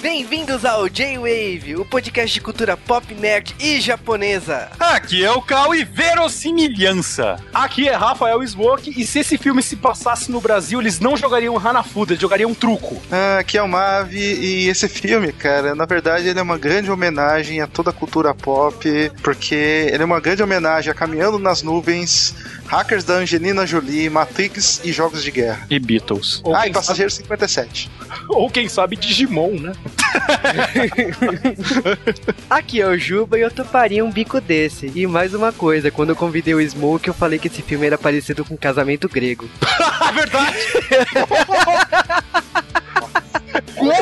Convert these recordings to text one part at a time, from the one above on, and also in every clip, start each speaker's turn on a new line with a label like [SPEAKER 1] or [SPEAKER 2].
[SPEAKER 1] Bem-vindos ao J-Wave, o podcast de cultura pop, nerd e japonesa.
[SPEAKER 2] Aqui é o Cal e verossimilhança.
[SPEAKER 3] Aqui é Rafael Smoke e se esse filme se passasse no Brasil, eles não jogariam Hanafuda, eles jogariam truco.
[SPEAKER 4] Ah, aqui é o Mavi e esse filme, cara, na verdade ele é uma grande homenagem a toda a cultura pop, porque ele é uma grande homenagem a Caminhando nas Nuvens, Hackers da Angelina Jolie, Matrix e Jogos de Guerra.
[SPEAKER 3] E Beatles.
[SPEAKER 4] Ou ah, e Passageiro sabe... 57.
[SPEAKER 3] Ou quem sabe Digimon, né?
[SPEAKER 1] Aqui é o Juba e eu toparia um bico desse. E mais uma coisa, quando eu convidei o Smoke, eu falei que esse filme era parecido com um casamento grego.
[SPEAKER 3] Verdade!
[SPEAKER 4] Como?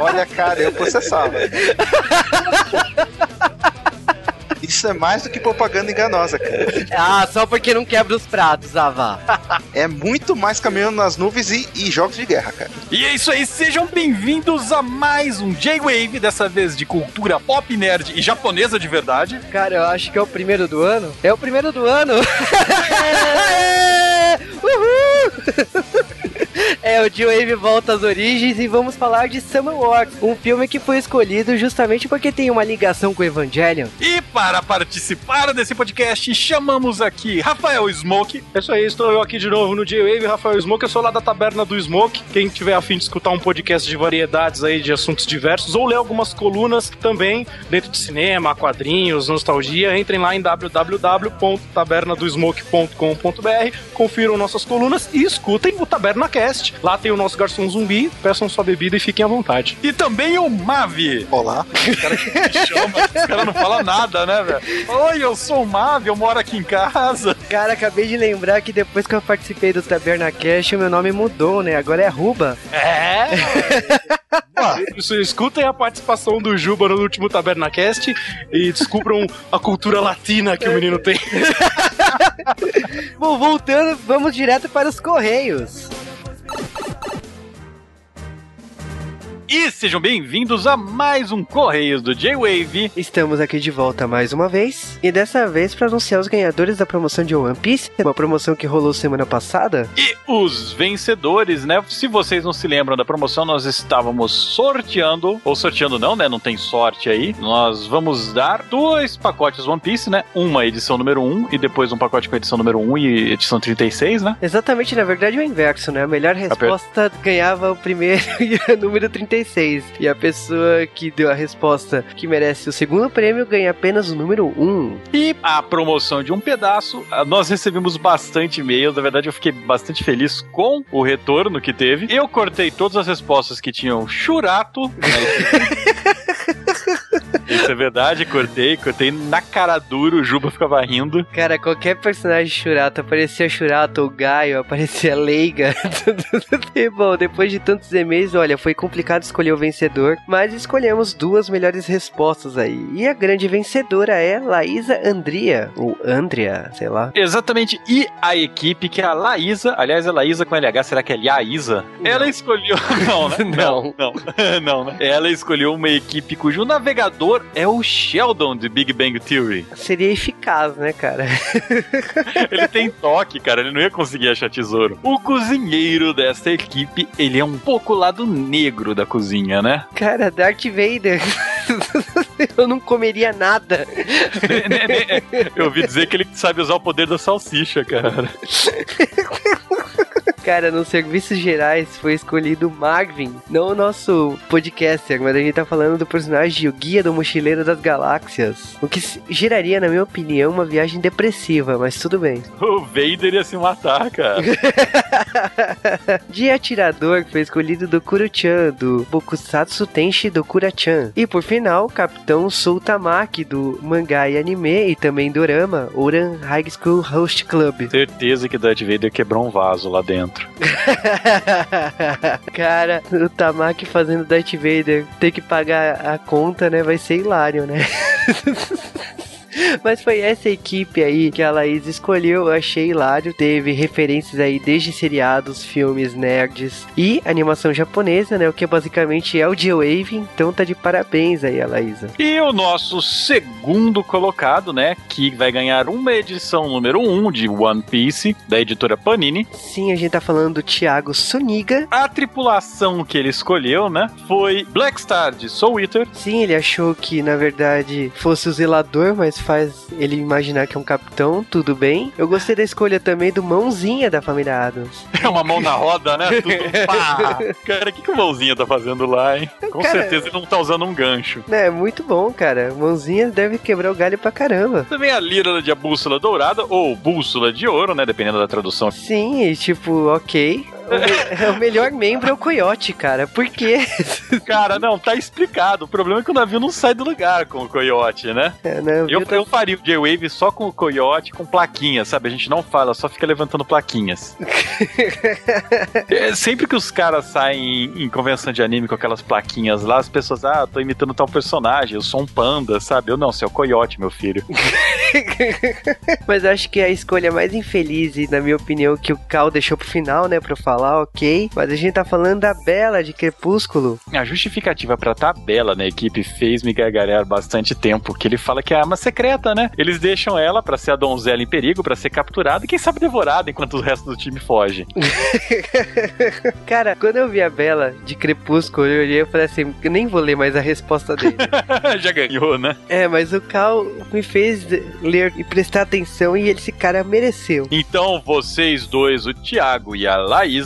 [SPEAKER 4] Olha, cara, eu processava. Isso é mais do que propaganda enganosa, cara.
[SPEAKER 1] Ah, só porque não quebra os pratos, Ava.
[SPEAKER 4] é muito mais caminhando nas nuvens e, e, jogos de guerra, cara.
[SPEAKER 3] E é isso aí, sejam bem-vindos a mais um J-Wave, dessa vez de cultura pop nerd e japonesa de verdade.
[SPEAKER 1] Cara, eu acho que é o primeiro do ano. É o primeiro do ano! Uhul! É, o J-Wave volta às origens e vamos falar de Summer Wars, um filme que foi escolhido justamente porque tem uma ligação com o Evangelion.
[SPEAKER 3] E para participar desse podcast, chamamos aqui Rafael Smoke. É isso aí, estou eu aqui de novo no J-Wave, Rafael Smoke, eu sou lá da Taberna do Smoke. Quem tiver afim de escutar um podcast de variedades aí, de assuntos diversos, ou ler algumas colunas também, dentro de cinema, quadrinhos, nostalgia, entrem lá em www.tabernadosmoke.com.br, confiram nossas colunas e escutem o Taberna Cast. Lá tem o nosso garçom zumbi, peçam sua bebida e fiquem à vontade. E também o Mavi.
[SPEAKER 4] Olá.
[SPEAKER 3] O cara que me chama, o cara não fala nada, né, velho? Oi, eu sou o Mavi, eu moro aqui em casa.
[SPEAKER 1] Cara, acabei de lembrar que depois que eu participei do Taberna Cast, o meu nome mudou, né? Agora é Ruba.
[SPEAKER 3] É? Escutem a participação do Juba no último Tabernacast e descubram a cultura latina que o menino tem.
[SPEAKER 1] Bom, voltando, vamos direto para os Correios.
[SPEAKER 3] E sejam bem-vindos a mais um Correios do J-Wave.
[SPEAKER 1] Estamos aqui de volta mais uma vez. E dessa vez para anunciar os ganhadores da promoção de One Piece, uma promoção que rolou semana passada.
[SPEAKER 3] E os vencedores, né? Se vocês não se lembram da promoção, nós estávamos sorteando, ou sorteando não, né? Não tem sorte aí. Nós vamos dar dois pacotes One Piece, né? Uma edição número 1 e depois um pacote com edição número 1 e edição 36, né?
[SPEAKER 1] Exatamente, na verdade é o inverso, né? A melhor resposta ganhava o primeiro e o número 36. 36. E a pessoa que deu a resposta que merece o segundo prêmio ganha apenas o número 1.
[SPEAKER 3] E a promoção de um pedaço, ah, nós recebemos bastante e-mails. Na verdade, eu fiquei bastante feliz com o retorno que teve. Eu cortei todas as respostas que tinham churato. Né? Isso é verdade, cortei, cortei na cara dura, o Juba ficava rindo.
[SPEAKER 1] Cara, qualquer personagem Churato, aparecia Churato ou Gaio, aparecia Leiga. e bom, depois de tantos e-mails, olha, foi complicado escolher o vencedor, mas escolhemos duas melhores respostas aí. E a grande vencedora é Laísa Andria, ou Andrea, sei lá.
[SPEAKER 3] Exatamente, e a equipe que é a Laísa, aliás, a Laísa com LH, será que é Laísa? Ela escolheu. Não, né?
[SPEAKER 1] Não,
[SPEAKER 3] não, não, não, né? Ela escolheu uma equipe cujo navegador é o Sheldon de Big Bang Theory.
[SPEAKER 1] Seria eficaz, né, cara?
[SPEAKER 3] ele tem toque, cara, ele não ia conseguir achar tesouro. O cozinheiro dessa equipe, ele é um pouco lado negro da cozinha, né?
[SPEAKER 1] Cara, Darth Vader. Eu não comeria nada.
[SPEAKER 3] Eu ouvi dizer que ele sabe usar o poder da salsicha, cara.
[SPEAKER 1] Cara, nos serviços gerais foi escolhido Marvin, não o nosso podcaster, mas a gente tá falando do personagem o Guia do Mochileiro das Galáxias. O que geraria, na minha opinião, uma viagem depressiva, mas tudo bem.
[SPEAKER 3] O Vader ia se matar, cara.
[SPEAKER 1] De atirador foi escolhido do Kuro-chan, do Bokusatsu Tenshi do Kura-chan. E por final, Capitão Sultamaki, do mangá e anime e também dorama, Oran High School Host Club.
[SPEAKER 3] Certeza que Darth Vader quebrou um vaso lá dentro dentro.
[SPEAKER 1] Cara, o Tamaki fazendo Darth Vader ter que pagar a conta, né? Vai ser hilário, né? Mas foi essa equipe aí que a Laís escolheu, eu achei hilário. Teve referências aí desde seriados, filmes, nerds e animação japonesa, né? O que basicamente é o G-Wave, então tá de parabéns aí a Laísa.
[SPEAKER 3] E o nosso segundo colocado, né? Que vai ganhar uma edição número 1 um de One Piece, da editora Panini.
[SPEAKER 1] Sim, a gente tá falando do Thiago Soniga.
[SPEAKER 3] A tripulação que ele escolheu, né? Foi Black Star de Soul Eater.
[SPEAKER 1] Sim, ele achou que na verdade fosse o zelador, mas faz ele imaginar que é um capitão, tudo bem. Eu gostei da escolha também do Mãozinha da família Adams.
[SPEAKER 3] É uma mão na roda, né? Tudo pá. Cara, o que, que o Mãozinha tá fazendo lá, hein? Com
[SPEAKER 1] Cara-
[SPEAKER 3] certeza ele não tá usando um gancho.
[SPEAKER 1] É, muito bom, cara. Mãozinha deve quebrar o galho pra caramba.
[SPEAKER 3] Também a Lira de a Bússola Dourada, ou Bússola de Ouro, né? Dependendo da tradução.
[SPEAKER 1] Sim, e tipo, ok. O, me- é o melhor membro é o coiote, cara. Por quê?
[SPEAKER 3] Cara, não, tá explicado. O problema é que o navio não sai do lugar com o coiote, né?
[SPEAKER 1] É, né,
[SPEAKER 3] Eu,
[SPEAKER 1] tá-
[SPEAKER 3] eu faria o J-Wave só com o coiote, com plaquinhas, sabe? A gente não fala, só fica levantando plaquinhas. É, sempre que os caras saem em, em convenção de anime com aquelas plaquinhas lá, as pessoas, ah, tô imitando tal personagem, eu sou um panda, sabe? Eu não, você é o coiote, meu filho.
[SPEAKER 1] Mas acho que a escolha mais infeliz, e na minha opinião, que o Cal deixou pro final, né, pra eu falar, ok. Mas a gente tá falando da Bela de Crepúsculo.
[SPEAKER 3] A justificativa pra tabela na equipe fez me gargalhar bastante tempo, que ele fala que é arma secreta, né? Eles deixam ela pra ser a donzela em perigo, pra ser capturada e quem sabe devorada enquanto o resto do time foge.
[SPEAKER 1] Cara, quando eu vi a Bela de Crepúsculo, eu olhei e falei assim, eu nem vou ler mais a resposta dele.
[SPEAKER 3] Já ganhou, né?
[SPEAKER 1] é, mas o Cal me fez ler e prestar atenção e esse cara mereceu.
[SPEAKER 3] Então, vocês dois, o Thiago e a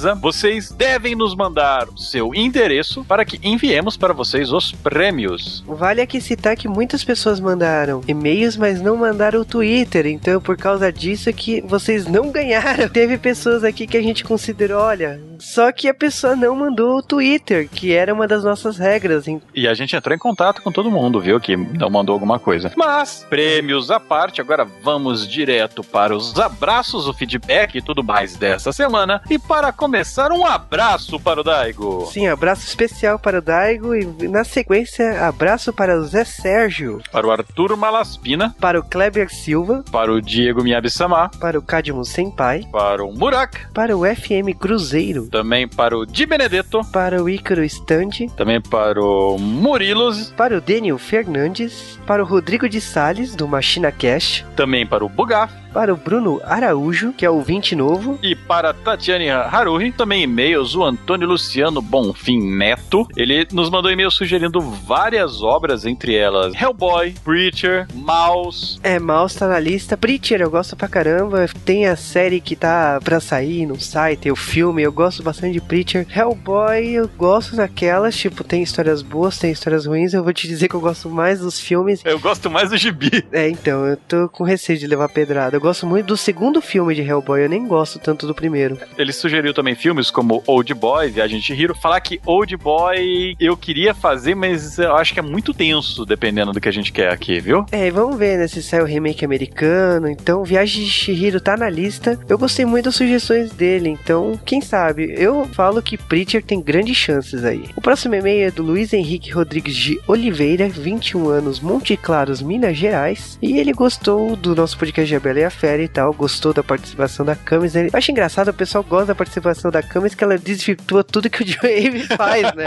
[SPEAKER 3] Laísa, vocês devem nos mandar o seu endereço para que enviemos para vocês os prêmios.
[SPEAKER 1] Vale aqui citar que muitas pessoas mandaram e-mails, mas não mandaram o Twitter. Então, por causa disso é que vocês não ganharam. Teve pessoas aqui que a gente considerou, olha, só que a pessoa não mandou o Twitter, que era uma das nossas regras. Em-
[SPEAKER 3] E a gente entrou em contato com todo mundo, viu? Que não mandou alguma coisa. Mas, prêmios à parte, agora vamos direto para os abraços, o feedback e tudo mais dessa semana. E para começar, um abraço para o Daigo.
[SPEAKER 1] Sim, abraço especial para o Daigo e na sequência, abraço para o Zé Sérgio,
[SPEAKER 3] Para o Arthur Malaspina,
[SPEAKER 1] para o Kleber Silva,
[SPEAKER 3] para o Diego Miyabi-sama,
[SPEAKER 1] para o Cadmo Senpai,
[SPEAKER 3] para o Murak,
[SPEAKER 1] para o FM Cruzeiro,
[SPEAKER 3] também para o Di Benedetto,
[SPEAKER 1] para o Ícaro Stand,
[SPEAKER 3] também para o Murilos,
[SPEAKER 1] para o Daniel Fernandes, para o Rodrigo de Sales, do Machina Cash,
[SPEAKER 3] também para o Bugaf,
[SPEAKER 1] para o Bruno Araújo, que é o 20 novo,
[SPEAKER 3] E para a Tatiane Haruhi, também e-mails, o Antônio Luciano Bonfim Neto. Ele nos mandou e-mail sugerindo várias obras, entre elas Hellboy, Preacher, Mouse.
[SPEAKER 1] É, Mouse tá na lista. Preacher, eu gosto pra caramba. Tem a série que tá pra sair, não sai. Tem o filme, eu gosto bastante de Preacher. Hellboy, eu gosto daquelas. Tipo, tem histórias boas, tem histórias ruins. Eu vou te dizer que eu gosto mais dos filmes.
[SPEAKER 3] Eu gosto mais do gibi.
[SPEAKER 1] É, então, eu tô com receio de levar pedrada. Gosto muito do segundo filme de Hellboy. Eu nem gosto tanto do primeiro.
[SPEAKER 3] Ele sugeriu também filmes como Old Boy, Viagem de Hiro. Falar que Old Boy eu queria fazer, mas eu acho que é muito tenso, dependendo do que a gente quer aqui, viu?
[SPEAKER 1] É, vamos ver, né, se sai o remake americano. Então, Viagem de Shihiro tá na lista. Eu gostei muito das sugestões dele, então, quem sabe? Eu falo que Preacher tem grandes chances aí. O próximo e-mail é do Luiz Henrique Rodrigues de Oliveira, 21 anos, Monte Claros, Minas Gerais. E ele gostou do nosso podcast de A Bela e tal, gostou da participação da Camis. Eu acho engraçado, o pessoal gosta da participação da Camis, que ela desvirtua tudo que o Joey faz, né?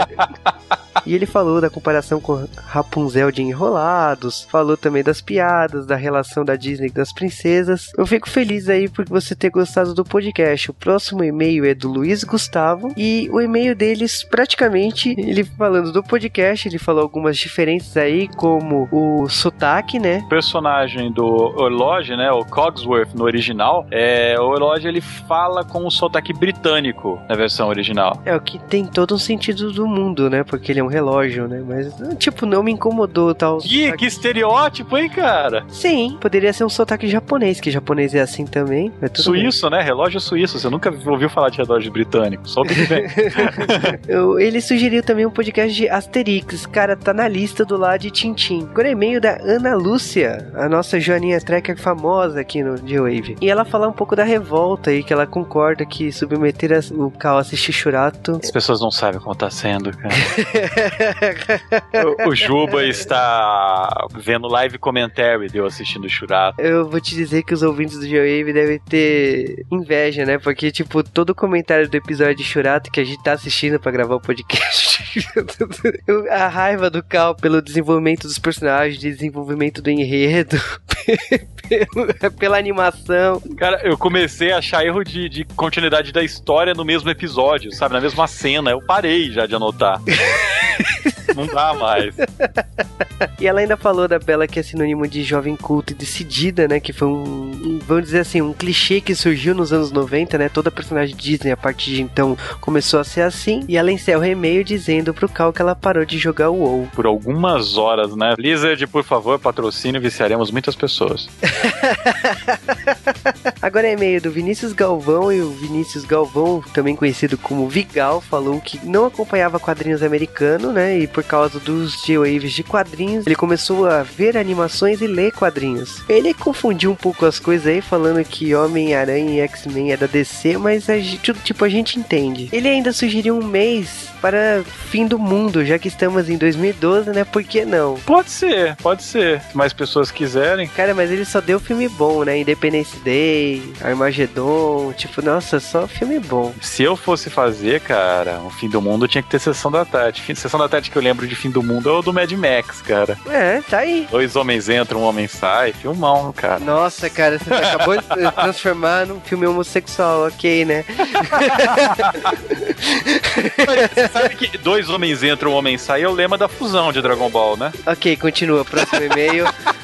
[SPEAKER 1] E ele falou da comparação com Rapunzel de Enrolados, falou também das piadas, da relação da Disney das princesas. Eu fico feliz aí por você ter gostado do podcast. O próximo e-mail é do Luiz Gustavo e o e-mail deles praticamente ele falando do podcast, ele falou algumas diferenças aí, como o sotaque, né?
[SPEAKER 3] O personagem do Orloge, né, o Cogsworth no original, é, o Orloge ele fala com um sotaque britânico na versão original.
[SPEAKER 1] É o que tem todo um sentido do mundo, né? Porque ele é um relógio, né? Mas, tipo, não me incomodou tal.
[SPEAKER 3] Que,
[SPEAKER 1] sotaque.
[SPEAKER 3] que estereótipo, hein, cara?
[SPEAKER 1] Sim, poderia ser um sotaque japonês, que japonês é assim também. Mas tudo bem.
[SPEAKER 3] Suíço, né? Relógio suíço. Você nunca ouviu falar de relógio britânico. Só o Ben.
[SPEAKER 1] Eu- ele sugeriu também um podcast de Asterix. Cara, tá na lista do lado de Tintim. Agora é e-mail da Ana Lúcia, a nossa Joaninha Trekker famosa, que assistindo J-Wave. E ela fala um pouco da revolta e que ela concorda que submeter o Cal a assistir Shurato.
[SPEAKER 3] As pessoas não sabem como tá sendo, cara. o, o Juba está vendo live commentary de eu assistindo Shurato.
[SPEAKER 1] Eu vou te dizer que os ouvintes do J-Wave devem ter inveja, né? Porque, tipo, todo comentário do episódio de Shurato que a gente tá assistindo para gravar o podcast. a raiva do Cal pelo desenvolvimento dos personagens, desenvolvimento do enredo, pela animação.
[SPEAKER 3] Cara, eu comecei a achar erro de, de continuidade da história no mesmo episódio, sabe? Na mesma cena. Eu parei já de anotar. Não dá mais.
[SPEAKER 1] e ela ainda falou da Bela que é sinônimo de jovem culto e decidida, né? Que foi um, vamos dizer assim, um clichê que surgiu nos anos 90, né? Toda personagem Disney a partir de então começou a ser assim. E ela encerra o e-mail dizendo pro Cal que ela parou de jogar o WoW.
[SPEAKER 3] Por algumas horas, né? Blizzard, por favor, patrocínio, viciaremos muitas pessoas.
[SPEAKER 1] Agora é e-mail do Vinícius Galvão e o Vinícius Galvão, também conhecido como Vigal, falou que não acompanhava quadrinhos americanos, né? E por causa dos G-Waves de quadrinhos, ele começou a ver animações e ler quadrinhos. Ele confundiu um pouco as coisas aí, falando que Homem-Aranha e X-Men é da DC, mas a gente, tipo, a gente entende. Ele ainda sugeriu um mês para fim do mundo, já que estamos em 2012, né? Por que não?
[SPEAKER 3] Pode ser, pode ser. Se mais pessoas quiserem.
[SPEAKER 1] Cara, mas ele só deu filme bom, né? Independence Day, Armageddon, tipo, nossa, só filme bom.
[SPEAKER 3] Se eu fosse fazer, cara, o fim do mundo tinha que ter sessão da tarde. Sessão da tarde que eu lembro de fim do mundo é o do Mad Max, cara.
[SPEAKER 1] É, tá aí.
[SPEAKER 3] Dois homens entram, um homem sai. Filmão, cara.
[SPEAKER 1] Nossa, cara, você acabou de transformar num filme homossexual, ok, né?
[SPEAKER 3] sabe que dois homens entram, um homem sai é o lema da fusão de Dragon Ball, né?
[SPEAKER 1] Ok, continua. Próximo e-mail.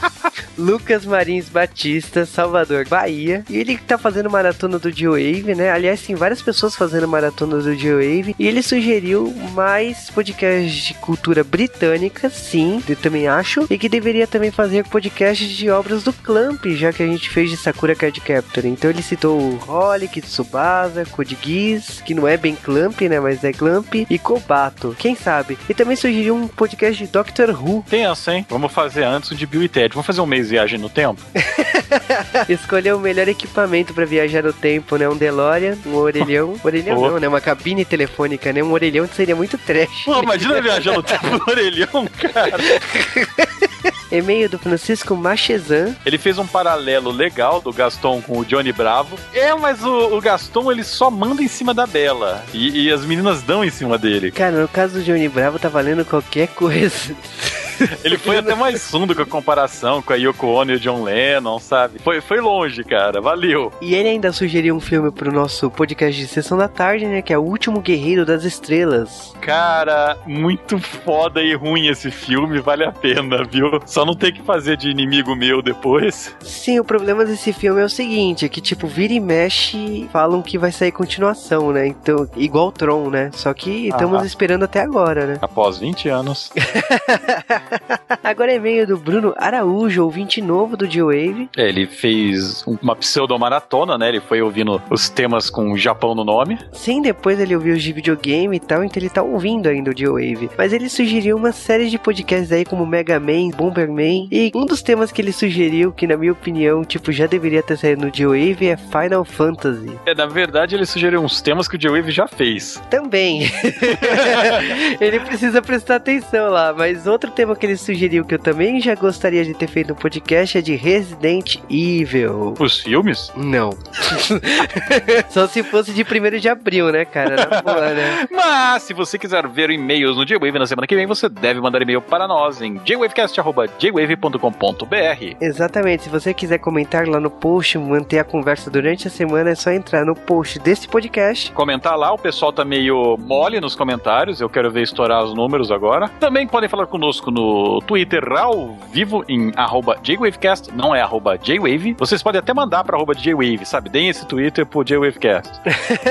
[SPEAKER 1] Lucas Marins Batista, Salvador, Bahia. E ele tá fazendo maratona do G-Wave, né? Aliás, tem várias pessoas fazendo maratona do G-Wave. E ele sugeriu mais podcasts de cultura britânica, sim, eu também acho. E que deveria também fazer podcasts de obras do Clamp, já que a gente fez de Sakura Card Captor. Então ele citou o Holic, Tsubasa, Code Geass, que não é bem Clamp, né? Mas é Clamp. E Kobato, quem sabe? E também sugeriu um podcast de Doctor Who.
[SPEAKER 3] Tem essa, hein? Vamos fazer antes de Bill e Ted. Vamos fazer um mês de viagem no tempo?
[SPEAKER 1] Escolher o melhor equipamento para viajar no tempo, né? Um DeLorean, um orelhão. Orelhão não, né? Uma cabine telefônica, né? Um orelhão seria muito trash.
[SPEAKER 3] Pô, imagina viajar no tempo no orelhão, cara.
[SPEAKER 1] E-mail do Francisco Machezan.
[SPEAKER 3] Ele fez um paralelo legal do Gaston com o Johnny Bravo. É, mas o, o Gaston ele só manda em cima da Bela. E, e, as meninas dão em cima dele.
[SPEAKER 1] Cara, no caso do Johnny Bravo tá valendo qualquer coisa.
[SPEAKER 3] Ele foi até mais fundo com a comparação com a Yoko Ono e o John Lennon, sabe? Foi, foi longe, cara. Valeu.
[SPEAKER 1] E ele ainda sugeriu um filme pro nosso podcast de sessão da tarde, né? Que é O Último Guerreiro das Estrelas.
[SPEAKER 3] Cara, muito foda e ruim esse filme. Vale a pena, viu? Só não ter que fazer de inimigo meu depois.
[SPEAKER 1] Sim, o problema desse filme é o seguinte: é que, tipo, vira e mexe falam que vai sair continuação, né? Então, igual Tron, né? Só que estamos ah. esperando até agora, né?
[SPEAKER 3] Após 20 anos.
[SPEAKER 1] Agora é e-mail do Bruno Araújo, ouvinte novo do G-Wave.
[SPEAKER 3] É, ele fez uma pseudomaratona, né? Ele foi ouvindo os temas com Japão no nome.
[SPEAKER 1] Sim, depois ele ouviu os de videogame e tal, então ele tá ouvindo ainda o G-Wave. Mas ele sugeriu uma série de podcasts aí como Mega Man, Bomberman. E um dos temas que ele sugeriu, que na minha opinião, tipo, já deveria ter saído no G-Wave, é Final Fantasy.
[SPEAKER 3] É, na verdade, ele sugeriu uns temas que o G-Wave já fez.
[SPEAKER 1] Também. ele precisa prestar atenção lá, mas outro tema que ele sugeriu que eu também já gostaria de ter feito um podcast é de Resident Evil.
[SPEAKER 3] Os filmes?
[SPEAKER 1] Não. Só se fosse de 1 de abril, né, cara? Né?
[SPEAKER 3] Mas, se você quiser ver e-mails no J-Wave na semana que vem, você deve mandar e-mail para nós em jwavecast.jwave.com.br.
[SPEAKER 1] Exatamente. Se você quiser comentar lá no post, manter a conversa durante a semana, é só entrar no post desse podcast.
[SPEAKER 3] Comentar lá, o pessoal tá meio mole nos comentários, eu quero ver estourar os números agora. Também podem falar conosco no Twitter ao vivo em arroba JWavecast, não é arroba JWave. Vocês podem até mandar para arroba JWave, sabe? Deem esse Twitter pro JWavecast.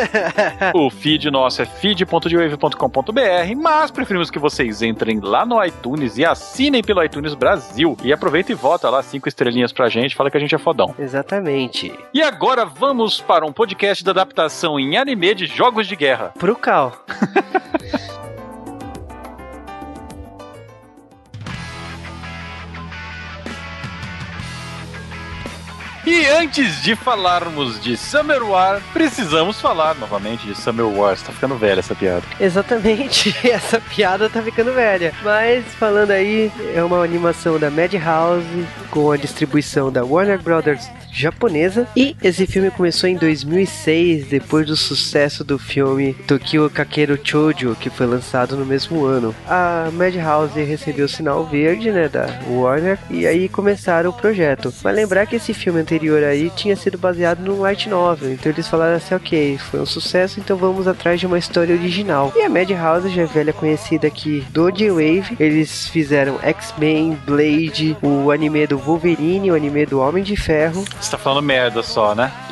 [SPEAKER 3] o feed nosso é feed.jwave.com.br, mas preferimos que vocês entrem lá no iTunes e assinem pelo iTunes Brasil. E aproveita e vota lá cinco estrelinhas pra gente, fala que a gente é fodão.
[SPEAKER 1] Exatamente.
[SPEAKER 3] E agora vamos para um podcast da adaptação em anime de jogos de guerra.
[SPEAKER 1] Pro Cal.
[SPEAKER 3] E antes de falarmos de Summer War, precisamos falar novamente de Summer Wars. Tá ficando velha essa piada.
[SPEAKER 1] Exatamente, essa piada tá ficando velha. Mas falando aí, é uma animação da Madhouse com a distribuição da Warner Brothers japonesa. E esse filme começou em 2006, depois do sucesso do filme Tokyo Kakeru Chojo, que foi lançado no mesmo ano. A Madhouse recebeu o sinal verde, né, da Warner, e aí começaram o projeto. Mas lembrar que esse filme aí tinha sido baseado num light novel, então eles falaram assim, ok, foi um sucesso, então vamos atrás de uma história original. E a Madhouse já é velha conhecida aqui do J-Wave, eles fizeram X-Men, Blade, o anime do Wolverine, o anime do Homem de Ferro,
[SPEAKER 3] você tá falando merda só, né?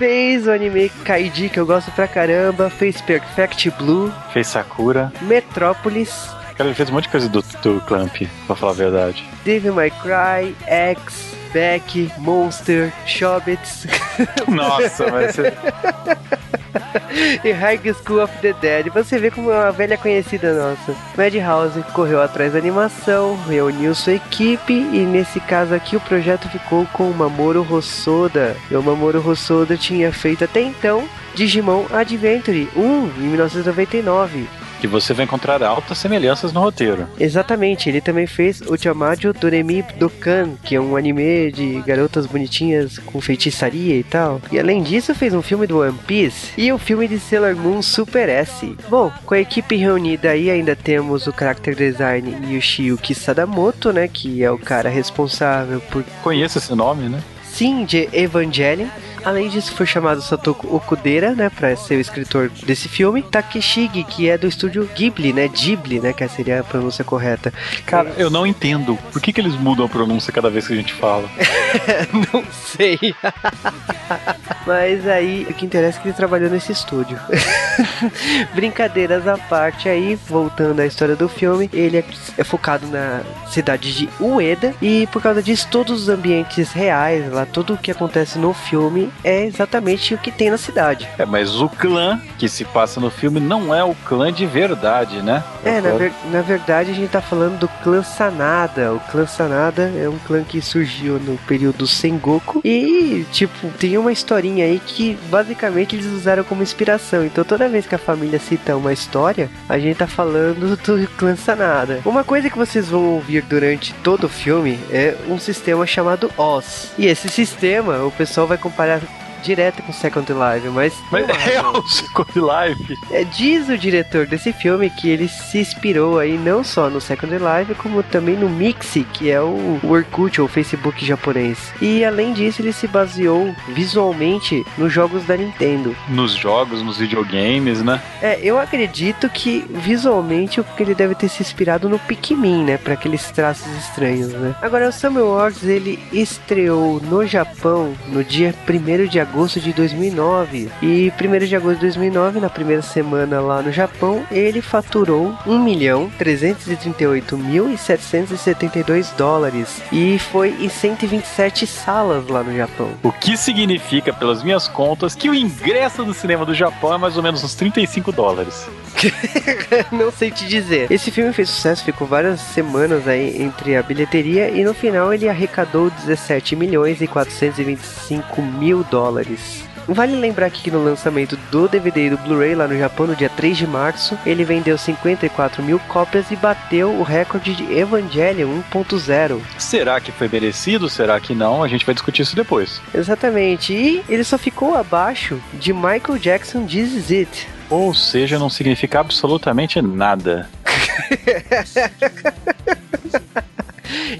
[SPEAKER 1] fez o anime Kaiji, que eu gosto pra caramba, fez Perfect Blue,
[SPEAKER 3] fez Sakura,
[SPEAKER 1] Metrópolis.
[SPEAKER 3] Cara, ele fez um monte de coisa do, do Clamp, pra falar a verdade.
[SPEAKER 1] Devil May Cry, X, Beck, Monster, Shobits.
[SPEAKER 3] Nossa, vai ser.
[SPEAKER 1] e High School of the Dead. Você vê como é uma velha conhecida nossa. Madhouse correu atrás da animação, reuniu sua equipe e nesse caso aqui o projeto ficou com o Mamoru Hosoda. E o Mamoru Hosoda tinha feito até então Digimon Adventure 1 em 1999
[SPEAKER 3] que você vai encontrar altas semelhanças no roteiro.
[SPEAKER 1] Exatamente, ele também fez o Chamadio Doremi Dokan, que é um anime de garotas bonitinhas com feitiçaria e tal. E além disso, fez um filme do One Piece e o um filme de Sailor Moon Super S. Bom, com a equipe reunida aí ainda temos o character design Yoshiyuki Sadamoto, né, que é o cara responsável por...
[SPEAKER 3] Conheço esse nome, né?
[SPEAKER 1] Sim, de Evangelion. Além disso, foi chamado Satoku Okudera, né, para ser o escritor desse filme. Takeshigi, que é do estúdio Ghibli, né, Ghibli, né, que seria a pronúncia correta.
[SPEAKER 3] Cara, eu não entendo. Por que, que eles mudam a pronúncia cada vez que a gente fala?
[SPEAKER 1] não sei. Mas aí, o que interessa é que ele trabalhou nesse estúdio. Brincadeiras à parte aí, voltando à história do filme, ele é, é focado na cidade de Ueda e por causa disso todos os ambientes reais, lá tudo o que acontece no filme é exatamente o que tem na cidade.
[SPEAKER 3] É, mas o clã que se passa no filme não é o clã de verdade, né?
[SPEAKER 1] É, na, ver, na verdade a gente tá falando do clã Sanada. O clã Sanada é um clã que surgiu no período Sengoku e, tipo, tem uma historinha aí que basicamente eles usaram como inspiração. Então toda vez que a família cita uma história, a gente tá falando do clã Sanada. Uma coisa que vocês vão ouvir durante todo o filme é um sistema chamado Oz. E esse sistema, o pessoal vai comparar direto com Second Life, mas.
[SPEAKER 3] Mas é o Second Life.
[SPEAKER 1] É, diz o diretor desse filme que ele se inspirou aí não só no Second Life, como também no Mixi, que é o, o Orkut, ou Facebook japonês. E além disso, ele se baseou visualmente nos jogos da Nintendo.
[SPEAKER 3] Nos jogos, nos videogames, né?
[SPEAKER 1] É, eu acredito que visualmente ele deve ter se inspirado no Pikmin, né? Para aqueles traços estranhos, né? Agora, o Summer Wars ele estreou no Japão no dia 1 de agosto agosto de 2009. E 1 de agosto de 2009, na primeira semana lá no Japão, ele faturou 1 milhão 338 mil e 772 dólares e foi em 127 salas lá no Japão.
[SPEAKER 3] O que significa, pelas minhas contas, que o ingresso do cinema do Japão é mais ou menos uns 35 dólares.
[SPEAKER 1] Não sei te dizer. Esse filme fez sucesso, ficou várias semanas aí entre a bilheteria e no final ele arrecadou 17 milhões e 425 mil dólares. Vale lembrar que no lançamento do DVD e do Blu-ray lá no Japão, no dia 3 de março, ele vendeu 54 mil cópias e bateu o recorde de Evangelion 1.0.
[SPEAKER 3] Será que foi merecido? Será que não? A gente vai discutir isso depois.
[SPEAKER 1] Exatamente. E ele só ficou abaixo de Michael Jackson This Is It.
[SPEAKER 3] Ou seja, não significa absolutamente nada.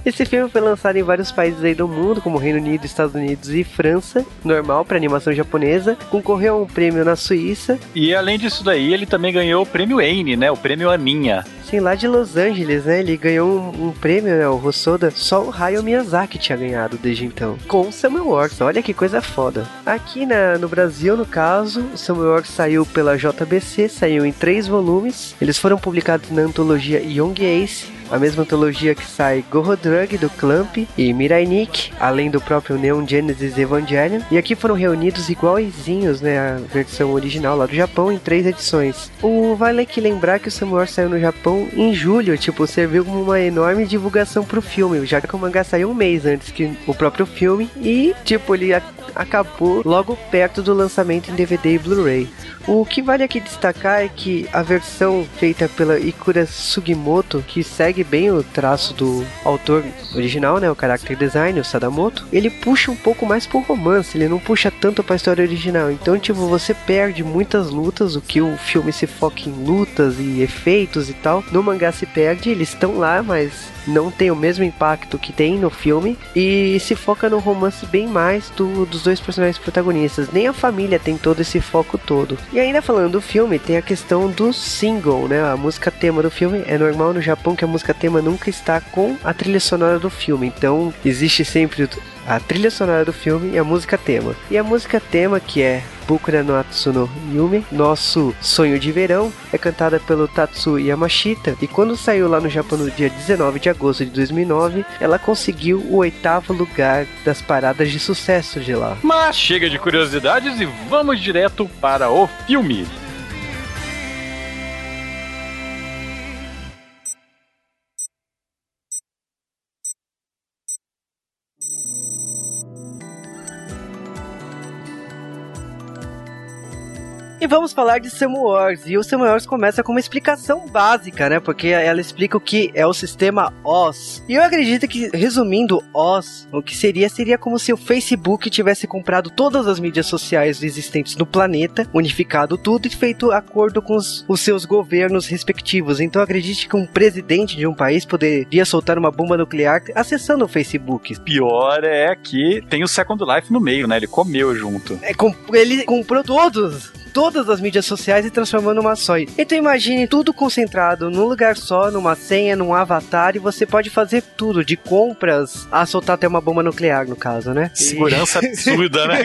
[SPEAKER 1] Esse filme foi lançado em vários países aí do mundo, como Reino Unido, Estados Unidos e França, normal para animação japonesa. Concorreu a um prêmio na Suíça.
[SPEAKER 3] E além disso daí, ele também ganhou o prêmio Annie, né? O prêmio Aninha.
[SPEAKER 1] Sim, lá de Los Angeles, né? Ele ganhou um, um prêmio, né? O Hosoda. Só o Hayao Miyazaki tinha ganhado desde então. Com o Samuel Works. Olha que coisa foda. Aqui na, no Brasil, no caso, o Samuel Works saiu pela JBC, saiu em três volumes. Eles foram publicados na antologia Young Ace a mesma antologia que sai Gorodrug do Clamp e Mirai Nikki, além do próprio Neon Genesis Evangelion. E aqui foram reunidos iguaizinhos, né, a versão original lá do Japão em três edições. O vale aqui lembrar que o Samuel saiu no Japão em julho, tipo, serviu como uma enorme divulgação pro filme, já que o mangá saiu um mês antes que o próprio filme e, tipo, ele acabou logo perto do lançamento em DVD e Blu-ray. O que vale aqui destacar é que a versão feita pela Ikura Sugimoto, que segue bem o traço do autor original, né, o character design, o Sadamoto, ele puxa um pouco mais pro romance, ele não puxa tanto pra história original. Então, tipo, você perde muitas lutas, o que o filme se foca em lutas e efeitos e tal. No mangá se perde, eles estão lá, mas não tem o mesmo impacto que tem no filme e se foca no romance bem mais do, dos dois personagens protagonistas. Nem a família tem todo esse foco todo. E ainda falando do filme, tem a questão do single, né? A música tema do filme é normal no Japão que a música tema nunca está com a trilha sonora do filme. Então existe sempre a trilha sonora do filme e a música tema. E a música tema, que é Bukura no Atsuno Yume, Nosso Sonho de Verão, é cantada pelo Tatsu Yamashita e quando saiu lá no Japão no dia 19 de agosto de 2009, ela conseguiu o oitavo lugar das paradas de sucesso de lá.
[SPEAKER 5] Mas chega de curiosidades e vamos direto para o filme.
[SPEAKER 1] E vamos falar de Samu Wars. E o Samu Wars começa com uma explicação básica, né? Porque ela explica o que é o sistema OS. E eu acredito que, resumindo OS, o que seria seria como se o Facebook tivesse comprado todas as mídias sociais existentes no planeta, unificado tudo e feito acordo com os, os seus governos respectivos. Então acredite que um presidente de um país poderia soltar uma bomba nuclear acessando o Facebook.
[SPEAKER 3] Pior é que tem o Second Life no meio, né? Ele comeu junto.
[SPEAKER 1] É, ele comprou todos todas as mídias sociais e transformando numa só. Então imagine tudo concentrado num lugar só, numa senha, num avatar, e você pode fazer tudo, de compras a soltar até uma bomba nuclear, no caso, né?
[SPEAKER 3] Segurança absurda, né?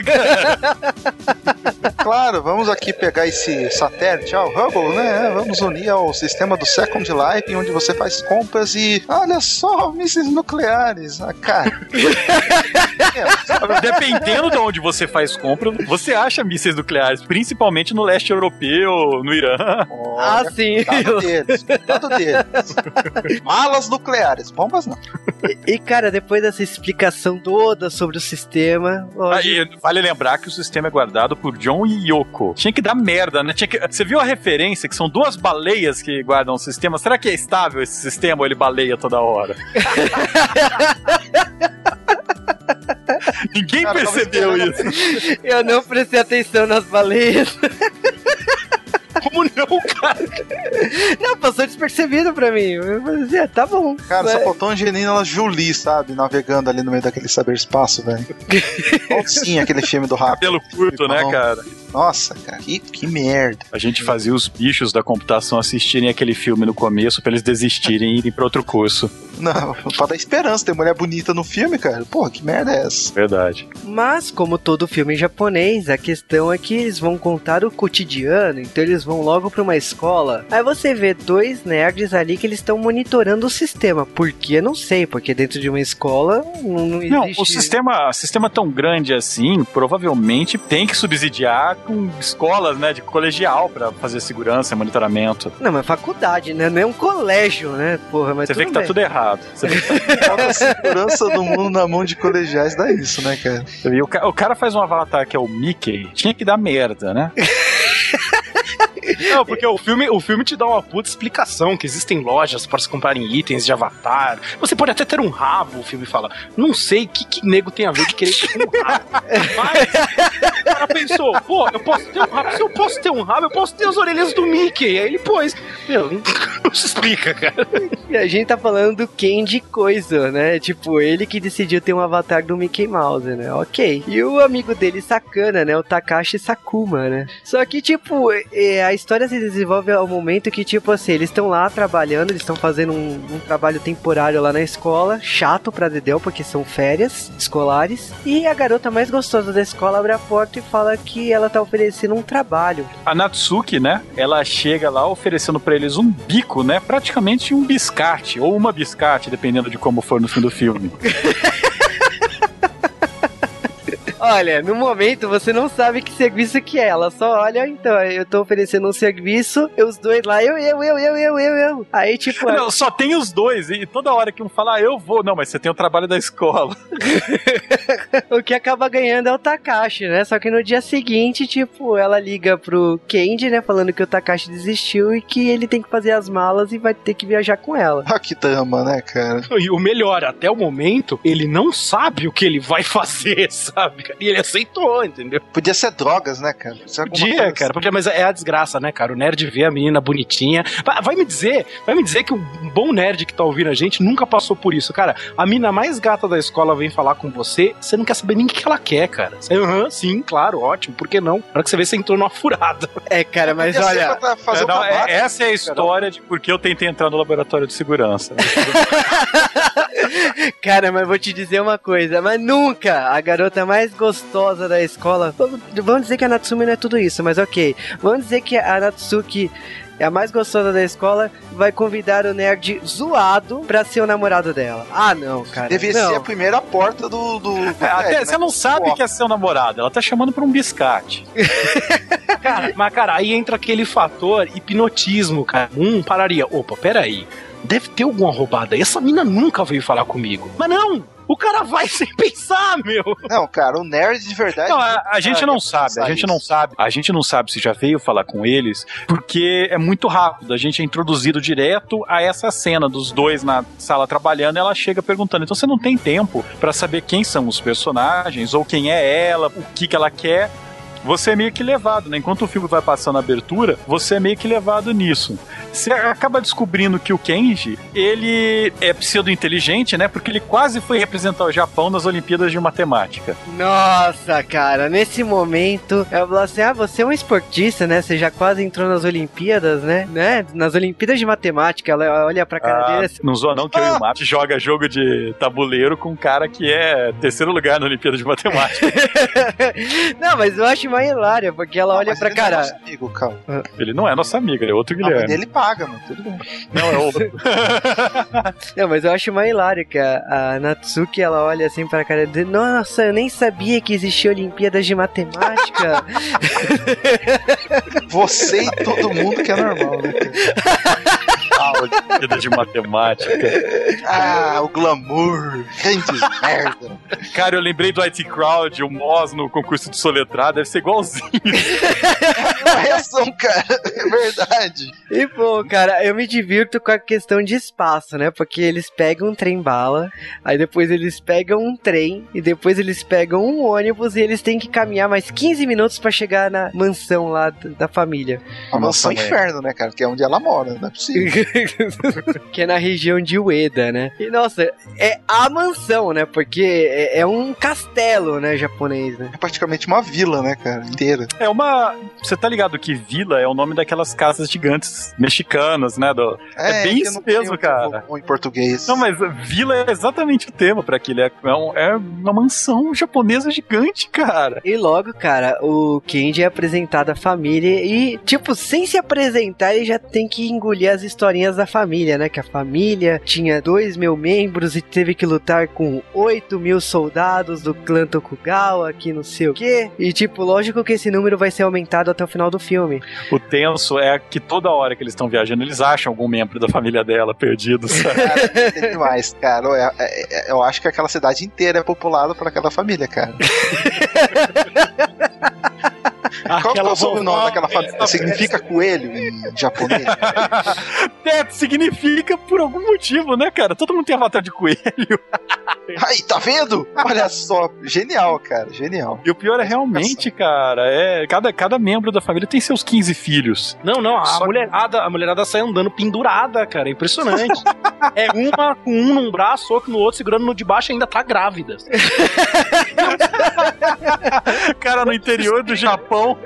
[SPEAKER 4] claro, vamos aqui pegar esse satélite, ó, o Hubble, né? Vamos unir ao sistema do Second Life, onde você faz compras e olha só, mísseis nucleares. Ah, cara.
[SPEAKER 3] Dependendo de onde você faz compra, você acha mísseis nucleares, principalmente principalmente no leste europeu, no Irã.
[SPEAKER 1] Olha, ah, sim.
[SPEAKER 4] Cuidado deles, deles. Malas nucleares, bombas não.
[SPEAKER 1] E, e, cara, depois dessa explicação toda sobre o sistema.
[SPEAKER 3] Hoje... Ah, vale lembrar que o sistema é guardado por John e Yoko. Tinha que dar merda, né? Tinha que... Você viu a referência que são duas baleias que guardam o sistema? Será que é estável esse sistema ou ele baleia toda hora? Ninguém Cara, percebeu isso.
[SPEAKER 1] Eu não prestei atenção nas baleias.
[SPEAKER 5] Como não, cara?
[SPEAKER 1] Não, passou despercebido pra mim. Eu falei, é, tá bom.
[SPEAKER 4] Cara, mas... só faltou Angelina Jolie, sabe? Navegando ali no meio daquele saber-espaço, velho. sim aquele filme do rápido.
[SPEAKER 3] Pelo curto, né, cara?
[SPEAKER 4] Nossa, cara, que, que merda.
[SPEAKER 3] A gente fazia os bichos da computação assistirem aquele filme no começo pra eles desistirem e irem pra outro curso.
[SPEAKER 4] Não, pra dar esperança, ter mulher bonita no filme, cara. Porra, que merda é essa?
[SPEAKER 3] Verdade.
[SPEAKER 1] Mas, como todo filme japonês, a questão é que eles vão contar o cotidiano, então eles vão logo pra uma escola. Aí você vê dois nerds ali que eles estão monitorando o sistema. Por que? Não sei, porque dentro de uma escola não, não existe... Não,
[SPEAKER 3] o sistema, sistema tão grande assim, provavelmente tem que subsidiar com escolas, né, de colegial para fazer segurança e monitoramento.
[SPEAKER 1] Não, mas faculdade, né? Não é um colégio, né? Porra, mas
[SPEAKER 3] Você vê que tá tudo errado. Você que
[SPEAKER 4] tá... a segurança do mundo na mão de colegiais dá isso, né, cara?
[SPEAKER 3] E o, o cara faz um avatar que é o Mickey, tinha que dar merda, né?
[SPEAKER 5] Não, porque o filme, o filme te dá uma puta explicação que existem lojas para se comprarem itens de avatar. Você pode até ter um rabo, o filme fala. Não sei o que, que nego tem a ver de querer ter um rabo. Mas o cara pensou, pô, eu posso ter um rabo. Se eu posso ter um rabo, eu posso ter as orelhas do Mickey. Aí ele pôs. Meu, não se explica, cara.
[SPEAKER 1] E a gente tá falando do Candy Coisa, né? Tipo, ele que decidiu ter um avatar do Mickey Mouse, né? Ok. E o amigo dele sacana, né? O Takashi Sakuma, né? Só que, tipo, é, a história se desenvolve ao momento que, tipo assim, eles estão lá trabalhando, eles estão fazendo um, um, trabalho temporário lá na escola, chato pra Dedel, porque são férias escolares. E a garota mais gostosa da escola abre a porta e fala que ela tá oferecendo um trabalho.
[SPEAKER 3] A Natsuki, né? Ela chega lá oferecendo para eles um bico, né? Praticamente um biscate, ou uma biscate, dependendo de como for no fim do filme.
[SPEAKER 1] Olha, no momento você não sabe que serviço que é. Ela só olha, então, eu tô oferecendo um serviço, os dois lá, eu, eu, eu, eu, eu, eu, eu. Aí, tipo.
[SPEAKER 3] Não, só tem os dois. E toda hora que um fala, ah, eu vou. Não, mas você tem o trabalho da escola.
[SPEAKER 1] o que acaba ganhando é o Takashi, né? Só que no dia seguinte, tipo, ela liga pro Kendi, né? Falando que o Takashi desistiu e que ele tem que fazer as malas e vai ter que viajar com ela.
[SPEAKER 4] Ah, que dama, né, cara?
[SPEAKER 5] E o melhor, até o momento, ele não sabe o que ele vai fazer, sabe? E ele aceitou, entendeu?
[SPEAKER 4] Podia ser drogas, né, cara?
[SPEAKER 5] Podia, cara. Porque, mas é a desgraça, né, cara? O nerd vê a menina bonitinha. Vai, vai, me dizer, vai me dizer que um bom nerd que tá ouvindo a gente nunca passou por isso. Cara, a mina mais gata da escola vem falar com você, você não quer saber nem o que ela quer, cara. Você, uhum, sim, claro, ótimo, por que não? Na hora que você vê, você entrou numa furada.
[SPEAKER 1] É, cara, mas olha.
[SPEAKER 3] É, não, é, essa é a história de por que eu tentei entrar no laboratório de segurança.
[SPEAKER 1] cara, mas vou te dizer uma coisa, mas nunca a garota mais gostosa da escola. Vamos dizer que a Natsumi não é tudo isso, mas ok. Vamos dizer que a Natsuki é a mais gostosa da escola, vai convidar o nerd zoado pra ser o namorado dela. Ah, não, cara.
[SPEAKER 4] Deve
[SPEAKER 1] não.
[SPEAKER 4] ser a primeira porta do. do, do
[SPEAKER 3] é, até, né? Você não sabe que é seu namorado, ela tá chamando pra um biscate.
[SPEAKER 5] cara, mas, cara, aí entra aquele fator hipnotismo, cara. Um pararia. Opa, peraí. Deve ter alguma roubada. Essa mina nunca veio falar comigo. Mas não! O cara vai sem pensar, meu.
[SPEAKER 4] Não, cara, o nerd de verdade.
[SPEAKER 3] Não, a, a gente não sabe, a gente isso. não sabe. A gente não sabe se já veio falar com eles, porque é muito rápido. A gente é introduzido direto a essa cena dos dois na sala trabalhando e ela chega perguntando. Então você não tem tempo para saber quem são os personagens ou quem é ela, o que, que ela quer você é meio que levado, né? Enquanto o filme vai passando a abertura, você é meio que levado nisso. Você acaba descobrindo que o Kenji, ele é pseudo-inteligente, né? Porque ele quase foi representar o Japão nas Olimpíadas de Matemática.
[SPEAKER 1] Nossa, cara, nesse momento, eu falo assim, ah, você é um esportista, né? Você já quase entrou nas Olimpíadas, né? né? Nas Olimpíadas de Matemática, ela olha pra cara ah, dele assim,
[SPEAKER 3] Não zoa não que ah. eu e o Mato joga jogo de tabuleiro com um cara que é terceiro lugar na Olimpíada de Matemática.
[SPEAKER 1] não, mas eu acho uma hilária, porque ela não, olha pra cara. Não é nosso
[SPEAKER 3] amigo, calma. Ele não é nosso amigo, ele é outro Guilherme.
[SPEAKER 4] ele paga, mano, tudo bem.
[SPEAKER 3] Não, é outro.
[SPEAKER 1] não, mas eu acho uma hilária que a, a Natsuki ela olha assim pra cara de nossa, eu nem sabia que existia Olimpíadas de Matemática.
[SPEAKER 4] Você e todo mundo que é normal, né?
[SPEAKER 3] Olimpíada de matemática.
[SPEAKER 4] Ah, o glamour. Grandes merda.
[SPEAKER 3] Cara, eu lembrei do IT Crowd, o Moz no concurso de soletrar, deve ser igualzinho.
[SPEAKER 4] É uma reação, cara. É verdade.
[SPEAKER 1] E, pô, cara, eu me divirto com a questão de espaço, né? Porque eles pegam um trem-bala, aí depois eles pegam um trem, e depois eles pegam um ônibus e eles têm que caminhar mais 15 minutos para chegar na mansão lá da família.
[SPEAKER 4] A mansão inferno, né, cara? Que é onde ela mora, não é possível.
[SPEAKER 1] que é na região de Ueda, né? E nossa, é a mansão, né? Porque é, é, um castelo, né, japonês, né?
[SPEAKER 4] É praticamente uma vila, né, cara? Inteira.
[SPEAKER 3] É uma. Você tá ligado que vila é o nome daquelas casas gigantes mexicanas, né? Do... É, é bem isso mesmo, cara.
[SPEAKER 4] Em português.
[SPEAKER 3] Não, mas vila é exatamente o tema para aquilo. É, um, é uma mansão japonesa gigante, cara.
[SPEAKER 1] E logo, cara, o Kenji é apresentado à família e, tipo, sem se apresentar, ele já tem que engolir as histórias da família, né? Que a família tinha dois mil membros e teve que lutar com oito mil soldados do clã Tokugawa, que não sei o quê. E, tipo, lógico que esse número vai ser aumentado até o final do filme.
[SPEAKER 3] O tenso é que toda hora que eles estão viajando, eles acham algum membro da família dela perdido,
[SPEAKER 4] Cara, tem demais, cara. Eu, é, é, eu acho que aquela cidade inteira é populada por aquela família, cara. Qual é o sobrenome daquela família? Significa coelho em japonês?
[SPEAKER 3] É, significa por algum motivo, né, cara? Todo mundo tem avatar de coelho.
[SPEAKER 4] Aí, tá vendo? Olha só, genial, cara, genial.
[SPEAKER 3] E o pior é realmente, cara, é cada, cada membro da família tem seus 15 filhos.
[SPEAKER 5] Não, não, a só mulherada, a mulherada sai andando pendurada, cara, é impressionante. é uma com um num braço, outro no outro, segurando no de baixo e ainda tá grávida.
[SPEAKER 3] cara, no interior do Japão.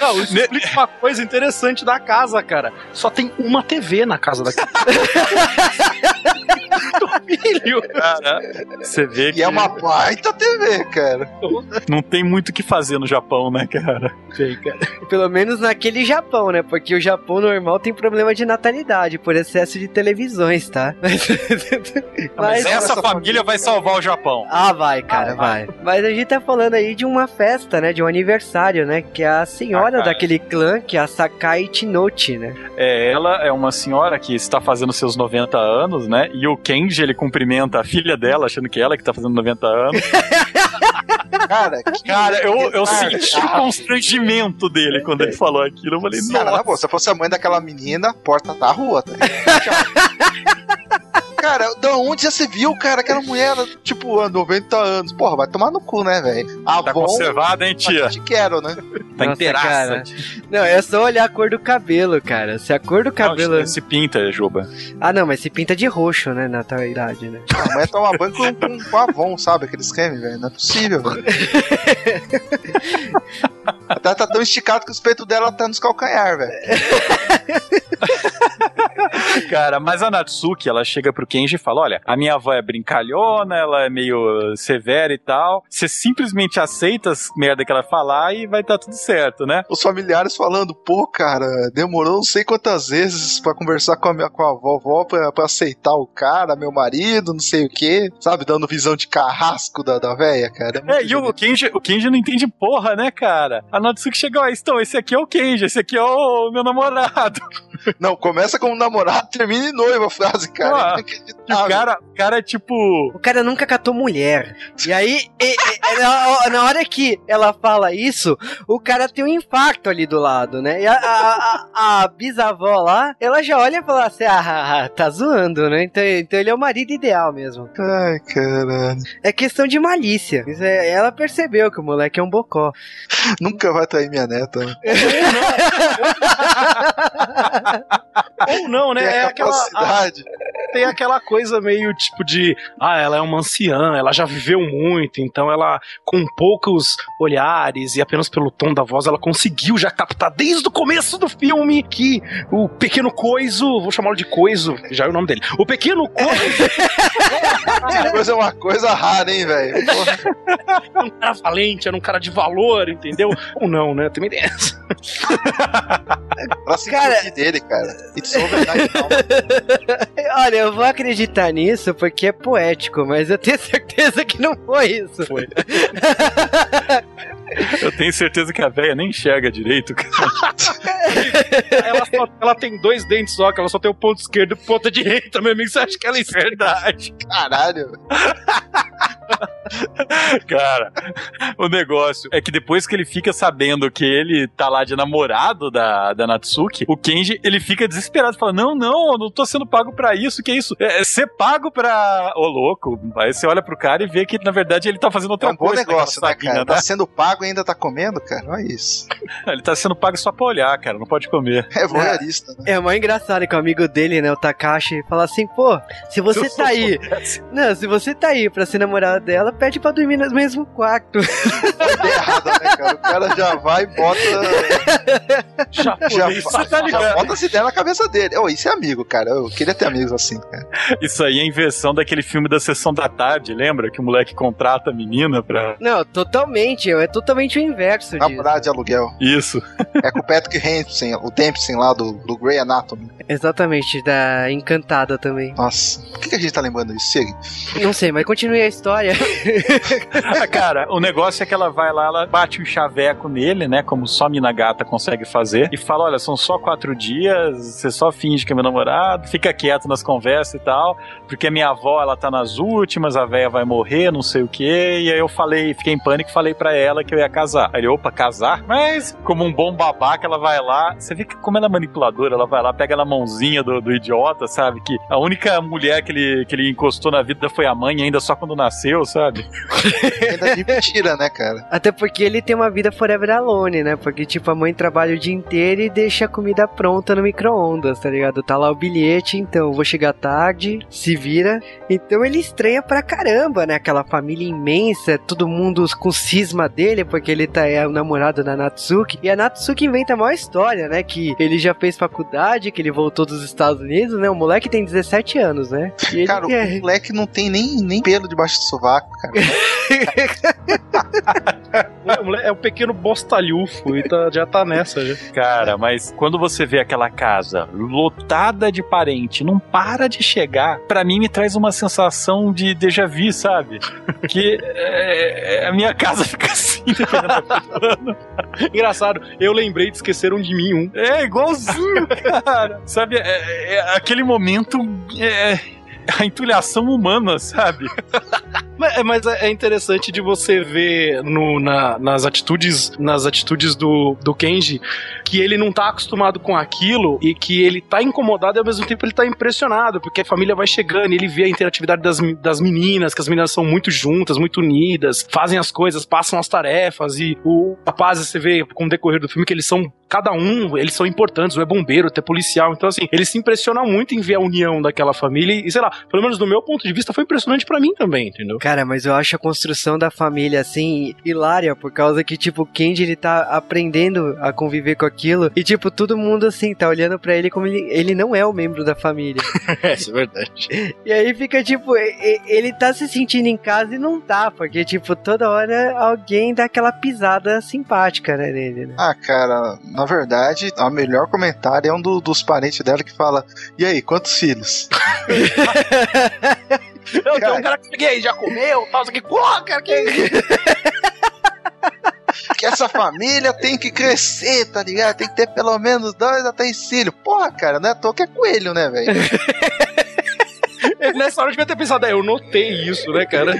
[SPEAKER 5] Não, isso explica uma coisa interessante da casa, cara. Só tem uma TV na casa da do.
[SPEAKER 3] Cara, você vê que
[SPEAKER 4] E é uma baita TV, cara.
[SPEAKER 3] não tem muito o que fazer no Japão, né, cara?
[SPEAKER 1] Pelo menos naquele Japão, né? Porque o Japão normal tem problema de natalidade por excesso de televisões, tá? Mas,
[SPEAKER 3] Mas essa,
[SPEAKER 4] essa
[SPEAKER 3] família vai salvar o Japão.
[SPEAKER 1] Ah, vai, cara,
[SPEAKER 5] Ah,
[SPEAKER 1] vai. Mas a gente tá falando aí de uma festa, né? De um aniversário, né? Que é a senhora
[SPEAKER 3] Ah, cara.
[SPEAKER 1] daquele clã, que é a Sakai Tinochi, né?
[SPEAKER 3] É, ela é uma senhora que está fazendo seus 90 anos, né? E o Kenji, ele cumprimenta a filha dela, achando que ela que tá fazendo 90 anos.
[SPEAKER 4] Cara, que
[SPEAKER 3] Cara, eu, eu
[SPEAKER 4] Cara,
[SPEAKER 3] senti o constrangimento dele quando ele falou aquilo. Eu falei,
[SPEAKER 4] Cara, boa, se eu fosse a mãe daquela menina, porta da rua, tá? Cara, da onde já se viu, cara? Aquela mulher, tipo, há 90 anos. Porra, vai tomar no cu, né, velho?
[SPEAKER 3] Tá
[SPEAKER 4] Avon,
[SPEAKER 3] conservada, hein, tia?
[SPEAKER 4] te quero, né?
[SPEAKER 3] Tá
[SPEAKER 1] Nossa,
[SPEAKER 3] inteiraça.
[SPEAKER 1] cara. Não, é só olhar a cor do cabelo, cara. Se a cor do cabelo.
[SPEAKER 3] Não, se pinta, Juba.
[SPEAKER 1] Ah, não, mas se pinta de roxo, né? Na tua idade, né?
[SPEAKER 4] A mulher toma banho com, com, com Avon, sabe? Aqueles creme, velho. Não é possível, velho. Até tá tão esticado que os peitos dela tá nos calcanhar, velho.
[SPEAKER 3] Cara, mas a Natsuki, ela chega pro Kenji e fala: Olha, a minha avó é brincalhona, ela é meio severa e tal. Você simplesmente aceita as merda que ela falar e vai dar tudo certo, né?
[SPEAKER 4] Os familiares falando, pô, cara, demorou não sei quantas vezes pra conversar com a, minha, com a vovó pra, pra aceitar o cara, meu marido, não sei o quê. Sabe, dando visão de carrasco da, da véia, cara.
[SPEAKER 3] É,
[SPEAKER 4] muito
[SPEAKER 3] e o Kenji, o Kenji não entende porra, né, cara? A Natsuki chegou, ah, então, esse aqui é o Kenji, esse aqui é o meu namorado.
[SPEAKER 4] Não, começa como namorado, termina em noiva a frase, cara.
[SPEAKER 3] Ah, o cara, o cara é tipo.
[SPEAKER 1] O cara nunca catou mulher. E aí, e- e- na, na hora que ela fala isso, o cara tem um infarto ali do lado, né? E a, a- a- a bisavó lá, ela já olha e fala assim: ah, tá zoando, né? Então, então ele é o marido ideal mesmo.
[SPEAKER 4] Ai, caralho.
[SPEAKER 1] É questão de malícia. É- ela percebeu que o moleque é um bocó.
[SPEAKER 4] Nunca vai trair minha neta. né?
[SPEAKER 5] Ou não, né? É aquela, a-. tem aquela coisa meio tipo de, ah, ela é uma anciã, ela já viveu muito, então ela, com poucos olhares e apenas pelo tom da voz, ela conseguiu já captar desde o começo do filme que o pequeno coiso, vou chamá-lo de coiso, já é o nome dele, o pequeno coiso
[SPEAKER 4] coisa é uma coisa rara, hein, velho?
[SPEAKER 5] Era um cara valente, era um cara de valor, entendeu? Ou não, né? Também tem essa.
[SPEAKER 4] Ela se
[SPEAKER 1] Cara-
[SPEAKER 4] dele, cara. It's now.
[SPEAKER 1] Olha, eu vou acreditar nisso porque é poético, mas eu tenho certeza que não foi isso.
[SPEAKER 5] Foi.
[SPEAKER 3] Eu tenho certeza que a velha nem enxerga direito, cara.
[SPEAKER 5] Ela, só- ela tem dois dentes só, que ela só tem o ponto esquerdo e o ponto direito, meu amigo. Você acha que ela é verdade?
[SPEAKER 4] Caralho.
[SPEAKER 3] Cara, o negócio é que depois que ele fica sabendo que ele tá lá de namorado da, da Natsuki, o Kenji, ele fica desesperado, fala, não, não, eu não tô sendo pago pra isso, que é isso? É, é ser pago pra... Ô, louco, aí você olha pro cara e vê que, na verdade, ele tá fazendo
[SPEAKER 4] É
[SPEAKER 3] outra
[SPEAKER 4] um bom
[SPEAKER 3] coisa.
[SPEAKER 4] negócio, né,
[SPEAKER 3] naquela saguinha,
[SPEAKER 4] cara? Tá sendo pago e ainda tá comendo, cara? Olha isso.
[SPEAKER 3] Ele tá sendo pago só pra olhar, cara, não pode comer.
[SPEAKER 4] É voyeurista, né?
[SPEAKER 1] É mó engraçado que o amigo dele, né, o Takashi, fala assim, pô, se você
[SPEAKER 3] eu
[SPEAKER 1] tá aí, não, se você tá aí pra ser namorada dela, pede pra dormir no mesmo quarto.
[SPEAKER 4] Foi né, cara? O cara já vai e bota. Já,
[SPEAKER 3] você tá
[SPEAKER 4] já bota essa ideia na cabeça dele. Oh, isso é amigo, cara. Eu queria ter amigos assim, cara.
[SPEAKER 3] Isso aí é inversão daquele filme da Sessão da Tarde, lembra? Que o moleque contrata a menina pra...
[SPEAKER 1] Não, totalmente, é totalmente o inverso.
[SPEAKER 4] Namorado de aluguel.
[SPEAKER 3] Isso.
[SPEAKER 4] É com o Patrick Hampson, o Dempsey lá do, do Grey Anatomy.
[SPEAKER 1] Exatamente, da Encantada também.
[SPEAKER 4] Nossa, por que a gente tá lembrando disso?
[SPEAKER 1] Não sei, mas continue a história.
[SPEAKER 3] Cara, o negócio é que ela vai lá, ela bate um chaveco nele, né? Como só mina gata consegue fazer, e fala: olha, são só quatro dias, você só finge que é meu namorado, fica quieto nas conversas e tal, porque a minha avó, ela tá nas últimas, a véia vai morrer, não sei o quê. E aí eu falei, fiquei em pânico e falei pra ela que eu ia casar. Aí ele, opa, casar? Mas, como um bom babaca, ela vai lá, você vê que como ela é manipuladora, ela vai lá, pega na mãozinha do, do idiota, sabe? Que a única mulher que ele, que ele encostou na vida foi a mãe, ainda só quando nasceu, sabe?
[SPEAKER 5] Sabe?
[SPEAKER 4] Ainda de mentira, né, cara?
[SPEAKER 1] Até porque ele tem uma vida forever alone, né? Porque, tipo, a mãe trabalha o dia inteiro e deixa a comida pronta no micro-ondas, tá ligado? Tá lá o bilhete, então, vou chegar tarde, se vira. Então ele estranha pra caramba, né? Aquela família imensa, todo mundo com cisma dele, porque ele tá, é o namorado da Natsuki. E a Natsuki inventa a maior história, né? Que ele já fez faculdade, que ele voltou dos Estados Unidos, né? O moleque tem 17 anos, né? E ele
[SPEAKER 4] Cara,
[SPEAKER 1] quer-
[SPEAKER 4] o moleque não tem nem, nem pelo debaixo do sovaco, cara.
[SPEAKER 5] É um pequeno bostalhufo e tá- já tá nessa. Já.
[SPEAKER 3] Cara, mas quando você vê aquela casa lotada de parente, não para de chegar, pra mim me traz uma sensação de déjà vu, sabe? Que é, é, a minha casa fica assim, da
[SPEAKER 5] Engraçado, eu lembrei de esqueceram de mim um.
[SPEAKER 3] É igualzinho, cara. Sabe, é, é aquele momento. É, a entulhação humana, sabe?
[SPEAKER 5] Mas, é- mas é interessante de você ver no- na- nas atitudes, nas atitudes do, do Kenji que ele não tá acostumado com aquilo e que ele tá incomodado e ao mesmo tempo ele tá impressionado, porque a família vai chegando ele vê a interatividade das, das meninas, que as meninas são muito juntas, muito unidas, fazem as coisas, passam as tarefas e o rapaz, você vê com o decorrer do filme que eles são, cada um, eles são importantes, um é bombeiro, outro é policial, então assim, ele se impressiona muito em ver a união daquela família e, sei lá, pelo menos do meu ponto de vista foi impressionante pra mim também, entendeu?
[SPEAKER 1] Cara, mas eu acho a construção da família, assim, hilária, por causa que, tipo, o Kenji, ele tá aprendendo a conviver com aquilo, e, tipo, todo mundo, assim, tá olhando pra ele como ele, ele não é o membro da família.
[SPEAKER 5] É, isso é verdade.
[SPEAKER 1] e aí fica, tipo, ele tá se sentindo em casa e não tá, porque, tipo, toda hora alguém dá aquela pisada simpática, né, nele, né?
[SPEAKER 4] Ah, cara, na verdade, o melhor comentário é um do- dos parentes dela que fala: E aí, quantos filhos?
[SPEAKER 5] Eu tenho um cara que cheguei, já comeu, tal, isso aqui, porra, cara, que
[SPEAKER 4] Que essa família tem que crescer, tá ligado? Tem que ter pelo menos dois a três filhos. Porra, cara, não é à toa que é coelho, né, velho?
[SPEAKER 5] Nessa hora eu devia ter pensado, é, eu notei isso, né, cara?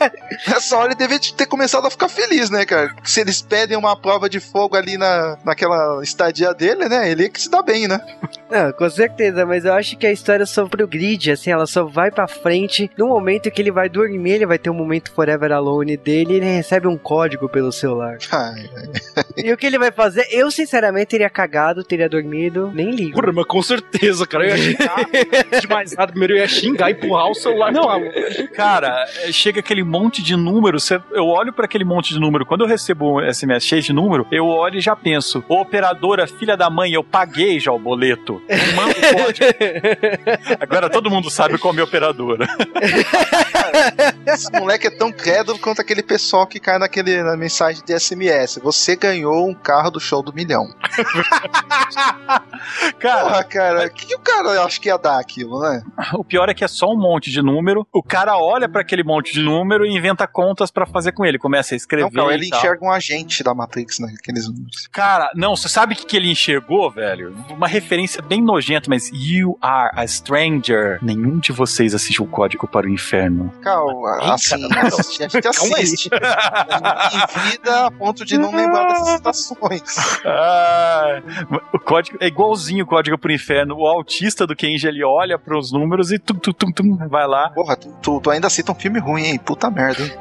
[SPEAKER 4] Nessa hora ele devia ter começado a ficar feliz, né, cara? Se eles pedem uma prova de fogo ali na, naquela estadia dele, né? Ele é que se dá bem, né?
[SPEAKER 1] Não, com certeza, mas eu acho que a história só progride, assim, ela só vai pra frente no momento que ele vai dormir, ele vai ter um momento forever alone dele, e ele recebe um código pelo celular.
[SPEAKER 4] Ai,
[SPEAKER 1] e o que ele vai fazer? Eu, sinceramente, teria cagado, teria dormido, nem ligo.
[SPEAKER 5] Porra, mas com certeza, cara, eu ia xingar de mais nada, primeiro eu ia xingar, empurrar o celular.
[SPEAKER 3] Não, Cara, é, chega aquele monte de número, eu olho pra aquele monte de número, quando eu recebo um SMS cheio de número, eu olho e já penso, ô operadora, filha da mãe, eu paguei já o boleto. Manda o código. Agora todo mundo sabe qual é a minha operadora.
[SPEAKER 4] esse moleque é tão crédulo quanto aquele pessoal que cai naquele, na mensagem de SMS. Você ganhou um carro do show do milhão.
[SPEAKER 3] Cara,
[SPEAKER 4] Porra, cara, o que, que o cara acha que ia dar aquilo, né?
[SPEAKER 3] o pior é que é só um monte de número, o cara olha pra aquele monte de número e inventa contas pra fazer com ele, começa a escrever
[SPEAKER 4] Não, cara, ele enxerga um agente da Matrix naqueles números.
[SPEAKER 3] Cara, não, você sabe o que, que ele enxergou, velho? Uma referência bem nojenta, mas You are a stranger. Nenhum de vocês assistiu o Código para o Inferno.
[SPEAKER 4] Calma, assim,
[SPEAKER 5] cara,
[SPEAKER 4] a gente assiste. em vida a ponto de não lembrar dessas citações.
[SPEAKER 3] Ah, o código é igualzinho o Código para o Inferno. O autista do Kenji, ele olha pros números e tum, tum, tum, tum, vai lá.
[SPEAKER 4] Porra, tu, tu, tu ainda cita um filme ruim, hein? Puta merda, hein?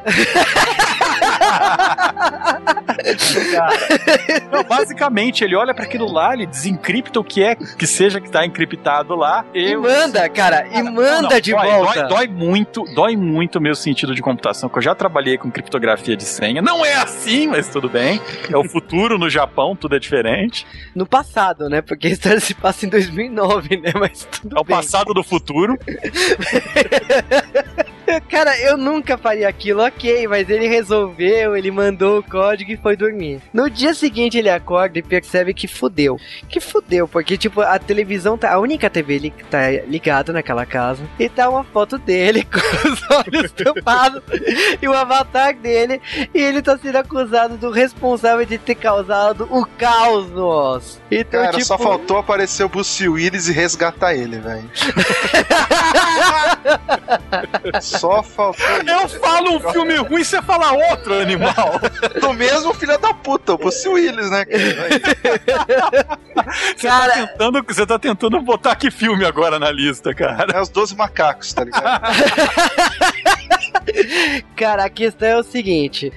[SPEAKER 3] Não, basicamente, ele olha para aquilo lá, ele desencripta o que é que seja que tá encriptado lá.
[SPEAKER 1] E
[SPEAKER 3] Eu,
[SPEAKER 1] manda, cara, e
[SPEAKER 3] Não,
[SPEAKER 1] manda
[SPEAKER 3] não,
[SPEAKER 1] de
[SPEAKER 3] dói,
[SPEAKER 1] volta.
[SPEAKER 3] Dói, dói muito, dói muito o meu sentido de computação, que eu já trabalhei com criptografia de senha. Não é assim, mas tudo bem. É o futuro no Japão, tudo é diferente.
[SPEAKER 1] No passado, né? Porque a história se passa em 2009, né? Mas tudo
[SPEAKER 3] É o
[SPEAKER 1] bem.
[SPEAKER 3] passado do futuro.
[SPEAKER 1] Cara, eu nunca faria aquilo, ok, mas ele resolveu, ele mandou o código e foi dormir. No dia seguinte ele acorda e percebe que fudeu. Que fudeu, porque tipo, a televisão tá. A única TV li, tá ligada naquela casa. E tá uma foto dele com os olhos tampados e o avatar dele. E ele tá sendo acusado do responsável de ter causado o caos. Então,
[SPEAKER 4] Cara,
[SPEAKER 1] tipo.
[SPEAKER 4] só faltou aparecer o Bruce Willis e resgatar ele, velho. só faltou
[SPEAKER 3] Eu falo um filme ruim, você fala outro, animal.
[SPEAKER 4] Do mesmo filho da puta, o Bruce Willis, né? cara?
[SPEAKER 3] Você,
[SPEAKER 1] Cara-
[SPEAKER 3] tá tentando, você tá tentando botar que filme agora na lista, cara?
[SPEAKER 4] É os 12 macacos, tá ligado?
[SPEAKER 1] Cara, a questão é o seguinte.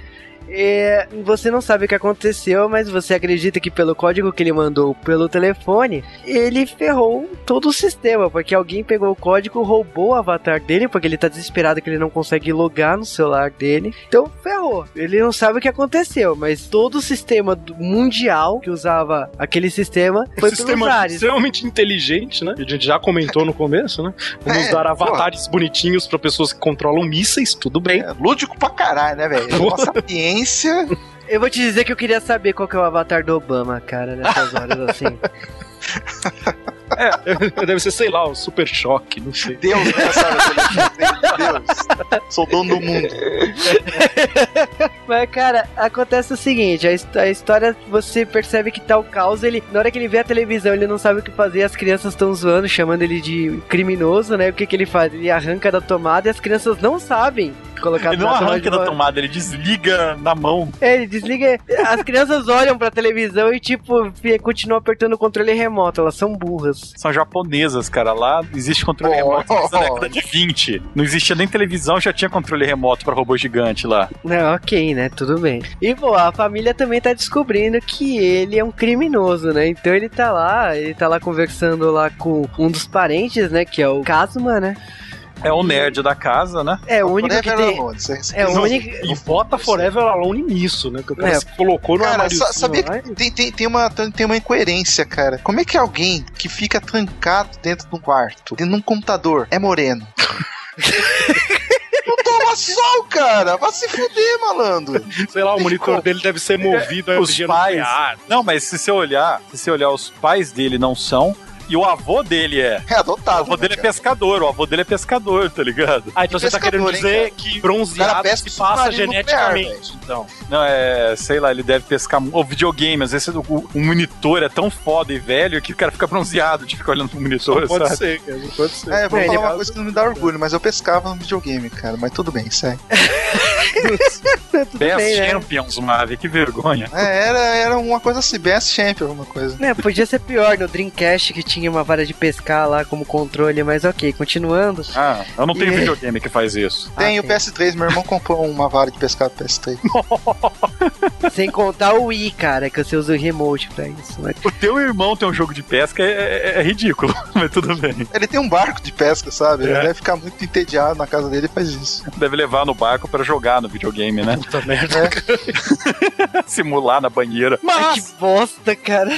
[SPEAKER 1] É, você não sabe o que aconteceu, mas você acredita que pelo código que ele mandou pelo telefone, ele ferrou todo o sistema, porque alguém pegou o código, roubou o avatar dele, porque ele tá desesperado que ele não consegue logar no celular dele. Então ferrou. Ele não sabe o que aconteceu, mas todo o sistema mundial que usava aquele sistema foi
[SPEAKER 5] um sistema extremamente inteligente, né? A gente já comentou no começo, né? Vamos
[SPEAKER 4] É,
[SPEAKER 5] dar avatares bonitinhos pra pessoas que controlam mísseis, tudo bem.
[SPEAKER 4] É, lúdico pra caralho, né, velho? Uma sapiência.
[SPEAKER 1] Eu vou te dizer que eu queria saber qual que é o avatar do Obama, cara, nessas horas assim.
[SPEAKER 5] Deve ser, sei lá, um super choque, não sei.
[SPEAKER 4] Deus hora, Deus. Sou dono do mundo.
[SPEAKER 1] Mas, cara, acontece o seguinte: a, his- a história você percebe que tá o caos. Ele, na hora que ele vê a televisão, ele não sabe o que fazer. As crianças estão zoando, chamando ele de criminoso, né? O que, que ele faz? Ele arranca da tomada e as crianças não sabem colocar
[SPEAKER 3] Ele não
[SPEAKER 1] na
[SPEAKER 3] arranca da tomada, ele desliga na mão.
[SPEAKER 1] É, ele desliga. As crianças olham pra televisão e, tipo, continuam apertando o controle remoto. Elas são burras.
[SPEAKER 3] São japonesas, cara. Lá existe controle
[SPEAKER 4] Oh.
[SPEAKER 3] remoto desde a década de 20. Não existia nem televisão, já tinha controle remoto pra robô gigante lá.
[SPEAKER 1] Não, ok, né? Tudo bem. E, pô, a família também tá descobrindo que ele é um criminoso, né? Então ele tá lá, ele tá lá conversando lá com um dos parentes, né? Que é o Kazuma, né?
[SPEAKER 3] É o nerd da casa, né?
[SPEAKER 1] É o único que
[SPEAKER 4] Forever
[SPEAKER 1] tem.
[SPEAKER 4] Alone,
[SPEAKER 1] É o único.
[SPEAKER 5] E bota Forever Alone nisso, né? Que o cara
[SPEAKER 1] É.
[SPEAKER 5] se colocou no
[SPEAKER 4] Cara, sabia que tem, tem, tem, uma, tem uma incoerência, cara. Como é que alguém que fica trancado dentro de um quarto, dentro de um computador, é moreno? Não toma sol, cara! Vai se fuder, malandro!
[SPEAKER 5] Sei lá, o monitor dele deve ser movido a
[SPEAKER 3] Os pais.
[SPEAKER 5] nuclear.
[SPEAKER 3] Não, mas se você olhar, se você olhar, os pais dele não são. E o avô dele é.
[SPEAKER 4] É
[SPEAKER 3] O
[SPEAKER 4] adotado.
[SPEAKER 3] avô dele é
[SPEAKER 4] né, cara?
[SPEAKER 3] pescador, o avô dele é pescador, tá ligado?
[SPEAKER 5] Ah, então você tá querendo
[SPEAKER 4] hein,
[SPEAKER 5] dizer
[SPEAKER 4] cara?
[SPEAKER 5] que
[SPEAKER 4] O cara
[SPEAKER 5] bronzeado
[SPEAKER 4] pesca
[SPEAKER 5] se passa
[SPEAKER 4] nuclear,
[SPEAKER 5] geneticamente, então.
[SPEAKER 3] Não, é. Sei lá, ele deve pescar. O videogame, às vezes o, o monitor é tão foda e velho que o cara fica bronzeado de ficar olhando pro monitor,
[SPEAKER 5] Pode
[SPEAKER 3] sabe?
[SPEAKER 5] ser, cara, pode ser.
[SPEAKER 4] É, vou
[SPEAKER 1] É,
[SPEAKER 4] falar uma coisa que não me dá orgulho, mas eu pescava no videogame, cara. Mas tudo bem, segue.
[SPEAKER 1] Tudo
[SPEAKER 3] Best
[SPEAKER 1] bem, né?
[SPEAKER 3] Champions, Mave, que vergonha.
[SPEAKER 4] É, era, era uma coisa assim, Best Champion, alguma coisa.
[SPEAKER 1] Né, podia ser pior no Dreamcast que tinha uma vara de pescar lá como controle, mas ok, continuando.
[SPEAKER 3] Ah, eu não tenho
[SPEAKER 1] E-
[SPEAKER 3] videogame que faz isso.
[SPEAKER 4] Tem
[SPEAKER 1] Ah,
[SPEAKER 4] o PS3, meu irmão comprou uma vara de pescar do PS3.
[SPEAKER 1] Sem contar o Wii, cara, que você usa o remote pra isso. Né?
[SPEAKER 3] O teu irmão tem um jogo de pesca é, é- é ridículo, mas tudo bem.
[SPEAKER 4] Ele tem um barco de pesca, sabe? Ele
[SPEAKER 3] É.
[SPEAKER 4] deve ficar muito entediado na casa dele e faz isso.
[SPEAKER 3] Deve levar no barco pra jogar no videogame, né?
[SPEAKER 5] Puta merda.
[SPEAKER 3] Simular na banheira.
[SPEAKER 1] Ai, que bosta, cara.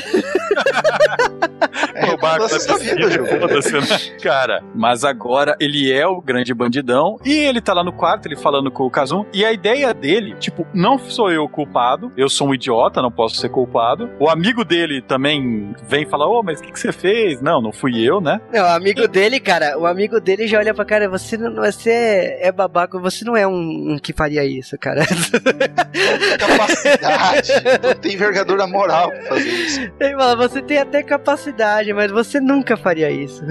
[SPEAKER 4] É
[SPEAKER 3] barco da
[SPEAKER 4] da vida,
[SPEAKER 3] né? Cara, mas agora ele é o grande bandidão e ele tá lá no quarto, ele falando com o Kazum. E a ideia dele, tipo, não sou eu o culpado, eu sou um idiota, não posso ser culpado. O amigo dele também vem falar: Ô, mas o que, que você fez? Não, não fui eu, né?
[SPEAKER 1] Não, o amigo dele, cara, o amigo dele já olha pra cara, você não, você é, é babaca, você não é um, um que faria isso, cara.
[SPEAKER 4] Capacidade. não tem envergadura moral pra fazer isso.
[SPEAKER 1] Ele fala, você tem até capacidade, mas você nunca faria isso.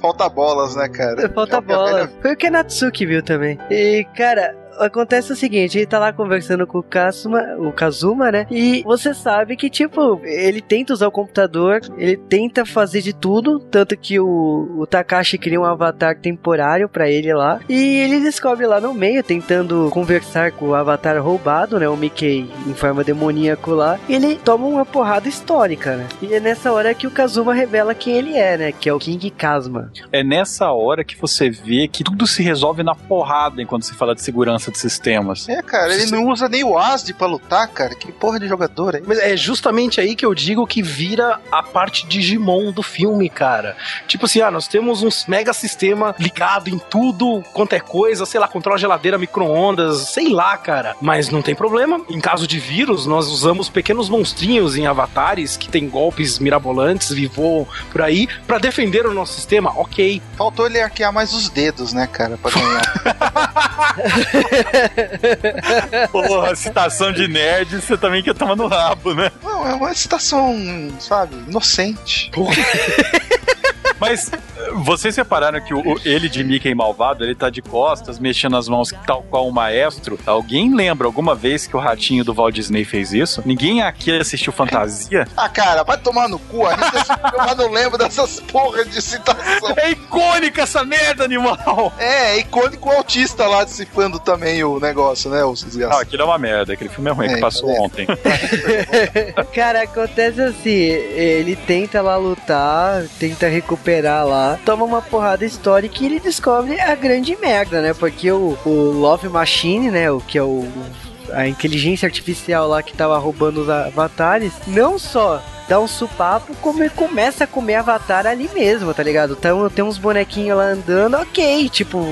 [SPEAKER 4] Falta bolas, né, cara?
[SPEAKER 1] Falta
[SPEAKER 4] É
[SPEAKER 1] bola. Foi o que a Natsuki viu também. E, cara, acontece o seguinte, ele tá lá conversando com o Kazuma, o Kazuma, né? E você sabe que, tipo, ele tenta usar o computador, ele tenta fazer de tudo, tanto que o, o Takashi cria um avatar temporário pra ele lá. E ele descobre lá no meio, tentando conversar com o avatar roubado, né? O Mickey em forma demoníaco lá. Ele toma uma porrada histórica, né? E é nessa hora que o Kazuma revela quem ele é, né? Que é o King Kazuma.
[SPEAKER 3] É nessa hora que você vê que tudo se resolve na porrada enquanto se fala de segurança de sistemas.
[SPEAKER 4] É, cara, ele não usa nem o ASD pra lutar, cara. Que porra de jogador aí.
[SPEAKER 5] Mas é justamente aí que eu digo que vira a parte Digimon do filme, cara. Tipo assim, ah, nós temos um mega sistema ligado em tudo quanto é coisa, sei lá, controla geladeira, micro-ondas, sei lá, cara. Mas não tem problema. Em caso de vírus, nós usamos pequenos monstrinhos em avatares que tem golpes mirabolantes e voam por aí pra defender o nosso sistema. Ok.
[SPEAKER 4] Faltou ele arquear mais os dedos, né, cara, pra ganhar.
[SPEAKER 3] Porra, citação de nerd, você também quer tomar no rabo, né?
[SPEAKER 4] não, é uma citação, sabe, inocente.
[SPEAKER 3] Mas vocês repararam que o, o- ele de Mickey malvado, ele tá de costas, mexendo as mãos tal qual um maestro? Alguém lembra alguma vez que o ratinho do Walt Disney fez isso? Ninguém aqui assistiu Fantasia?
[SPEAKER 4] Ah, cara, vai tomar no cu. A gente mas não lembro dessas porra de citação.
[SPEAKER 3] É icônica essa merda, animal!
[SPEAKER 4] É, é icônico o autista lá decifrando também o negócio, né? Os
[SPEAKER 3] Não,
[SPEAKER 4] desgraçados.
[SPEAKER 3] aquilo é uma merda. Aquele filme é ruim,
[SPEAKER 4] É,
[SPEAKER 3] que passou
[SPEAKER 4] é.
[SPEAKER 3] ontem.
[SPEAKER 1] Cara, acontece assim, ele tenta lá lutar, tenta recuperar lá, toma uma porrada histórica e ele descobre a grande merda, né? Porque o, o Love Machine, né, o que é o a inteligência artificial lá que tava roubando os avatares, não só dá um supapo, como ele começa a comer avatar ali mesmo, tá ligado? Então tem uns bonequinhos lá andando, ok, tipo,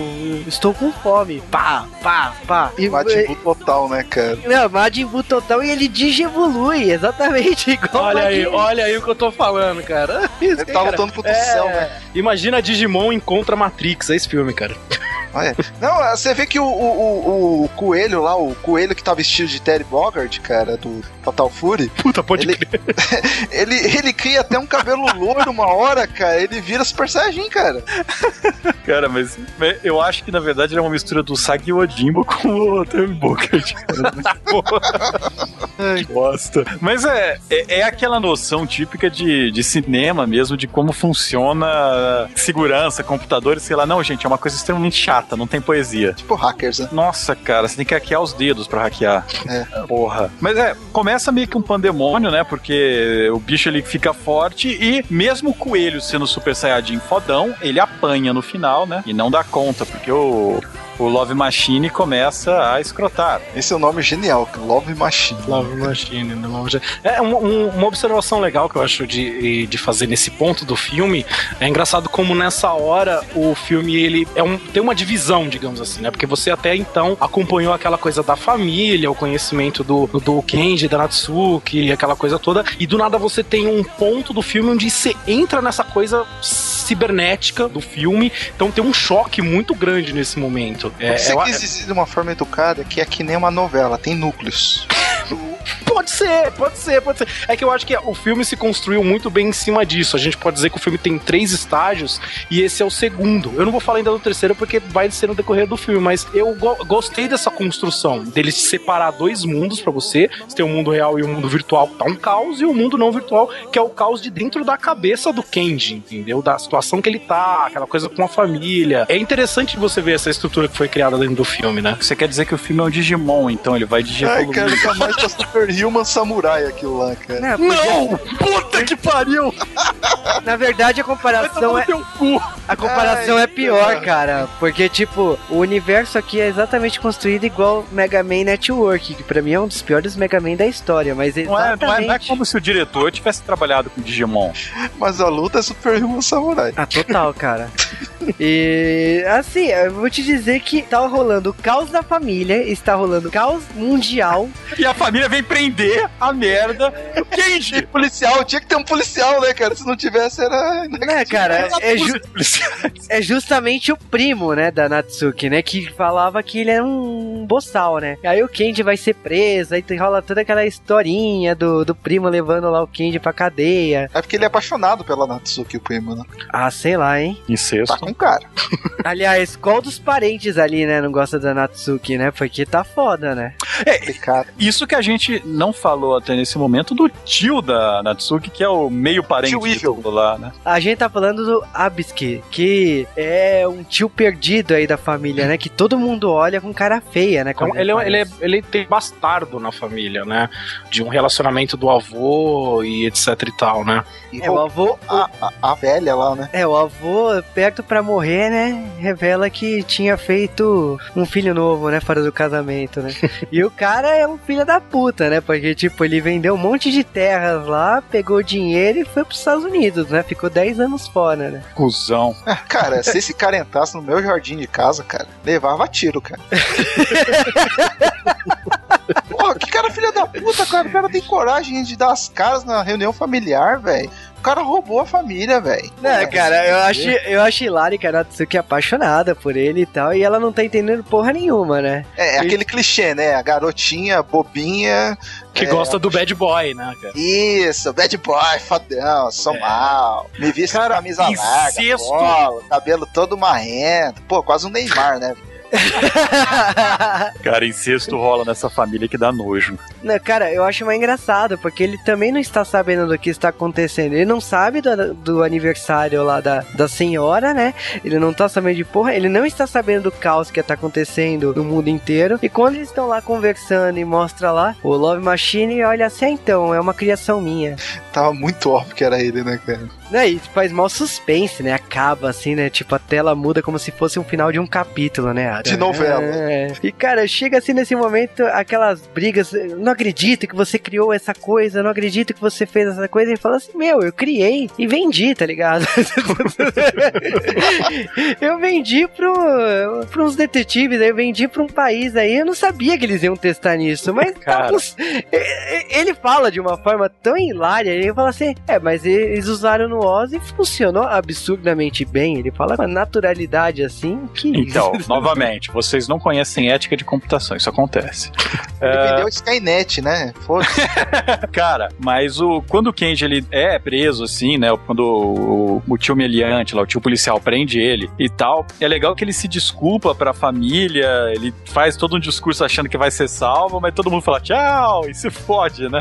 [SPEAKER 1] estou com fome, pá, pá, pá. E,
[SPEAKER 4] Majin Buu total, né, cara?
[SPEAKER 1] não, Majin Buu total e ele digievolui, exatamente igual
[SPEAKER 5] Olha aí, olha aí o que eu tô falando, cara. Isso,
[SPEAKER 4] Ele tá lutando pro
[SPEAKER 5] É,
[SPEAKER 4] céu, né?
[SPEAKER 5] Imagina Digimon encontra Matrix, é esse filme, cara.
[SPEAKER 4] Olha. Não, você vê que o, o, o, o coelho lá, o coelho que tá vestido de Terry Bogard, cara, do Fatal Fury,
[SPEAKER 5] Puta, pode
[SPEAKER 4] Ele-
[SPEAKER 5] crer.
[SPEAKER 4] Ele, ele cria até um cabelo loiro uma hora, cara. Ele vira Super Saiyajin, cara.
[SPEAKER 3] Cara, mas eu acho que na verdade ele é uma mistura do Sagi Odimbo com o Terry Bogard. Que bosta. Mas é, é, é aquela noção típica de, de cinema mesmo, de como funciona segurança, computadores, sei lá. Não, gente, é uma coisa extremamente chata, não tem poesia.
[SPEAKER 4] Tipo hackers, né?
[SPEAKER 3] Nossa, cara, você tem que hackear os dedos pra hackear.
[SPEAKER 4] É.
[SPEAKER 3] Porra. Mas é, começa meio que um pandemônio, né? Porque o bicho ele fica forte e mesmo o coelho sendo super saiyajin fodão, ele apanha no final, né? E não dá conta, porque o, o Love Machine começa a escrotar.
[SPEAKER 4] Esse é o nome genial, Love Machine.
[SPEAKER 5] Love Machine, né? Love Machine. É uma, um- uma observação legal que eu acho de, de fazer nesse ponto do filme. É engraçado como nessa hora o filme ele é um, tem uma divisão, digamos assim, né? Porque você até então acompanhou aquela coisa da família, o conhecimento do, do Kenji, da Natsuki, aquela coisa toda, e do nada você tem um ponto do filme onde você entra nessa coisa cibernética do filme, então tem um choque muito grande nesse momento. É,
[SPEAKER 4] Você
[SPEAKER 5] eu-
[SPEAKER 4] quis dizer de uma forma educada que é que nem uma novela, tem núcleos.
[SPEAKER 5] Pode ser, pode ser, pode ser. É que eu acho que o filme se construiu muito bem em cima disso. A gente pode dizer que o filme tem três estágios e esse é o segundo. Eu não vou falar ainda do terceiro porque vai ser no decorrer do filme, mas eu go- gostei dessa construção, dele separar dois mundos pra você. Você tem o mundo real e o mundo virtual, que tá um caos, e o mundo não virtual, que é o caos de dentro da cabeça do Kenji, entendeu? Da situação que ele tá, aquela coisa com a família. É interessante você ver essa estrutura que foi criada dentro do filme, né?
[SPEAKER 3] Você quer dizer que o filme é um Digimon, então ele vai
[SPEAKER 4] Ai, cara, tá mais Super Human Samurai aquilo lá, cara.
[SPEAKER 1] Não, podia-
[SPEAKER 3] Puta que pariu!
[SPEAKER 1] na verdade a comparação é a comparação
[SPEAKER 4] Ai,
[SPEAKER 1] é pior,
[SPEAKER 4] cara.
[SPEAKER 1] cara, porque tipo, o universo aqui é exatamente construído igual Mega Man Network, que pra mim é um dos piores Mega Man da história, mas
[SPEAKER 3] Não é, não, é,
[SPEAKER 1] exatamente
[SPEAKER 3] não é como se o diretor tivesse trabalhado com Digimon.
[SPEAKER 4] Mas a luta é Super Human Samurai.
[SPEAKER 1] Ah, total, cara. E assim, eu vou te dizer que tá rolando o caos da família, está rolando caos mundial.
[SPEAKER 3] E a família vem prender a merda do Kenji.
[SPEAKER 4] Policial, tinha que ter um policial, né, cara? Se não tivesse, era.
[SPEAKER 1] Né, cara? É, ju- é justamente o primo, né, da Natsuki, né, que falava que ele era um boçal, né? Aí o Kenji vai ser preso, aí tem- rola toda aquela historinha do, do primo levando lá o Kenji pra cadeia.
[SPEAKER 4] É porque ele é apaixonado pela Natsuki, o primo, né?
[SPEAKER 1] Ah, sei lá, hein?
[SPEAKER 4] Tá
[SPEAKER 3] Incesto.
[SPEAKER 4] com cara.
[SPEAKER 1] Aliás, qual dos parentes ali, né, não gosta da Natsuki, né? Porque tá foda, né?
[SPEAKER 4] Aquele cara.
[SPEAKER 3] Isso que a gente não falou até nesse momento do tio da Natsuki, que é o meio parente
[SPEAKER 4] Tio
[SPEAKER 3] de
[SPEAKER 4] Evil.
[SPEAKER 3] tudo lá, né?
[SPEAKER 1] A gente tá falando do Abiski, que é um tio perdido aí da família, né? Que todo mundo olha com cara feia, né?
[SPEAKER 5] Então,
[SPEAKER 1] quando
[SPEAKER 5] ele, é- ele, é- ele tem bastardo na família, né? De um relacionamento do avô e etc e tal, né?
[SPEAKER 4] E
[SPEAKER 1] É, o avô,
[SPEAKER 4] a, a, a velha lá, né?
[SPEAKER 1] É, o avô, perto pra morrer, né? Revela que tinha feito um filho novo, né? Fora do casamento, né? e o cara é um filho da puta, né? Porque, tipo, ele vendeu um monte de terras lá, pegou dinheiro e foi pros Estados Unidos, né? Ficou 10 anos fora, né?
[SPEAKER 3] Cusão.
[SPEAKER 4] Cara, se esse cara entrasse no meu jardim de casa, cara, levava tiro, cara. Porra, que cara filha da puta, cara. O cara tem coragem de dar as caras na reunião familiar, velho. O cara roubou a família, velho.
[SPEAKER 1] Não, cara, eu acho, eu acho hilário que a Natsuki é apaixonada por ele e tal, e ela não tá entendendo porra nenhuma, né?
[SPEAKER 4] É, é aquele clichê, né? A garotinha bobinha.
[SPEAKER 5] Que
[SPEAKER 4] É.
[SPEAKER 5] gosta do bad boy, né, cara?
[SPEAKER 4] Isso, bad boy, fodão, sou mal. Me viste com
[SPEAKER 3] Cara,
[SPEAKER 4] camisa larga, polo, cabelo todo marrento. Pô, quase um Neymar, né?
[SPEAKER 3] Cara, incesto rola nessa família que dá nojo.
[SPEAKER 1] Não, cara, eu acho mais engraçado, porque ele também não está sabendo do que está acontecendo. Ele não sabe do, do aniversário lá da, da senhora, né? Ele não tá sabendo de porra, ele não está sabendo do caos que tá acontecendo no mundo inteiro. E quando eles estão lá conversando e mostra lá o Love Machine, olha assim, ah, então, é uma criação minha.
[SPEAKER 4] Tava muito óbvio que era ele, né, cara?
[SPEAKER 1] Né, e faz mal suspense, né? Acaba assim, né? Tipo, a tela muda como se fosse um final de um capítulo, né?
[SPEAKER 4] De novela.
[SPEAKER 1] É. E, cara, chega assim nesse momento, aquelas brigas. Não acredito que você criou essa coisa, não acredito que você fez essa coisa. E fala assim: Meu, eu criei e vendi, tá ligado? eu vendi pro, pra uns detetives, eu vendi pra um país aí. Eu não sabia que eles iam testar nisso, mas
[SPEAKER 3] Cara.
[SPEAKER 1] ele fala de uma forma tão hilária. Ele fala assim: É, mas eles usaram no Oz e funcionou absurdamente bem. Ele fala com uma naturalidade assim que.
[SPEAKER 3] Então, novamente, vocês não conhecem ética de computação, isso acontece.
[SPEAKER 4] Ele vendeu Skynet, né? Foda-se.
[SPEAKER 3] Cara, mas o, quando o Kenji ele é preso, assim, né? Quando o, o tio meliante lá, o tio policial prende ele e tal, é legal que ele se desculpa pra família, ele faz todo um discurso achando que vai ser salvo, mas todo mundo fala tchau e se fode, né?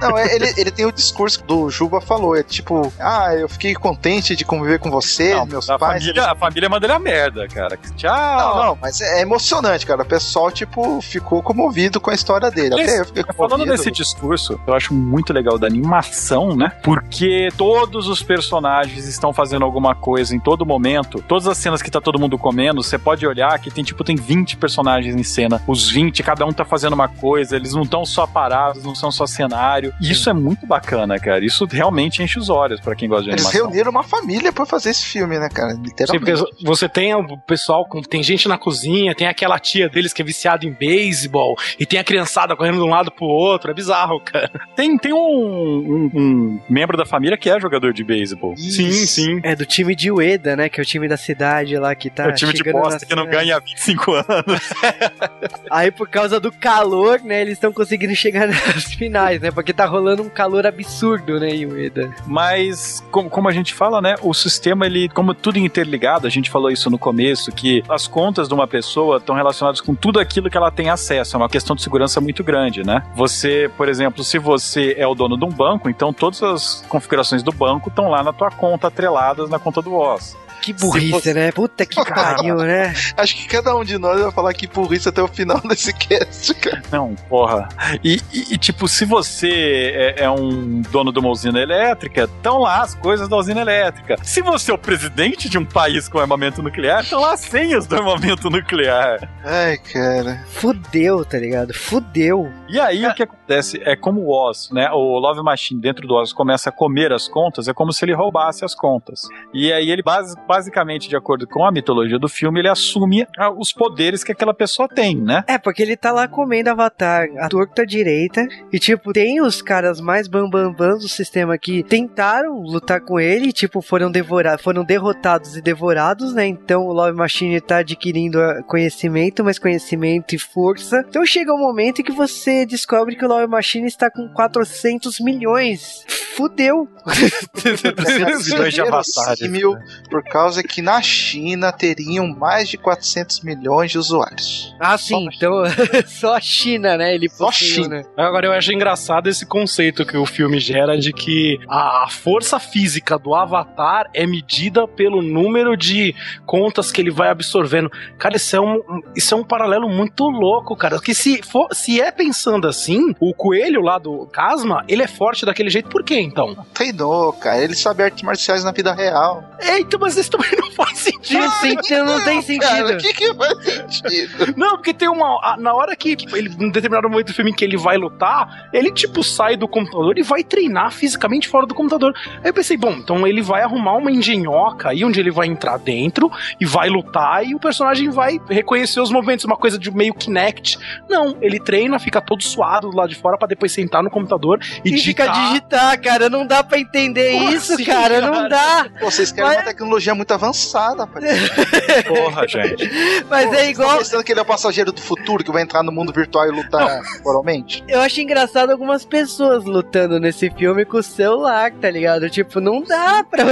[SPEAKER 4] Não, é, ele, ele tem o discurso do Juba falou, é tipo, ah, eu fiquei contente de conviver com você,
[SPEAKER 3] Não,
[SPEAKER 4] meus
[SPEAKER 3] a
[SPEAKER 4] pais.
[SPEAKER 3] família, a família manda ele a merda, cara. Tchau.
[SPEAKER 4] Não, não, mas é emocionante, cara. O pessoal, tipo, ficou comovido com a história dele.
[SPEAKER 3] Esse-
[SPEAKER 4] Até eu fiquei
[SPEAKER 3] Falando
[SPEAKER 4] comovido.
[SPEAKER 3] desse discurso, eu acho muito legal da animação, né? Porque todos os personagens estão fazendo alguma coisa em todo momento. Todas as cenas que tá todo mundo comendo, você pode olhar que tem tipo tem 20 personagens em cena. Os 20, cada um tá fazendo uma coisa, eles não estão só parados, não são só cenário. E isso é muito bacana, cara. Isso realmente enche os olhos pra quem gosta de
[SPEAKER 4] Eles
[SPEAKER 3] animação.
[SPEAKER 4] reuniram uma família pra fazer esse filme, né, cara?
[SPEAKER 5] Sim,
[SPEAKER 4] Literalmente.
[SPEAKER 5] porque você tem o pessoal, com- tem gente na cozinha, tem aquela tia deles que é viciada em beisebol, e tem a criançada correndo de um lado pro outro, é bizarro, cara.
[SPEAKER 3] Tem, tem um, um- um membro da família que é jogador de beisebol.
[SPEAKER 4] Isso.
[SPEAKER 1] É do time de Ueda, né? Que é o time da cidade lá que tá.
[SPEAKER 3] é o time de bosta que não ganha há 25 anos.
[SPEAKER 1] Aí por causa do calor, né? Eles estão conseguindo chegar nas finais, né? Porque tá rolando um calor absurdo, né, em Ueda.
[SPEAKER 3] Mas, como, como a gente fala, né? O sistema, ele, como tudo interligado, a gente falou isso no começo, que as contas de uma pessoa estão relacionadas com tudo aquilo que ela tem acesso. É uma questão de segurança muito grande, né? Você, por exemplo, se você é o dono de um banco, então todas as configurações do banco estão lá na tua conta, atreladas na conta do Oz.
[SPEAKER 1] Que burrice,
[SPEAKER 4] você-
[SPEAKER 1] né? Puta que pariu, né?
[SPEAKER 4] Acho que cada um de nós vai falar que burrice até o final desse cast, cara.
[SPEAKER 3] Não, porra. E, e- e, tipo, se você é, é um dono de uma usina elétrica, estão lá as coisas da usina elétrica. Se você é o presidente de um país com armamento nuclear, estão lá as senhas do armamento nuclear.
[SPEAKER 4] Ai, cara.
[SPEAKER 1] Fudeu, tá ligado? Fudeu.
[SPEAKER 3] E aí o que acontece é como o Oz, né? O Love Machine dentro do Oz começa a comer as contas, é como se ele roubasse as contas. E aí ele basi- basicamente, de acordo com a mitologia do filme, ele assume ah, os poderes que aquela pessoa tem, né?
[SPEAKER 1] É, porque ele tá lá comendo Avatar a torta direita. E, tipo, tem os caras mais bambambãs do sistema que tentaram lutar com ele. E, tipo, foram devorados, foram derrotados e devorados, né? Então o Love Machine tá adquirindo ah, conhecimento, mais conhecimento e força. Então chega um momento em que você descobre que o Love Machine está com 400 milhões. Fudeu.
[SPEAKER 3] 400 milhões de avatares.
[SPEAKER 4] Verossímil, por causa que na China teriam mais de 400 milhões de usuários.
[SPEAKER 1] Ah, sim. Então, só a China, né? Ele
[SPEAKER 4] Só
[SPEAKER 1] possuiu,
[SPEAKER 4] China.
[SPEAKER 1] né?
[SPEAKER 5] Agora eu acho engraçado esse conceito que o filme gera de que a força física do Avatar é medida pelo número de contas que ele vai absorvendo. Cara, isso é um, isso é um paralelo muito louco, cara. Porque se, for, se é pensando assim, o coelho lá do Casma, ele é forte daquele jeito, por quê então?
[SPEAKER 4] Treinou, cara. Ele sabe artes marciais na vida real.
[SPEAKER 5] Eita, mas isso também não faz sentido.
[SPEAKER 1] Não, não tem sentido.
[SPEAKER 4] Cara, o que que faz sentido?
[SPEAKER 5] Não, porque tem uma. a- Na hora que ele, em determinado momento do filme em que ele vai lutar, ele, tipo, sai do computador e vai treinar fisicamente fora do computador. Aí eu pensei, bom, então ele vai arrumar uma engenhoca aí onde ele vai entrar dentro e vai lutar e o personagem vai reconhecer os movimentos, uma coisa de meio Kinect. Não, ele treina, fica todo suado do lado de fora pra depois sentar no computador e,
[SPEAKER 1] E fica
[SPEAKER 5] digitar.
[SPEAKER 1] digitar, cara. Não dá pra entender
[SPEAKER 5] Como
[SPEAKER 1] isso,
[SPEAKER 5] assim,
[SPEAKER 1] cara.
[SPEAKER 5] cara?
[SPEAKER 1] Não dá.
[SPEAKER 4] Pô, Vocês querem
[SPEAKER 1] Mas-
[SPEAKER 4] uma tecnologia muito avançada, pai.
[SPEAKER 3] Porra, gente.
[SPEAKER 1] Mas
[SPEAKER 4] Pô,
[SPEAKER 1] é igual.
[SPEAKER 4] tão pensando que ele é o passageiro do futuro que vai entrar no mundo virtual e lutar moralmente?
[SPEAKER 1] Eu acho engraçado algumas pessoas lutando nesse filme com o celular, tá ligado? Tipo, não dá pra.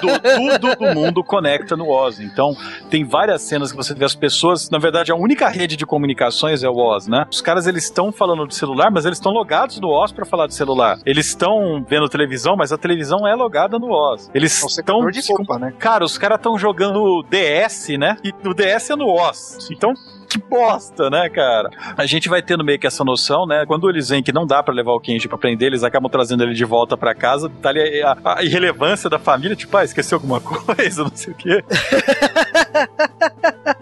[SPEAKER 3] tudo, tudo do mundo conecta no Oz. Então, tem várias cenas que você vê as pessoas. Na verdade, a única rede de comunicações é o Oz, né? Os caras eles estão falando de celular, mas eles estão logados no Oz pra falar de celular. Eles estão vendo televisão, mas a televisão é logada no Oz. Eles
[SPEAKER 4] É um
[SPEAKER 3] estão.
[SPEAKER 4] de roupa, né?
[SPEAKER 3] Cara, os caras estão jogando DS, né? E o DS é no Oz. Então. Que bosta, né, cara? A gente vai tendo meio que essa noção, né? Quando eles veem que não dá pra levar o Kenji pra prender, eles acabam trazendo ele de volta pra casa. Tá ali a, a irrelevância da família, tipo, ah, esqueceu alguma coisa, não sei o quê.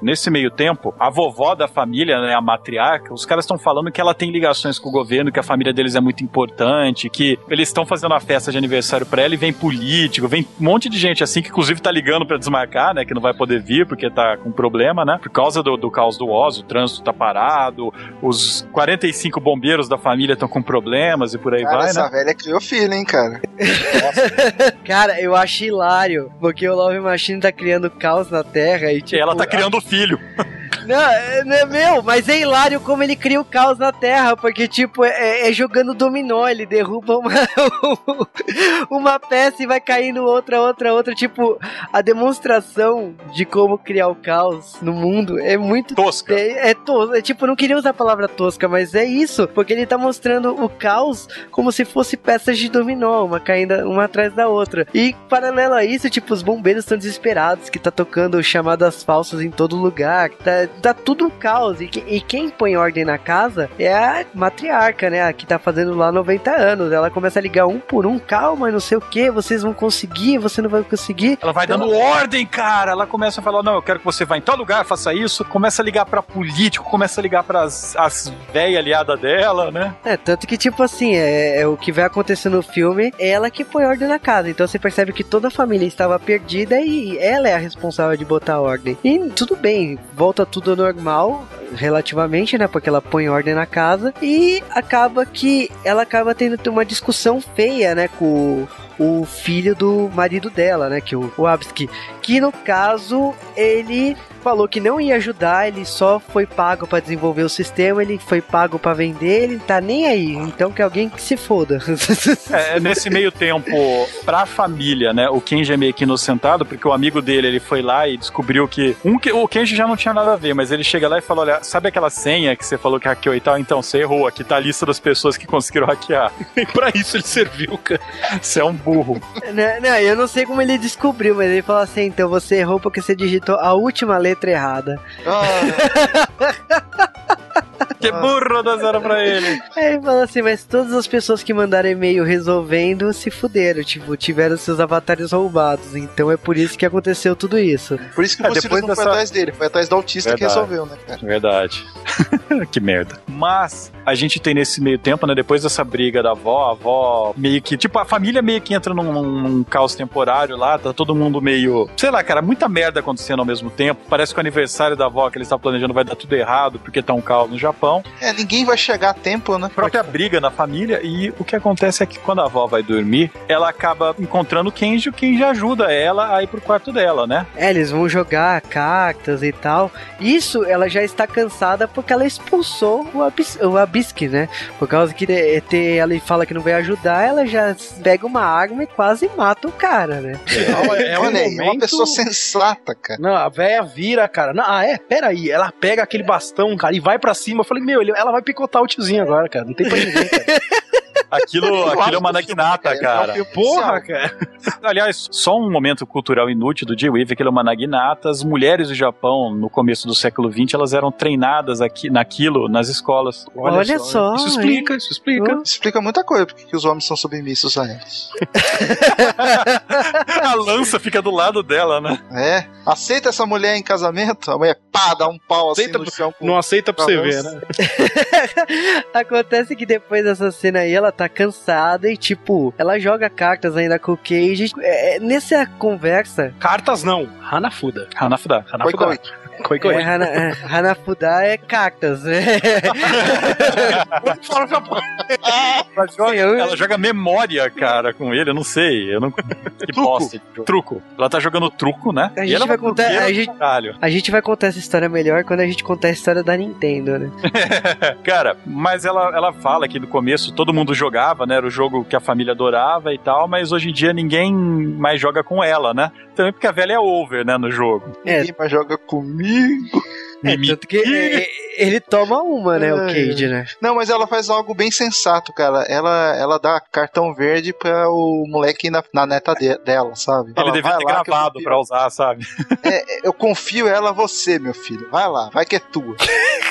[SPEAKER 3] Nesse meio tempo, a vovó da família, né, a matriarca, os caras estão falando que ela tem ligações com o governo, que a família deles é muito importante, que eles estão fazendo a festa de aniversário pra ela e vem político, vem um monte de gente assim que inclusive tá ligando pra desmarcar, né, que não vai poder vir porque tá com problema, né, por causa do, do caos do O trânsito tá parado, os 45 bombeiros da família estão com problemas e por aí
[SPEAKER 4] Cara,
[SPEAKER 3] vai,
[SPEAKER 4] essa
[SPEAKER 3] né?
[SPEAKER 4] velha criou filho, hein, cara.
[SPEAKER 1] Cara, eu acho hilário, porque o Love Machine tá criando caos na Terra e
[SPEAKER 3] E
[SPEAKER 1] tipo.
[SPEAKER 3] ela tá criando filho.
[SPEAKER 1] Não, é, não é meu, mas é hilário como ele cria o caos na Terra, porque, tipo, é, é jogando dominó, ele derruba uma, uma peça e vai caindo outra, outra, outra. Tipo, a demonstração de como criar o caos no mundo é muito
[SPEAKER 3] Tosca.
[SPEAKER 1] é, é tosco. É, tipo, não queria usar a palavra tosca, mas é isso. Porque ele tá mostrando o caos como se fosse peças de dominó, uma caindo uma atrás da outra. E paralelo a isso, tipo, os bombeiros estão desesperados, que tá tocando chamadas falsas em todo lugar. Tá, tá tudo um caos. E, e quem põe ordem na casa é a matriarca, né? A que tá fazendo lá 90 anos. Ela começa a ligar um por um, calma, não sei o que, vocês vão conseguir, você não vai conseguir.
[SPEAKER 3] Ela vai
[SPEAKER 1] Então-
[SPEAKER 3] dando ordem, cara. Ela começa a falar: não, eu quero que você vá em tal lugar, faça isso. Começa a ligar pra político, começa a ligar pras as velhas aliadas dela, né?
[SPEAKER 1] É, tanto que, tipo assim, é, é o que vai acontecer no filme, é ela que põe ordem na casa. Então você percebe que toda a família estava perdida e ela é a responsável de botar ordem. E tudo bem, volta tudo ao normal, relativamente, né? Porque ela põe ordem na casa e acaba que ela acaba tendo uma discussão feia, né? Com o, filho do marido dela, né? Que é o, o Abski. Que no caso, ele falou que não ia ajudar, ele só foi pago pra desenvolver o sistema, ele foi pago pra vender, ele tá nem aí. Então que alguém que se foda.
[SPEAKER 3] É, nesse meio tempo, pra família, né? O Kenji é meio que inocentado, porque o amigo dele, ele foi lá e descobriu que. Um, que o Kenji já não tinha nada a ver, mas ele chega lá e fala: Olha, sabe aquela senha que você falou que hackeou e tal? Então, você errou, aqui tá a lista das pessoas que conseguiram hackear.
[SPEAKER 5] Nem pra isso ele serviu, cara.
[SPEAKER 3] Você é um burro.
[SPEAKER 1] não, não, eu não sei como ele descobriu, mas ele falou assim: então você errou porque você digitou a última letra errada.
[SPEAKER 4] Ah,
[SPEAKER 3] Que burro dá zero pra ele.
[SPEAKER 1] Aí ele falou assim: mas todas as pessoas que mandaram e-mail resolvendo se fuderam, tipo, tiveram seus avatares roubados. Então é por isso que aconteceu tudo isso.
[SPEAKER 4] por isso que
[SPEAKER 3] É, depois
[SPEAKER 4] não foi
[SPEAKER 3] dessa-
[SPEAKER 4] atrás dele, foi atrás do autista que
[SPEAKER 3] Verdade.
[SPEAKER 4] resolveu, né, cara?
[SPEAKER 3] Verdade. que merda. Mas a gente tem nesse meio tempo, né? Depois dessa briga da avó, a avó meio que. Tipo, a família meio que entra num, num caos temporário lá, tá todo mundo meio. Sei lá, cara, muita merda acontecendo ao mesmo tempo. Parece que o aniversário da avó que eles estavam planejando vai dar tudo errado, porque tá um caos no Japão.
[SPEAKER 4] É, ninguém vai chegar a tempo, né?
[SPEAKER 3] própria briga na família e o que acontece é que quando a avó vai dormir, ela acaba encontrando o Kenji, o Kenji ajuda ela a ir pro quarto dela, né?
[SPEAKER 1] É, eles vão jogar cartas e tal. Isso ela já está cansada porque ela expulsou o, Abis o Abiski, né? Por causa que eh, te- ela fala que não vai ajudar, ela já pega uma arma e quase mata o cara, né?
[SPEAKER 5] É, um
[SPEAKER 4] Olha é uma
[SPEAKER 5] momento-
[SPEAKER 4] pessoa sensata, cara.
[SPEAKER 5] Não, a véia vira, cara. Não, ah, é? Peraí. Ela pega aquele bastão, cara, e vai pra cima. Falei, meu, ele- ela vai picotar o tiozinho agora, cara. Não tem pra ninguém, cara.
[SPEAKER 3] Aquilo, aquilo é uma nagnata, cara.
[SPEAKER 5] Porra, cara.
[SPEAKER 3] Aliás, só um momento cultural inútil do J-Wave, aquilo é uma naginata. As mulheres do Japão, no começo do século XX, elas eram treinadas aqui, naquilo nas escolas.
[SPEAKER 1] Olha só,
[SPEAKER 5] Isso explica, isso explica.
[SPEAKER 4] Explica muita coisa, porque que os homens são submissos a elas.
[SPEAKER 3] A lança fica do lado dela, né?
[SPEAKER 4] É, aceita essa mulher em casamento? A mulher, pá, dá um pau assim
[SPEAKER 5] Aceita
[SPEAKER 4] no chão. Com...
[SPEAKER 5] Não aceita pra você ver, né?
[SPEAKER 1] Acontece que depois dessa cena aí, ela tá cansada e, tipo, ela joga cartas ainda com o Cage. É, nessa conversa,
[SPEAKER 5] Cartas não. Hanafuda.
[SPEAKER 3] Hanafuda.
[SPEAKER 5] Hanafuda. Koi Koi.
[SPEAKER 1] É, Hana, é, Hanafuda é cactas, né?
[SPEAKER 3] Ela joga, ela joga memória, cara, com ele, eu não sei. Eu não... Que bosta. de jogo. Truco. Ela tá jogando truco, né?
[SPEAKER 1] A
[SPEAKER 3] E
[SPEAKER 1] gente
[SPEAKER 3] ela é
[SPEAKER 1] vai
[SPEAKER 3] uma
[SPEAKER 1] contar- a gente-. A gente vai contar essa história melhor quando a gente contar a história da Nintendo, né?
[SPEAKER 3] Cara, mas ela, ela fala que no começo todo mundo jogava, né? Era o jogo que a família adorava e tal, mas hoje em dia ninguém mais joga com ela, né? Também porque a velha é over, né, no jogo.
[SPEAKER 1] É.
[SPEAKER 4] Ninguém mais joga comigo.
[SPEAKER 1] É, tanto que é, ele toma uma, né, o
[SPEAKER 4] Ai,
[SPEAKER 1] Cage, né?
[SPEAKER 4] Não, mas ela faz algo bem sensato, cara. Ela, ela dá cartão verde pra o moleque ir na, na neta de- dela, sabe?
[SPEAKER 3] Ele devia
[SPEAKER 4] "Vai
[SPEAKER 3] ter gravado
[SPEAKER 4] confio."
[SPEAKER 3] pra usar, sabe?
[SPEAKER 4] É, eu confio ela a você, meu filho. Vai lá, vai que é tua.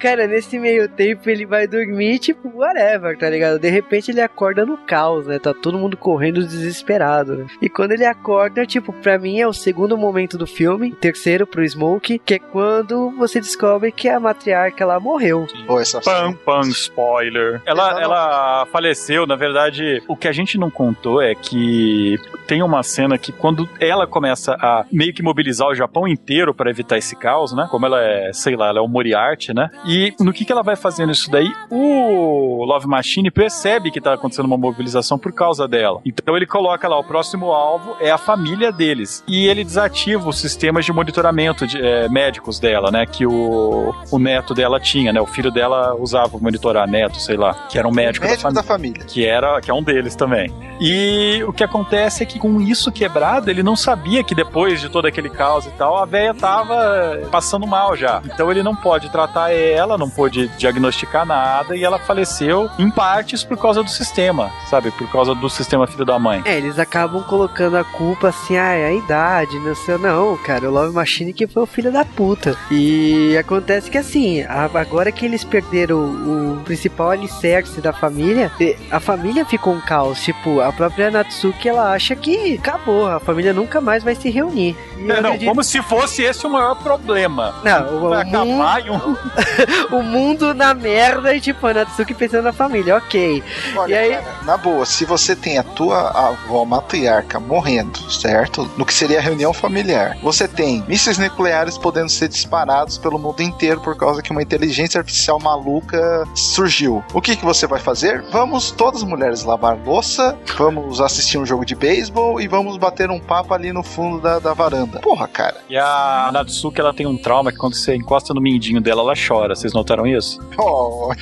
[SPEAKER 1] Cara, nesse meio tempo ele vai dormir, tipo, whatever, tá ligado? De repente ele acorda no caos, né? Tá todo mundo correndo desesperado, né? E quando ele acorda, tipo, pra mim é o segundo momento do filme, terceiro pro Smoke, que é quando você descobre que a matriarca ela morreu.
[SPEAKER 4] Pô, essa
[SPEAKER 3] Pam, pam, spoiler. Ela,
[SPEAKER 4] Ela
[SPEAKER 3] ela faleceu, na verdade, o que a gente não contou é que tem uma cena que quando ela começa a meio que mobilizar o Japão inteiro para evitar esse caos, né? Como ela é, sei lá, ela é o Moriarty, né? E no que que ela vai fazendo isso daí? O Love Machine percebe que tá acontecendo uma mobilização por causa dela. Então ele coloca lá, o próximo alvo é a família deles. E ele desativa os sistemas de monitoramento de, eh, médicos dela, né? Que o, o neto dela tinha, né? O filho dela usava monitorar neto, sei lá, que era um médico,
[SPEAKER 4] médico
[SPEAKER 3] da
[SPEAKER 4] da
[SPEAKER 3] família.
[SPEAKER 4] família.
[SPEAKER 3] Que era, que é um deles também. E o que acontece é que com isso quebrado, ele não sabia que depois de todo aquele caos e tal, a véia tava passando mal já. Então ele não pode tratar ela, não pôde diagnosticar nada e ela faleceu em partes por causa do sistema, sabe? Por causa do sistema filho da mãe.
[SPEAKER 1] É, eles acabam colocando a culpa assim, ah, é a idade, não sei, não, cara, o Love Machine que foi o filho da puta. E acontece que assim, agora que eles perderam o, principal alicerce da família, a família ficou um caos. Tipo, a própria Natsuki, ela acha que acabou, a família nunca mais vai se reunir. Eu
[SPEAKER 3] não,
[SPEAKER 1] acredito-
[SPEAKER 3] como se fosse esse o maior problema.
[SPEAKER 1] Não, o,
[SPEAKER 3] Vai acabar em um.
[SPEAKER 1] o mundo na merda e tipo, a Natsuki pensando na família, ok.
[SPEAKER 4] Olha,
[SPEAKER 1] E aí-
[SPEAKER 4] cara, na boa, se você tem a tua avó matriarca morrendo, certo? No que seria a reunião familiar. Você tem mísseis nucleares podendo ser disparados pelo mundo inteiro por causa que uma inteligência artificial maluca surgiu. O que, que você vai fazer? Vamos todas as mulheres lavar louça, vamos assistir um jogo de beisebol e vamos bater um papo ali no fundo da, da varanda. Porra, cara.
[SPEAKER 3] E a Natsuki, ela tem um trauma que quando você encosta no mindinho dela, ela chora. Vocês notaram isso?
[SPEAKER 4] Oh,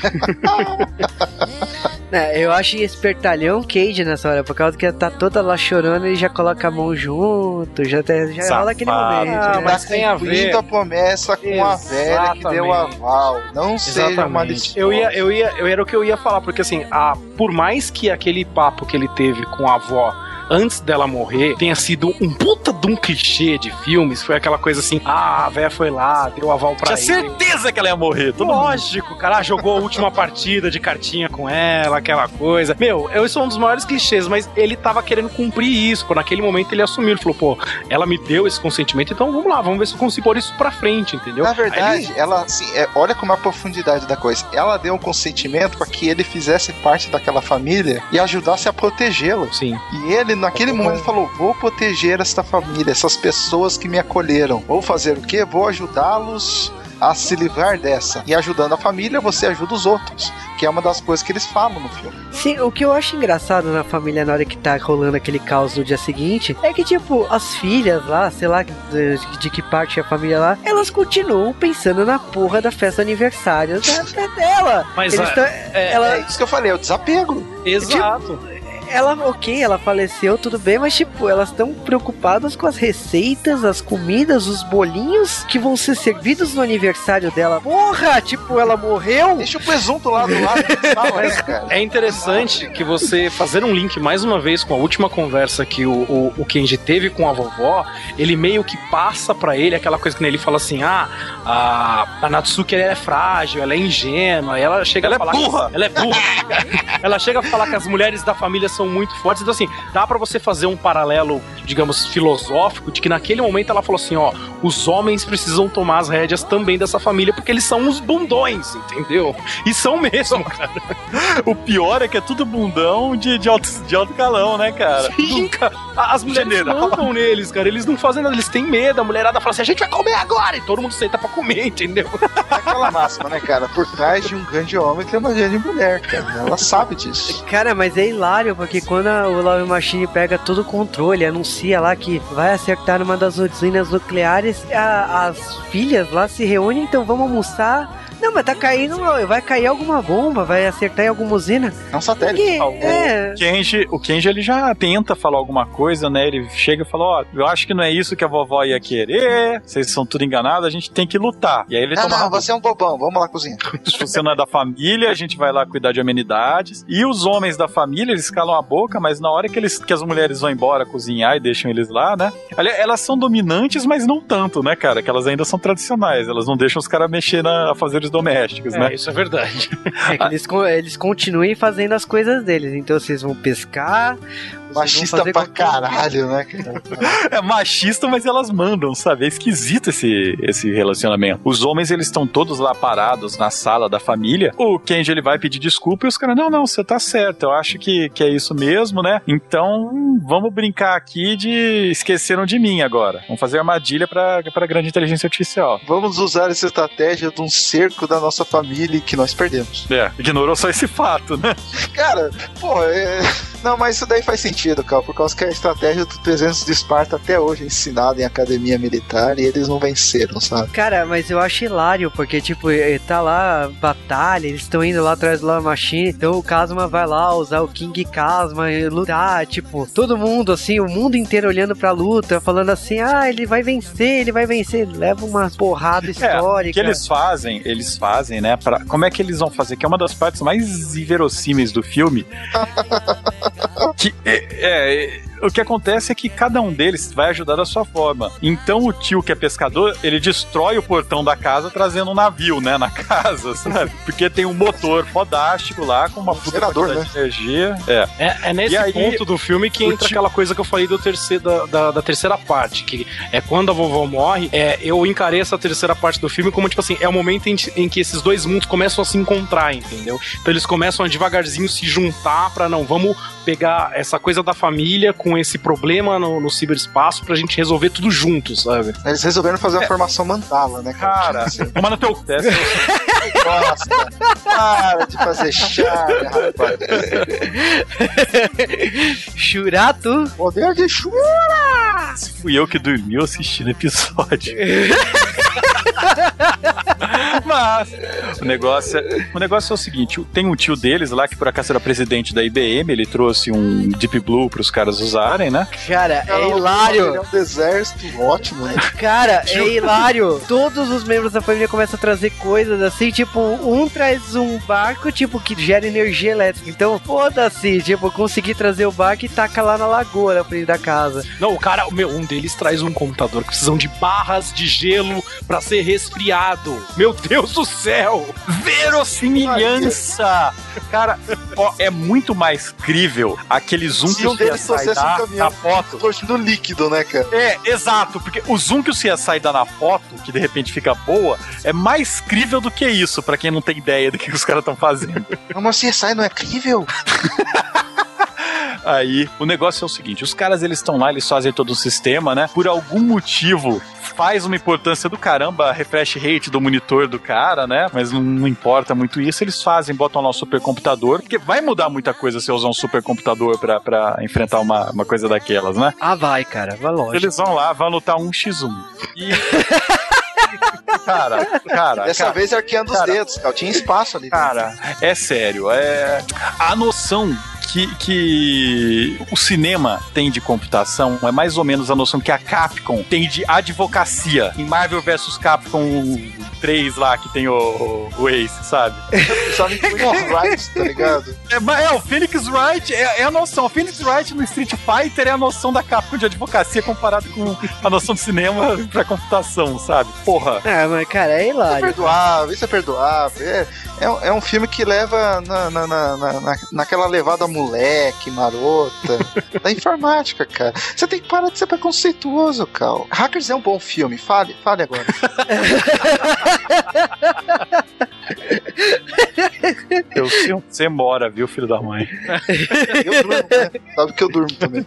[SPEAKER 1] É, eu acho espertalhão Cage nessa hora, por causa que ela tá toda lá chorando e já coloca a mão junto, já, até, já
[SPEAKER 3] Safado.
[SPEAKER 1] rola aquele momento.
[SPEAKER 5] Ah,
[SPEAKER 1] né?
[SPEAKER 5] mas tem a ver.
[SPEAKER 4] cumprindo a promessa com a velha que deu
[SPEAKER 5] Exatamente.
[SPEAKER 4] aval. Não seja
[SPEAKER 5] Exatamente.
[SPEAKER 4] malicioso.
[SPEAKER 5] Eu ia, eu ia, eu era o que eu ia falar, porque assim, a, por mais que aquele papo que ele teve com a avó antes dela morrer tenha sido um puta de um clichê de filmes, foi aquela coisa assim, ah, a véia foi lá, deu aval pra
[SPEAKER 3] Tinha
[SPEAKER 5] ele.
[SPEAKER 3] certeza que ela ia morrer. Todo mundo.
[SPEAKER 5] Lógico, cara, jogou a última partida de cartinha com ela, aquela coisa. Meu, eu sou um dos maiores clichês, mas ele tava querendo cumprir isso. Pô, naquele momento ele assumiu, ele falou, pô, ela me deu esse consentimento, então vamos lá, vamos ver se eu consigo pôr isso pra frente, entendeu?
[SPEAKER 4] Na verdade,
[SPEAKER 5] ele-
[SPEAKER 4] ela, assim, é, olha como é a profundidade da coisa. Ela deu um consentimento para que ele fizesse parte daquela família e ajudasse a protegê-lo.
[SPEAKER 5] Sim.
[SPEAKER 4] E ele, naquele momento, falou: Vou proteger esta família, essas pessoas que me acolheram. Vou fazer o quê? Vou ajudá-los a se livrar dessa. E ajudando a família, você ajuda os outros. Que é uma das coisas que eles falam no filme.
[SPEAKER 1] Sim, o que eu acho engraçado na família na hora que tá rolando aquele caos no dia seguinte é que, tipo, as filhas lá, sei lá de, de que parte é a família lá, elas continuam pensando na porra da festa aniversário da, da dela.
[SPEAKER 5] Mas
[SPEAKER 1] Eles
[SPEAKER 5] a-
[SPEAKER 1] tão-
[SPEAKER 5] é-
[SPEAKER 1] ela,
[SPEAKER 4] É isso que eu falei, é o desapego.
[SPEAKER 5] Exato.
[SPEAKER 1] Ela, ok, ela faleceu, tudo bem, mas, tipo, elas estão preocupadas com as receitas, as comidas, os bolinhos que vão ser servidos no aniversário dela. Porra, tipo, ela morreu?
[SPEAKER 4] Deixa o presunto lá do lado. que cara?
[SPEAKER 5] É interessante que você fazer um link mais uma vez com a última conversa que o, o, o Kenji teve com a vovó, ele meio que passa pra ele aquela coisa que ele fala assim: ah, a, a Natsuki ela é frágil, ela é ingênua, ela chega
[SPEAKER 3] Ela
[SPEAKER 5] a
[SPEAKER 3] é
[SPEAKER 5] falar.
[SPEAKER 3] burra.
[SPEAKER 5] Ela é burra. ela chega a falar que as mulheres da família são muito fortes. Então, assim, dá para você fazer um paralelo, digamos, filosófico, de que naquele momento ela falou assim: ó, os homens precisam tomar as rédeas também dessa família, porque eles são os bundões, entendeu? E são mesmo, cara.
[SPEAKER 3] o pior é que é tudo bundão de, de, alto, de alto calão, né, cara?
[SPEAKER 5] Sim, cara. As mulheres General. mandam neles, cara. Eles não fazem nada, eles têm medo. A mulherada fala assim: a gente vai comer agora! E todo mundo senta pra comer, entendeu?
[SPEAKER 4] É aquela máxima, né, cara? Por trás de um grande homem tem uma grande mulher, cara. Ela sabe disso.
[SPEAKER 1] Cara, mas é hilário, porque quando a, o Love Machine pega todo o controle, anuncia lá que vai acertar uma das usinas nucleares, a, as filhas lá se reúnem, então vamos almoçar não, mas tá caindo, vai cair alguma bomba, vai acertar em alguma usina.
[SPEAKER 4] É um satélite.
[SPEAKER 3] Porque, é... O Kenji, o Kenji ele já tenta falar alguma coisa, né? Ele chega e fala: Ó, oh, eu acho que não é isso que a vovó ia querer, vocês são tudo enganados, a gente tem que lutar. E aí ele
[SPEAKER 4] não,
[SPEAKER 3] toma.
[SPEAKER 4] Não, você é um bobão, vamos lá cozinhar.
[SPEAKER 3] Se você não é da família, a gente vai lá cuidar de amenidades. E os homens da família, eles calam a boca, mas na hora que, eles, que as mulheres vão embora cozinhar e deixam eles lá, né? Elas são dominantes, mas não tanto, né, cara? Que elas ainda são tradicionais. Elas não deixam os caras mexer na fazer domésticos,
[SPEAKER 5] é,
[SPEAKER 3] né?
[SPEAKER 5] Isso é verdade.
[SPEAKER 1] É que eles, eles continuem fazendo as coisas deles. Então vocês vão pescar,
[SPEAKER 4] Machista pra caralho, né?
[SPEAKER 3] é machista, mas elas mandam, sabe? É esquisito esse, esse relacionamento. Os homens, eles estão todos lá parados na sala da família. O Kenji, ele vai pedir desculpa e os caras, não, não, você tá certo. Eu acho que, que é isso mesmo, né? Então, vamos brincar aqui de esqueceram de mim agora. Vamos fazer armadilha pra, pra grande inteligência artificial.
[SPEAKER 4] Vamos usar essa estratégia de um cerco da nossa família que nós perdemos.
[SPEAKER 3] É, ignorou só esse fato, né?
[SPEAKER 4] Cara, pô, é... Não, mas isso daí faz sentido, cara, por causa que a estratégia do 300 de Esparta até hoje é ensinada em academia militar e eles não venceram, sabe?
[SPEAKER 1] Cara, mas eu acho hilário, porque, tipo, eh, tá lá batalha, eles estão indo lá atrás do Lava Machine, então o Kazuma vai lá usar o King Kazuma e lutar, tipo, todo mundo, assim, o mundo inteiro olhando pra luta, falando assim, ah, ele vai vencer, ele vai vencer, leva uma porrada histórica. É, o
[SPEAKER 3] que eles fazem, eles fazem, né, pra, como é que eles vão fazer, que é uma das partes mais inverossímeis do filme, que é, é, o que acontece é que cada um deles vai ajudar da sua forma. Então o tio que é pescador, ele destrói o portão da casa trazendo um navio, né, na casa, sabe? Porque tem um motor fodástico lá com uma puta
[SPEAKER 4] né?
[SPEAKER 3] de energia. É,
[SPEAKER 5] é, é nesse aí, ponto do filme que entra tio... aquela coisa que eu falei do terceiro, da, da, da, terceira parte, que é quando a vovó morre, é, eu encarei essa terceira parte do filme como, tipo assim, é o momento em, em que esses dois mundos começam a se encontrar, entendeu? Então eles começam a devagarzinho se juntar pra, não, vamos pegar essa coisa da família com esse problema no, no ciberespaço pra gente resolver tudo junto, sabe?
[SPEAKER 4] Eles resolveram fazer uma é. formação mandala, né?
[SPEAKER 3] Cara, toma no teu teste.
[SPEAKER 4] Nossa, para de fazer chá, rapaz.
[SPEAKER 1] Churato?
[SPEAKER 4] Poder de chura!
[SPEAKER 3] Fui eu que dormi assistindo o episódio. Mas o negócio, é, o negócio é o seguinte: tem um tio deles lá que por acaso era presidente da IBM, ele trouxe um Deep Blue pros caras usarem, né?
[SPEAKER 1] Cara, é hilário.
[SPEAKER 4] É um exército ótimo, né?
[SPEAKER 1] Cara, é hilário. Todos os membros da família começam a trazer coisas assim, tipo, um traz um barco, tipo, que gera energia elétrica. Então, foda-se, tipo, conseguir trazer o barco e taca lá na lagoa na frente da casa.
[SPEAKER 5] Não, o cara, meu, um deles traz um computador que precisam de barras de gelo para ser resfriado. Meu Deus do céu!
[SPEAKER 3] Verossimilhança! Cara, ó, é muito mais crível aquele zoom
[SPEAKER 4] Se que o CSI dá um na foto.
[SPEAKER 3] do líquido, né, cara? É, exato, porque o zoom que o CSI dá na foto, que de repente fica boa, é mais crível do que isso, para quem não tem ideia do que os caras estão fazendo.
[SPEAKER 4] Mas o CSI não é crível?
[SPEAKER 3] Aí, o negócio é o seguinte: os caras eles estão lá, eles fazem todo o sistema, né? Por algum motivo, faz uma importância do caramba a refresh rate do monitor do cara, né? Mas não, não importa muito isso. Eles fazem, botam lá um supercomputador, porque vai mudar muita coisa se eu usar um supercomputador pra, pra enfrentar uma, uma coisa daquelas, né?
[SPEAKER 1] Ah, vai, cara, vai longe.
[SPEAKER 3] Eles vão lá, vão lutar um x1. E. cara, cara.
[SPEAKER 4] Dessa
[SPEAKER 3] cara,
[SPEAKER 4] vez arqueando cara, os dedos, cara. Tinha espaço ali.
[SPEAKER 3] Cara, é sério. É... A noção que, que o cinema tem de computação é mais ou menos a noção que a Capcom tem de advocacia. Em Marvel vs Capcom 3 lá, que tem o, o Ace, sabe?
[SPEAKER 4] Só Phoenix Wright, tá ligado?
[SPEAKER 3] É, é, o Phoenix Wright é, é, a noção. O Phoenix Wright no Street Fighter é a noção da Capcom de advocacia comparado com a noção de cinema pra computação, sabe? Porra.
[SPEAKER 1] É, mas, cara, é
[SPEAKER 4] Isso é
[SPEAKER 1] hilário.
[SPEAKER 4] perdoável, isso é perdoável. É, é, um- é um filme que leva na, na, na, na- na- naquela levada moleque, marota, da informática, cara. Você tem que parar de ser preconceituoso, Cal. Hackers é um bom filme, fale, fale agora.
[SPEAKER 3] Eu sei onde você mora, viu, filho da mãe?
[SPEAKER 4] Eu durmo, né? Sabe que eu durmo também.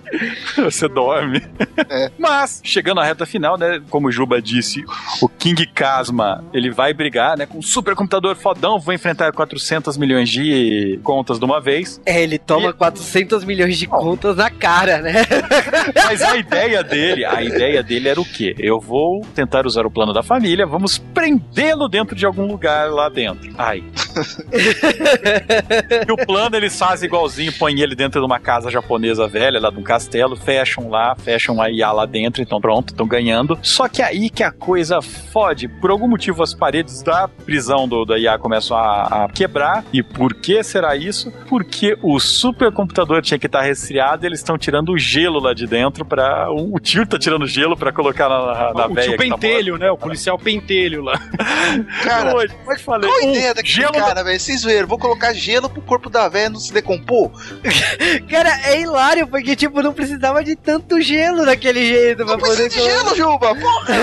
[SPEAKER 3] Você dorme.
[SPEAKER 4] É.
[SPEAKER 3] Mas, chegando à reta final, né? Como o Juba disse, o King Kasma, ele vai brigar, né? Com um supercomputador fodão, vou enfrentar 400 milhões de contas de uma vez.
[SPEAKER 1] É, ele toma 400 milhões de contas na cara, né?
[SPEAKER 3] Mas a ideia dele, a ideia dele era o quê? Eu vou tentar usar o plano da família, vamos prendê-lo dentro de algum lugar lá dentro. Ai. e o plano eles fazem igualzinho, põem ele dentro de uma casa japonesa velha, lá de um castelo, fecham lá, fecham a IA lá dentro, então pronto, estão ganhando. Só que aí que a coisa fode. Por algum motivo as paredes da prisão do, da IA começam a, a quebrar. E por que será isso? Porque o supercomputador tinha que estar resfriado e eles estão tirando o gelo lá de dentro para O, o tio tá tirando gelo para colocar na, na
[SPEAKER 5] o
[SPEAKER 3] véia
[SPEAKER 5] tio
[SPEAKER 3] que tá
[SPEAKER 5] Pentelho, né? O policial Pentelho lá.
[SPEAKER 4] Cara,
[SPEAKER 3] Hoje, como é que falei?
[SPEAKER 4] qual a
[SPEAKER 3] Um
[SPEAKER 4] ideia daquele
[SPEAKER 3] gelo
[SPEAKER 4] cara, velho? Vocês viram, vou colocar gelo pro corpo da velha não se decompor?
[SPEAKER 1] Cara, é hilário, porque, tipo, não precisava de tanto gelo daquele jeito pra
[SPEAKER 4] Não precisa
[SPEAKER 1] poder...
[SPEAKER 4] de gelo, Juba! Porra!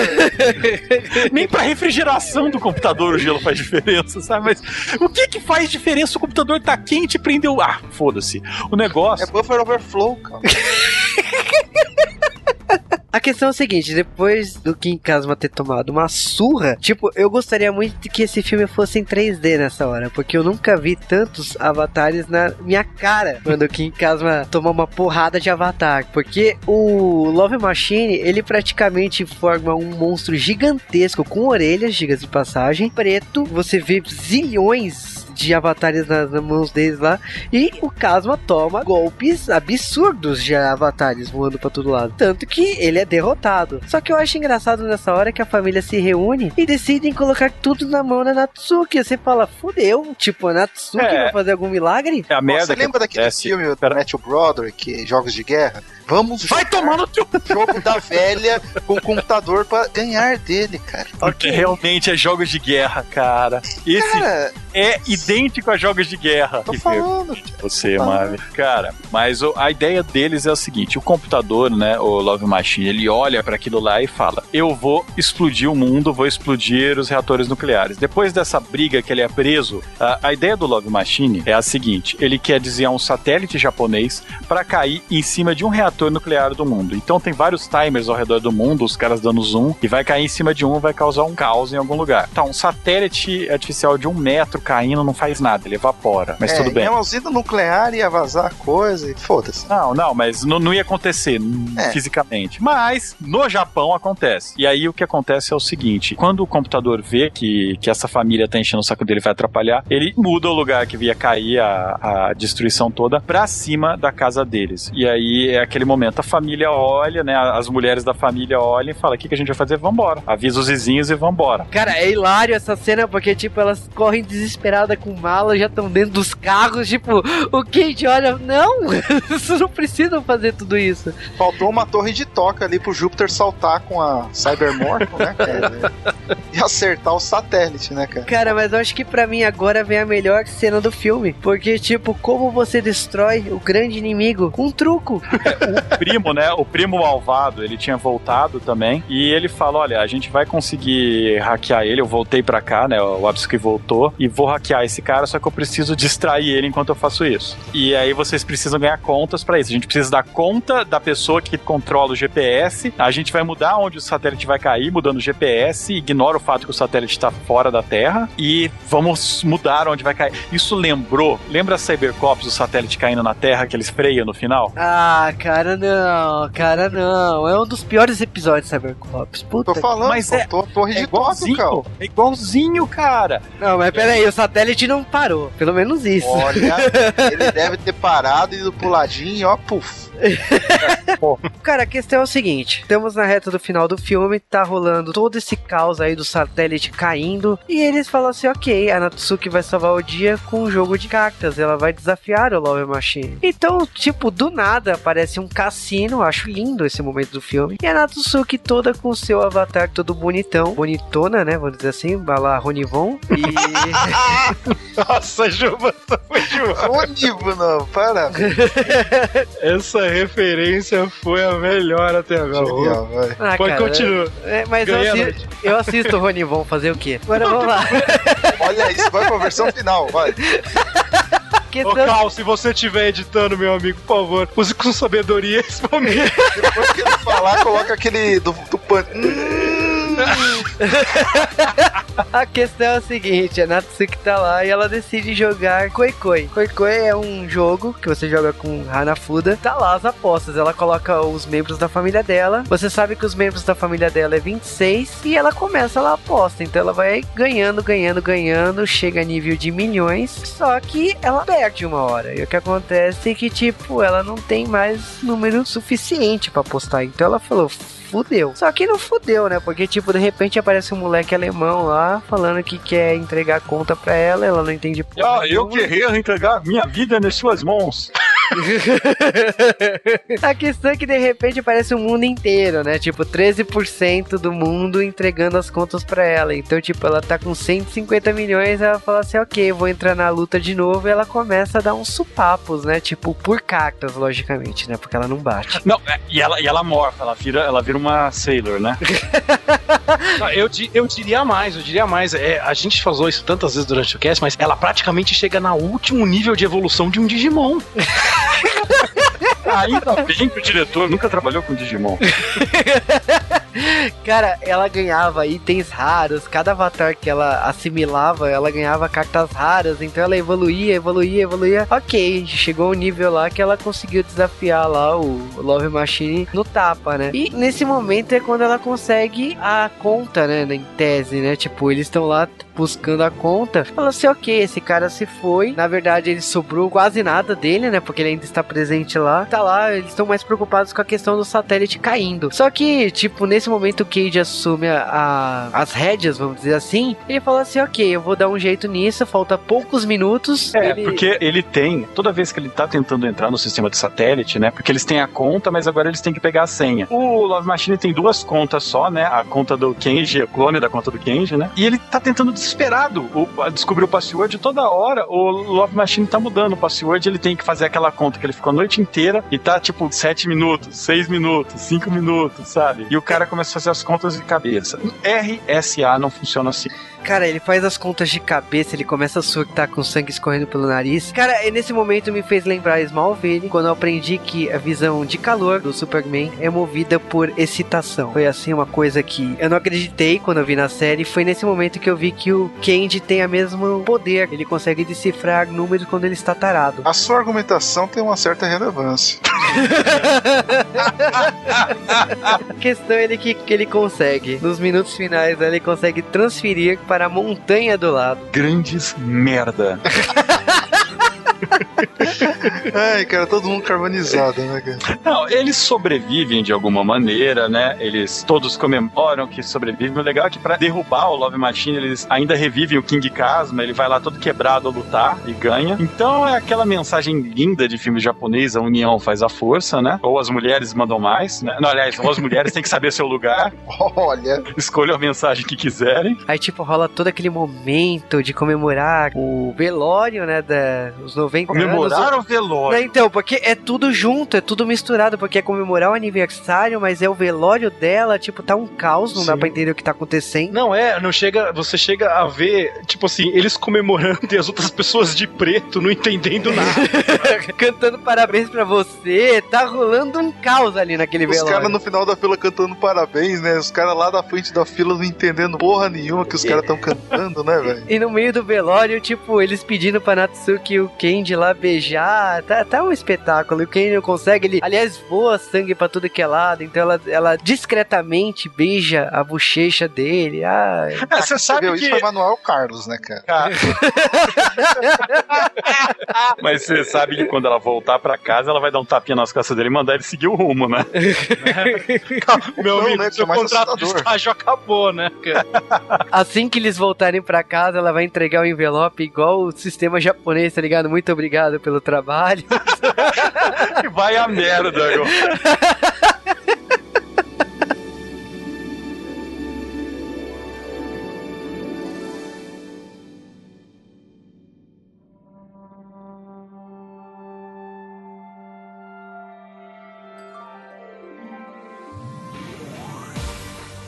[SPEAKER 3] Nem pra refrigeração do computador o gelo faz diferença, sabe? Mas o que que faz diferença? O computador tá quente e prendeu. Ah, foda-se. O negócio.
[SPEAKER 4] É buffer overflow, cara.
[SPEAKER 1] A questão é o seguinte, depois do Kim Kasma ter tomado uma surra, tipo, eu gostaria muito que esse filme fosse em 3D nessa hora, porque eu nunca vi tantos avatares na minha cara quando o Kim Kasma toma uma porrada de avatar, porque o Love Machine, ele praticamente forma um monstro gigantesco com orelhas, diga-se de passagem, preto, você vê zilhões de avatares nas, mãos deles lá. E o Kasma toma golpes absurdos de avatares voando pra todo lado. Tanto que ele é derrotado. Só que eu acho engraçado nessa hora que a família se reúne e decidem colocar tudo na mão da Natsuki. Você fala, fudeu. Tipo, a Natsuki
[SPEAKER 3] É.
[SPEAKER 1] vai fazer algum milagre?
[SPEAKER 3] É a merda
[SPEAKER 4] Você
[SPEAKER 3] que
[SPEAKER 4] lembra daquele
[SPEAKER 3] acontece.
[SPEAKER 4] filme do
[SPEAKER 3] Pera-
[SPEAKER 4] Matthew Broderick, Jogos de Guerra? Vamos
[SPEAKER 3] Vai no teu.
[SPEAKER 4] o jogo da velha com o computador pra ganhar dele, cara.
[SPEAKER 3] Porque realmente é jogos de guerra, cara. Esse
[SPEAKER 4] Cara,
[SPEAKER 3] é idêntico a jogos de guerra.
[SPEAKER 4] tô falando.
[SPEAKER 3] Você,
[SPEAKER 4] falando.
[SPEAKER 3] Marvin. Cara, mas a ideia deles é o seguinte: o computador, né, o Love Machine, ele olha pra aquilo lá e fala: Eu vou explodir o mundo, vou explodir os reatores nucleares. Depois dessa briga que ele é preso, a, a ideia do Love Machine é a seguinte: ele quer desviar um satélite japonês pra cair em cima de um reator nuclear do mundo. Então tem vários timers ao redor do mundo, os caras dando zoom, e vai cair em cima de um, vai causar um caos em algum lugar. Tá, um satélite artificial de um metro caindo não faz nada, ele evapora. Mas
[SPEAKER 4] é,
[SPEAKER 3] tudo bem.
[SPEAKER 4] É uma usina nuclear ia vazar coisa e foda-se.
[SPEAKER 3] Não, não, mas não, não ia acontecer
[SPEAKER 4] É.
[SPEAKER 3] fisicamente. Mas no Japão acontece. E aí o que acontece é o seguinte: quando o computador vê que, que essa família tá enchendo o saco dele e vai atrapalhar, ele muda o lugar que ia cair a, a destruição toda pra cima da casa deles. E aí é aquele momento: a família olha, né? As mulheres da família olham e falam: o que, que a gente vai fazer? Vambora. Avisa os vizinhos e vambora.
[SPEAKER 1] Cara, é hilário essa cena porque, tipo, elas correm desesperadas com mala, já estão dentro dos carros. Tipo, o Kate olha, não, vocês não precisam fazer tudo isso.
[SPEAKER 4] Faltou uma torre de toca ali pro Júpiter saltar com a Cybermorph, né, cara? E acertar o satélite, né, cara?
[SPEAKER 1] Cara, mas eu acho que pra mim agora vem a melhor cena do filme. Porque, tipo, como você destrói o grande inimigo com um truco.
[SPEAKER 3] o primo, né? O primo malvado, ele tinha voltado também. E ele fala: Olha, a gente vai conseguir hackear ele. Eu voltei pra cá, né? O Absuki voltou. E vou hackear esse cara, só que eu preciso distrair ele enquanto eu faço isso. E aí vocês precisam ganhar contas pra isso. A gente precisa dar conta da pessoa que controla o GPS. A gente vai mudar onde o satélite vai cair, mudando o GPS. Ignora o fato que o satélite está fora da Terra. E vamos mudar onde vai cair. Isso lembrou. Lembra Cybercops, o satélite caindo na Terra, que eles freiam no final?
[SPEAKER 1] Ah, cara, não, cara, não. É um dos piores episódios de Cybercops. Puta.
[SPEAKER 4] Tô falando,
[SPEAKER 3] Mas é-
[SPEAKER 4] a torre
[SPEAKER 3] É
[SPEAKER 4] de toca, cara.
[SPEAKER 3] igualzinho, é igualzinho, cara.
[SPEAKER 1] Não, mas peraí, o satélite Não parou, pelo menos isso.
[SPEAKER 4] Olha, ele deve ter parado e ido pro ladinho e ó, puf.
[SPEAKER 1] Cara, a questão é o seguinte: estamos na reta do final do filme, tá rolando todo esse caos aí do satélite caindo, e eles falam assim: ok, a Natsuki vai salvar o dia com um jogo de cartas, ela vai desafiar o Love Machine. Então, tipo, do nada aparece um cassino, acho lindo esse momento do filme, e a Natsuki toda com seu avatar todo bonitão, bonitona, né? Vamos dizer assim, lá, Ronivon, e.
[SPEAKER 5] Nossa, Juba, foi Juba.
[SPEAKER 4] Ô, Nivo, não, para.
[SPEAKER 5] Essa referência foi a melhor até agora.
[SPEAKER 4] Genial, vai.
[SPEAKER 1] Ah,
[SPEAKER 5] Pode
[SPEAKER 1] cara,
[SPEAKER 5] continuar.
[SPEAKER 1] É, mas eu,
[SPEAKER 5] Ganhei a
[SPEAKER 1] assi- eu assisto o Ronivon fazer o quê? Agora vamos lá.
[SPEAKER 4] Olha isso, vai pra versão final, vai.
[SPEAKER 5] Ô,
[SPEAKER 1] Questão...
[SPEAKER 5] Cal, se você estiver editando, meu amigo, por favor, use com sabedoria esse momento.
[SPEAKER 4] Depois que ele falar, coloca aquele do, do pan.
[SPEAKER 1] A questão é a seguinte, a Natsuki tá lá e ela decide jogar Koi Koi. Koi Koi é um jogo que você joga com Hanafuda. Tá lá as apostas, ela coloca os membros da família dela. Você sabe que os membros da família dela é 26 e ela começa lá a aposta. Então ela vai ganhando, ganhando, ganhando, chega a nível de milhões. Só que ela perde uma hora. E o que acontece é que, tipo, ela não tem mais número suficiente pra apostar. Então ela falou, fudeu. Só que não fudeu, né? Porque, tipo, de repente aparece um moleque alemão lá falando que quer entregar a conta pra ela, ela não entende porra
[SPEAKER 3] Ah, eu queria entregar minha vida nas suas mãos.
[SPEAKER 1] A questão é que de repente aparece o mundo inteiro, né? Tipo, 13% do mundo entregando as contas pra ela. Então, tipo, ela tá com 150 milhões, ela fala assim, ok, vou entrar na luta de novo. E ela começa a dar uns supapos, né? Tipo, por cartas, logicamente, né? Porque ela não bate.
[SPEAKER 3] Não, é, e ela, e ela morfa, ela vira, ela vira uma Sailor, né?
[SPEAKER 5] Não, Eu, eu diria mais, eu diria mais. É, a gente falou isso tantas vezes durante o cast, mas ela praticamente chega no último nível de evolução de um Digimon.
[SPEAKER 3] Ainda bem que o diretor nunca trabalhou com Digimon.
[SPEAKER 1] Cara, ela ganhava itens raros, cada avatar que ela assimilava, ela ganhava cartas raras, então ela evoluía, evoluía, evoluía. Ok, chegou um nível lá que ela conseguiu desafiar lá o Love Machine no tapa, né? E nesse momento é quando ela consegue a conta, né, em tese, né? Tipo, eles estão lá buscando a conta. Fala assim, ok, esse cara se foi. Na verdade, ele sobrou quase nada dele, né? Porque ele ainda está presente lá. Tá lá, eles estão mais preocupados com a questão do satélite caindo. Só que, tipo, nesse momento o Cage assume a, a- as rédeas, vamos dizer assim. Ele fala assim, ok, eu vou dar um jeito nisso. Falta poucos minutos.
[SPEAKER 3] É,
[SPEAKER 1] ele...
[SPEAKER 3] porque ele tem, toda vez que ele tá tentando entrar no sistema de satélite, né? Porque eles têm a conta, mas agora eles têm que pegar a senha. O Love Machine tem duas contas só, né? A conta do Kenji, o clone da conta do Kenji, né? E ele tá tentando desesperado o, descobrir o password. Toda hora o Love Machine tá mudando o password. Ele tem que fazer aquela conta que ele ficou a noite inteira e tá tipo 7 minutos, 6 minutos, 5 minutos, sabe? E o cara começa a fazer as contas de cabeça. RSA não funciona assim.
[SPEAKER 1] Cara, ele faz as contas de cabeça, ele começa a surtar com sangue escorrendo pelo nariz. Cara, e nesse momento me fez lembrar Smallville, quando eu aprendi que a visão de calor do Superman é movida por excitação. Foi assim uma coisa que eu não acreditei quando eu vi na série. Foi nesse momento que eu vi que o Candy tem a mesmo poder. Ele consegue decifrar números quando ele está tarado.
[SPEAKER 4] A sua argumentação tem uma certa relevância.
[SPEAKER 1] A questão é que ele consegue. Nos minutos finais, né, ele consegue transferir para a montanha do lado.
[SPEAKER 3] Grandes merda.
[SPEAKER 4] Ai, cara, todo mundo carbonizado, né, cara?
[SPEAKER 3] Não, eles sobrevivem de alguma maneira, né? Eles todos comemoram que sobrevivem. O legal é que pra derrubar o Love Machine, eles ainda revivem o King Kazuma, ele vai lá todo quebrado a lutar e ganha. Então é aquela mensagem linda de filme japonês, a união faz a força, né? Ou as mulheres mandam mais, né? Não, aliás, ou as mulheres têm que saber seu lugar,
[SPEAKER 4] Olha,
[SPEAKER 3] escolham a mensagem que quiserem.
[SPEAKER 1] Aí, tipo, rola todo aquele momento de comemorar o velório, né, da, os 90 anos.
[SPEAKER 3] Comemorar o velório.
[SPEAKER 1] Né, Então, porque é tudo junto, é tudo misturado, porque é comemorar o aniversário, mas é o velório dela, tipo, tá um caos, não dá
[SPEAKER 5] Sim.
[SPEAKER 1] pra entender o que tá acontecendo.
[SPEAKER 5] Não é, não chega. Você chega a ver, tipo assim, eles comemorando e as outras pessoas de preto não entendendo nada.
[SPEAKER 1] Cantando parabéns pra você, tá rolando um caos ali naquele
[SPEAKER 4] os
[SPEAKER 1] velório.
[SPEAKER 4] caras no final da fila cantando parabéns, né? Os caras lá da frente da fila não entendendo porra nenhuma que os caras estão cantando, né, velho?
[SPEAKER 1] E no meio do velório, tipo, eles pedindo pra Natsuki e o Kenji lá beijar, Ah, tá, tá um espetáculo. Quem não consegue, ele, aliás, voa sangue pra tudo que é lado. Então ela, ela discretamente beija a bochecha dele. Ah,
[SPEAKER 5] É, você sabe
[SPEAKER 4] Viu?
[SPEAKER 5] que...
[SPEAKER 4] Isso foi Manuel Carlos, né, cara?
[SPEAKER 3] Cara. Mas você sabe que quando ela voltar pra casa, ela vai dar um tapinha nas costas dele e mandar ele seguir o rumo, né?
[SPEAKER 5] Meu
[SPEAKER 4] Não,
[SPEAKER 5] amigo,
[SPEAKER 4] né,
[SPEAKER 5] seu
[SPEAKER 4] mais
[SPEAKER 5] contrato de estágio acabou, né, cara?
[SPEAKER 1] Assim que eles voltarem pra casa, ela vai entregar o envelope igual o sistema japonês, tá ligado? Muito obrigado pelo trabalho.
[SPEAKER 3] Vai a merda agora.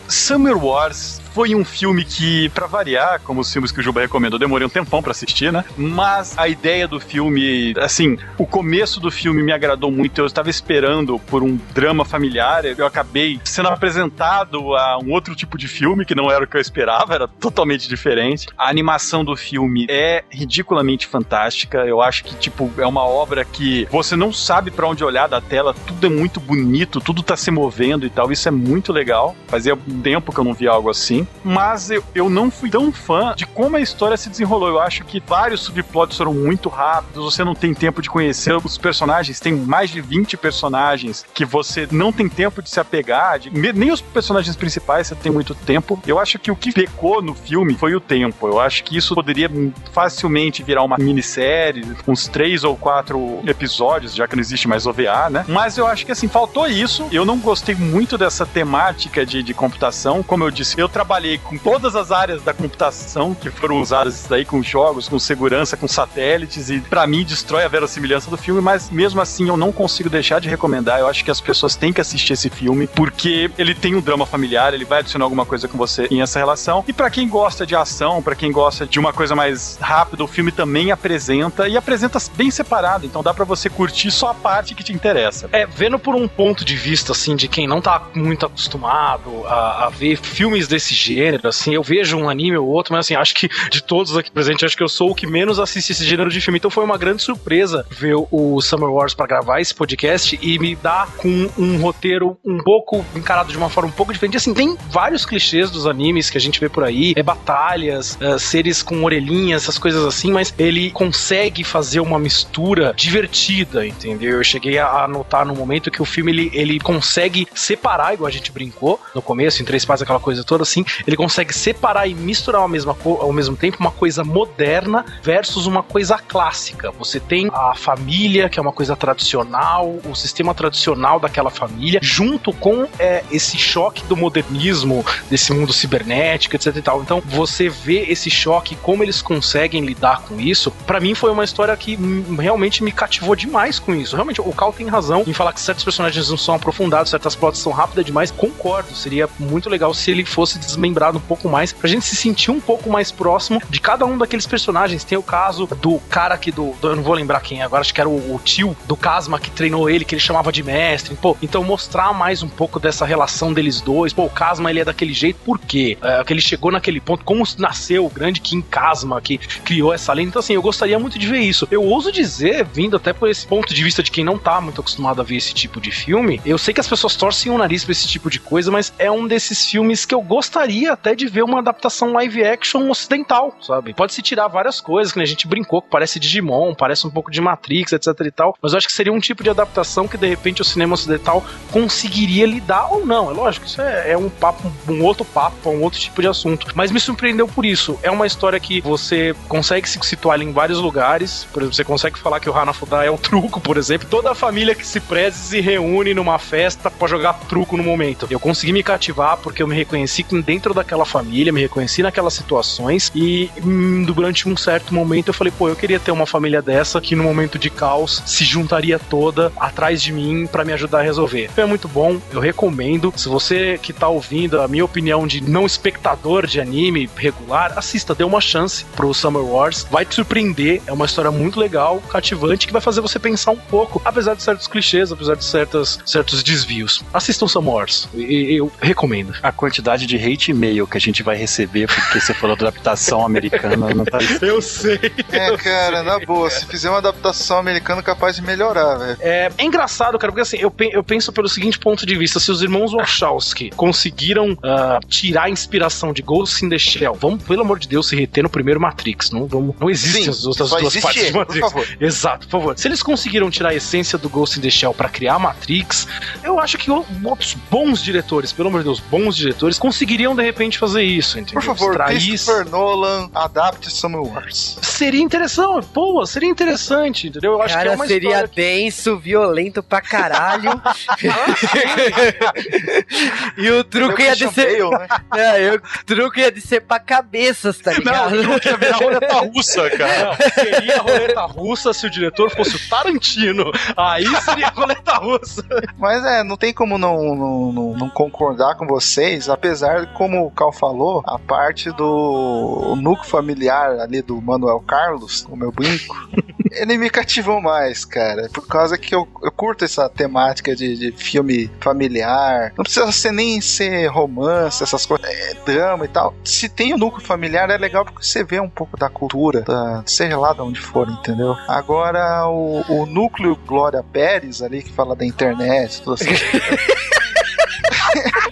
[SPEAKER 3] Summer Wars foi um filme que, pra variar, como os filmes que o Juba recomendou, demorei um tempão pra assistir, né? Mas a ideia do filme, assim, o começo do filme me agradou muito. Eu estava esperando por um drama familiar, eu acabei sendo apresentado a um outro tipo de filme que não era o que eu esperava, era totalmente diferente. A animação do filme é ridiculamente fantástica. Eu acho que, tipo, é uma obra que você não sabe pra onde olhar da tela, tudo é muito bonito, tudo tá se movendo e tal. Isso é muito legal. Fazia um tempo que eu não via algo assim. Mas eu, eu não fui tão fã de como a história se desenrolou. Eu acho que vários subplots foram muito rápidos, você não tem tempo de conhecer os personagens. Tem mais de 20 personagens que você não tem tempo de se apegar. de- nem os personagens principais você tem muito tempo. Eu acho que o que pecou no filme foi o tempo. Eu acho que isso poderia facilmente virar uma minissérie, uns três ou quatro episódios, já que não existe mais OVA, né? Mas eu acho que assim, faltou isso. Eu não gostei muito dessa temática de, de computação. Como eu disse, eu trabalhei com todas as áreas da computação que foram usadas daí com jogos, com segurança, com satélites, e pra mim destrói a verossimilhança do filme, mas mesmo assim eu não consigo deixar de recomendar. Eu acho que as pessoas têm que assistir esse filme, porque ele tem um drama familiar, ele vai adicionar alguma coisa com você em essa relação. E pra quem gosta de ação, pra quem gosta de uma coisa mais rápida, o filme também apresenta e apresenta bem separado, então dá pra você curtir só a parte que te interessa.
[SPEAKER 5] É, vendo por um ponto de vista, assim, de quem não tá muito acostumado a, a ver filmes desse gênero, assim, eu vejo um anime ou outro, mas assim, acho que de todos aqui presentes, acho que eu sou o que menos assiste esse gênero de filme. Então foi uma grande surpresa ver o Summer Wars pra gravar esse podcast e me dar com um roteiro um pouco encarado de uma forma um pouco diferente. Assim, tem vários clichês dos animes que a gente vê por aí, é batalhas, é, seres com orelhinhas, essas coisas assim, mas ele consegue fazer uma mistura divertida, entendeu? Eu cheguei a notar no momento que o filme ele, ele consegue separar, igual a gente brincou no começo, em Três Pais, aquela coisa toda assim, ele consegue separar e misturar ao mesmo, ao mesmo tempo uma coisa moderna versus uma coisa clássica. Você tem a família, que é uma coisa tradicional, o sistema tradicional daquela família, junto com é, esse choque do modernismo, desse mundo cibernético, etc e tal. Então, você vê esse choque, como eles conseguem lidar com isso, pra mim foi uma história que realmente me cativou demais com isso. Realmente, o Cal tem razão em falar que certos personagens não são aprofundados, certas plots são rápidas demais. Concordo, seria muito legal se ele fosse desmembrado um pouco mais, pra gente se sentir um pouco mais próximo de cada um daqueles personagens. Tem o caso do cara que do, do- eu não vou lembrar quem é agora, acho que era o, o tio do Casma que treinou ele, que ele chamava de mestre. Pô, então mostrar mais um pouco dessa relação deles dois. Pô, o Casma ele é daquele jeito, por quê? É, que ele chegou naquele ponto, como nasceu o grande King Casma que criou essa lenda. Então, assim, eu gostaria muito de ver isso. Eu ouso dizer, vindo até por esse ponto de vista de quem não tá muito acostumado a ver esse tipo de filme, eu sei que as pessoas torcem o nariz pra esse tipo de coisa, mas é um desses filmes que eu gostaria até de ver uma adaptação live action ocidental, sabe? Pode se tirar várias coisas, que nem a gente brincou, que parece Digimon, parece um pouco de Matrix, etc e tal, mas eu acho que seria um tipo de adaptação que de repente o cinema ocidental conseguiria lidar ou não. É lógico, isso é, é um papo, um outro papo, um outro tipo de assunto. Mas me surpreendeu por isso. É uma história que você consegue se situar em vários lugares. Por exemplo, você consegue falar que o Hanafuda é um truco, por exemplo. Toda a família que se preze se reúne numa festa pra jogar truco no momento. Eu consegui me cativar porque eu me reconheci dentro daquela família, me reconheci naquelas situações e hum, durante um certo momento eu falei, pô, eu queria ter uma família dessa que no momento de caos se juntaria toda atrás de mim pra me ajudar a resolver. É muito bom, eu recomendo. Se você que tá ouvindo a minha opinião de não espectador de anime regular, assista, dê uma chance pro Summer Wars. Vai te surpreender, é uma história muito legal, cativante, que vai fazer você pensar um pouco, apesar de certos clichês, apesar de certas, certos desvios. Assistam Summer Wars, eu recomendo.
[SPEAKER 3] A quantidade de hate hate mail que a gente vai receber porque você falou da adaptação americana. Não tá...
[SPEAKER 5] Eu sei.
[SPEAKER 4] É, cara, na boa, se fizer uma adaptação americana, capaz de melhorar, velho.
[SPEAKER 5] É, é engraçado, cara, porque assim, eu, pe- eu penso pelo seguinte ponto de vista: se os irmãos Wachowski conseguiram ah, tirar a inspiração de Ghost in the Shell, vamos, pelo amor de Deus, se reter no primeiro Matrix. Não, vamos, não existem
[SPEAKER 4] Sim,
[SPEAKER 5] as outras
[SPEAKER 4] só
[SPEAKER 5] duas
[SPEAKER 4] existe
[SPEAKER 5] partes de
[SPEAKER 4] ele, por
[SPEAKER 5] Matrix.
[SPEAKER 4] favor.
[SPEAKER 5] Exato, por favor. Se eles conseguiram tirar a essência do Ghost in the Shell pra criar a Matrix, eu acho que outros bons diretores, pelo amor de Deus, bons diretores, conseguiriam de repente fazer isso, entendeu?
[SPEAKER 4] Por favor,
[SPEAKER 5] Extrair
[SPEAKER 4] Christopher Nolan, adapte Summer Wars.
[SPEAKER 5] Seria interessante, pô, seria interessante, entendeu? Eu acho que é
[SPEAKER 1] Cara,
[SPEAKER 5] uma
[SPEAKER 1] seria
[SPEAKER 5] que-
[SPEAKER 1] denso, violento pra caralho. e o truque ia descer.
[SPEAKER 4] Bale, né?
[SPEAKER 1] É, o truque ia descer pra cabeças, tá ligado?
[SPEAKER 3] Não, ia virar roleta russa, cara.
[SPEAKER 5] Não, seria roleta russa se o diretor fosse o Tarantino. Aí seria roleta russa.
[SPEAKER 4] Mas é, não tem como não, não, não- não concordar com vocês, apesar, como o Cal falou, a parte do núcleo familiar ali do Manuel Carlos, o meu brinco, ele me cativou mais, cara. Por causa que eu, eu curto essa temática de, de filme familiar. Não precisa ser nem ser romance, essas coisas, é, drama e tal. Se tem o núcleo familiar, é legal porque você vê um pouco da cultura, da, seja lá de onde for, entendeu? Agora, o, o núcleo Glória Pérez ali, que fala da internet, tudo assim.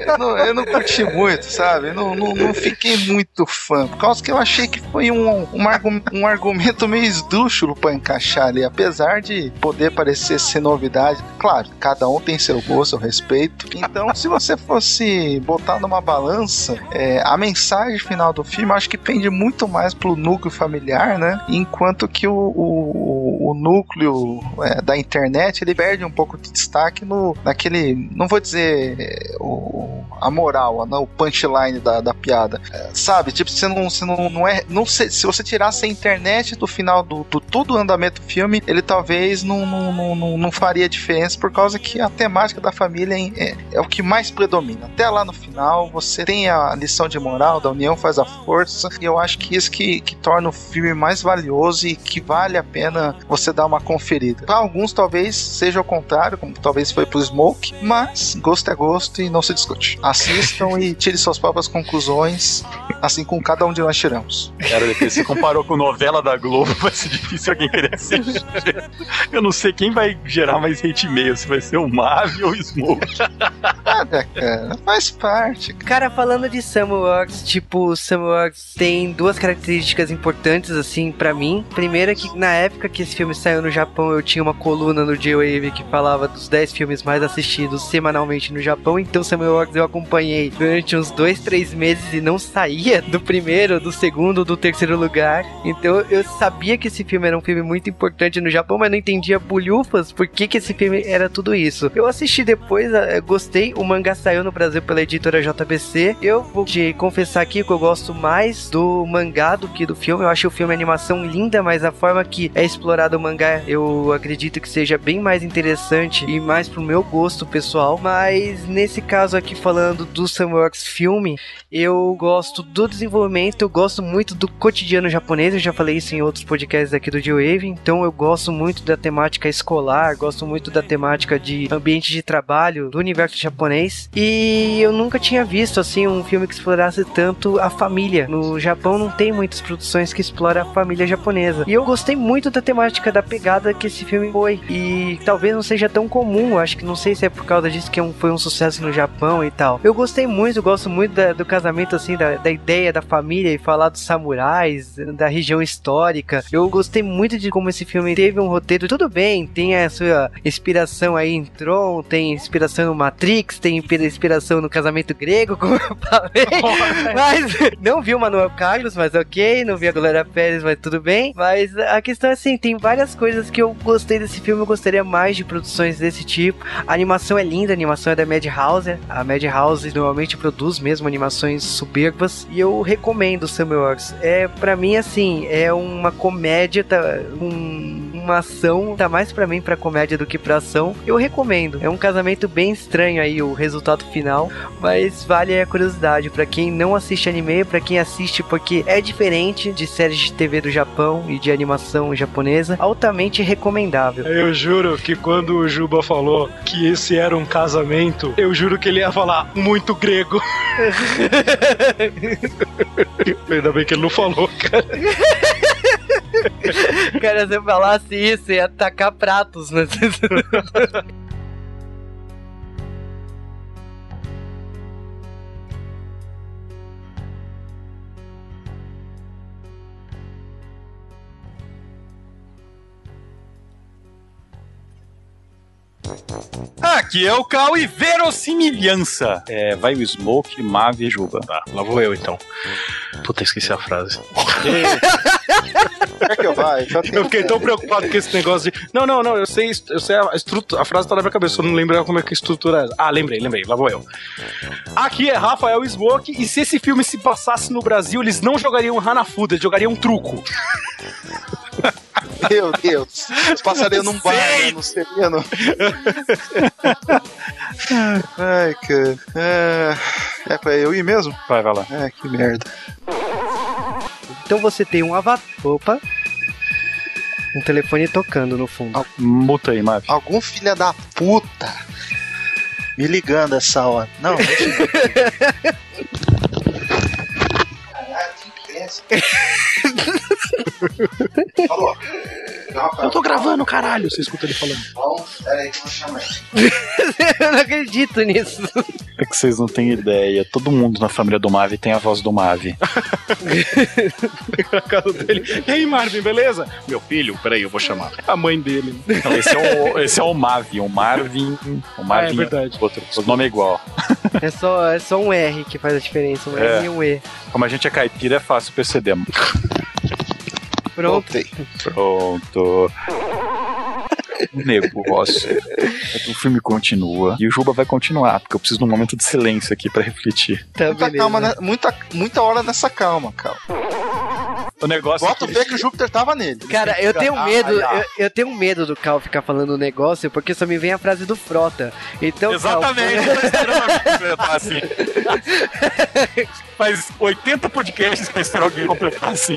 [SPEAKER 4] eu, não, eu não curti muito, sabe? Não, não, não fiquei muito fã. Por causa que eu achei que foi um, um, argu- um argumento meio esdrúxulo pra encaixar ali. Apesar de poder parecer ser novidade. Claro, cada um tem seu gosto, eu respeito. Então, se você fosse botar numa balança, é, a mensagem final do filme, acho que pende muito mais pro núcleo familiar, né? Enquanto que o, o, o núcleo é, da internet ele perde um pouco de destaque no naquele, não vou dizer o, a moral, a- o punchline da, da piada, É, sabe? Tipo, você não, você não, não é, não sei, se você tirasse a internet do final do, do todo o andamento do filme, ele talvez não, não, não, não, faria diferença por causa que a temática da família é, é o que mais predomina. Até lá no final, você tem a lição de moral, da união faz a força, e eu acho que isso que, que torna o filme mais valioso e que vale a pena você dar uma conferida. Para alguns, talvez seja o contrário, como talvez foi pro Smoke, mas gosto é gosto e não se discute. Assistam e tire suas próprias conclusões, assim como cada um de nós tiramos.
[SPEAKER 3] Cara, depois você comparou com novela da Globo, vai ser difícil alguém querer assistir. Eu não sei quem vai gerar mais hate mail, se vai ser o Marvel ou o Smoke.
[SPEAKER 4] Nada, cara, faz parte.
[SPEAKER 1] Cara, falando de Samuels, tipo, Samuels tem duas características importantes, assim, pra mim. Primeiro é que na época que esse filme saiu no Japão, eu tinha uma coluna no J-Wave que falava dos 10 filmes mais assistidos semanalmente no Japão. Então, Samuel eu acompanhei durante uns dois, três meses e não saía do primeiro, do segundo, do terceiro lugar. Então, eu sabia que esse filme era um filme muito importante no Japão, mas não entendia bulhufas por que, que esse filme era tudo isso. Eu assisti depois, gostei. O mangá saiu no Brasil pela editora JBC. Eu vou te confessar aqui que eu gosto mais do mangá do que do filme. Eu acho o filme animação linda, mas a forma que é explorado o mangá eu acredito que seja bem mais interessante e mais pro meu gosto pessoal. Mas nesse caso aqui, falando do Sunworks filme, eu gosto do desenvolvimento, eu gosto muito do cotidiano japonês. Eu já falei isso em outros podcasts aqui do G-Wave. Então eu gosto muito da temática escolar, gosto muito da temática de ambiente de trabalho do universo japonês. E eu nunca tinha visto assim um filme que explorasse tanto a família. No Japão não tem muitas produções que exploram a família japonesa. E eu gostei muito da temática da pegada que esse filme foi. E talvez não seja tão comum. Acho que não sei se é por causa disso que é um- foi um sucesso no Japão e tal. Eu gostei muito, eu gosto muito da- do casamento, assim, da, da ideia da família e falar dos samurais, da região histórica. Eu gostei muito de como esse filme teve um roteiro. Tudo bem, tem a sua inspiração aí em Tron, tem inspiração no Matrix, tem inspiração no casamento grego, como eu falei. mas não vi o Manuel Carlos, mas ok. Não vi a Glória Pérez, mas tudo bem. Mas a questão é assim: tem várias coisas que eu gostei desse filme. Eu gostaria mais de produções desse tipo. A animação é linda, a animação é da Madhouse. A Madhouse normalmente produz mesmo animações soberbas. E eu recomendo Samuel Works. É, pra mim, assim, é uma comédia, tá, um uma ação, tá mais pra mim pra comédia do que pra ação. Eu recomendo. É um casamento bem estranho aí o resultado final, mas vale a curiosidade pra quem não assiste anime, pra quem assiste porque é diferente de séries de TV do Japão e de animação japonesa, altamente recomendável.
[SPEAKER 5] Eu juro que quando o Juba falou que esse era um casamento, eu juro que ele ia falar muito grego. Ainda bem que ele não falou, cara.
[SPEAKER 1] Cara, se eu falasse isso, ia atacar pratos, né?
[SPEAKER 3] Aqui é o Cal e verossimilhança.
[SPEAKER 5] É, vai o Smoke, Mavi e Juba. Tá, lá vou eu então. Puta, esqueci a frase.
[SPEAKER 4] Quer que eu tenho-
[SPEAKER 5] Eu fiquei tão preocupado com esse negócio de. Não, não, não, eu sei, eu sei a, estrutura, a frase tá na minha cabeça, eu não lembro como é que a estrutura é. Ah, lembrei, lembrei, lá vou eu. Aqui é Rafael Smoke, e se esse filme se passasse no Brasil, eles não jogariam Hanafuda, eles jogariam truco.
[SPEAKER 4] Meu Deus. Eles passariam num bar, né? Não seria, não. Ai, cara. É, é pra eu ir mesmo?
[SPEAKER 3] Vai, vai lá.
[SPEAKER 4] É, que merda.
[SPEAKER 1] Então você tem um avatar. Opa! Um telefone tocando no fundo.
[SPEAKER 3] Muta aí.
[SPEAKER 4] Algum filho da puta me ligando essa hora. Não, eu...
[SPEAKER 5] Tô gravando, caralho, você escuta ele falando.
[SPEAKER 4] Bom, peraí que eu vou chamar ele.
[SPEAKER 1] eu não acredito nisso.
[SPEAKER 3] É que vocês não têm ideia. Todo mundo na família do Mavi tem a voz do Mavi.
[SPEAKER 5] na casa dele. E aí, Marvin, beleza? Meu filho, peraí, eu vou chamar. A mãe dele.
[SPEAKER 3] Não, esse, é o, esse é o Mavi, o Marvin. O Marvin
[SPEAKER 5] Ah, é verdade.
[SPEAKER 3] Outro, o nome é igual.
[SPEAKER 1] É só, é só um R que faz a diferença, um
[SPEAKER 3] É.
[SPEAKER 1] R e um E.
[SPEAKER 3] Como a gente é caipira, é fácil perceber.
[SPEAKER 1] Pronto.
[SPEAKER 4] Voltei.
[SPEAKER 3] Pronto. Negócio. O filme continua. E o Juba vai continuar, porque eu preciso de um momento de silêncio aqui pra refletir.
[SPEAKER 1] Tá,
[SPEAKER 4] Muita,
[SPEAKER 1] beleza.
[SPEAKER 4] calma, muita, muita hora nessa calma, calma.
[SPEAKER 3] O negócio
[SPEAKER 4] Bota o
[SPEAKER 3] é
[SPEAKER 4] pé que o Júpiter tava nele.
[SPEAKER 1] Cara, eu tenho
[SPEAKER 3] Ah,
[SPEAKER 1] medo,
[SPEAKER 3] ah, ah.
[SPEAKER 1] eu, eu tenho medo do Cal ficar falando um negócio, porque só me vem a frase do Frota. Então,
[SPEAKER 3] Exatamente, eu tô esperando alguém completar assim. Faz 80 podcasts pra esperar alguém completar assim.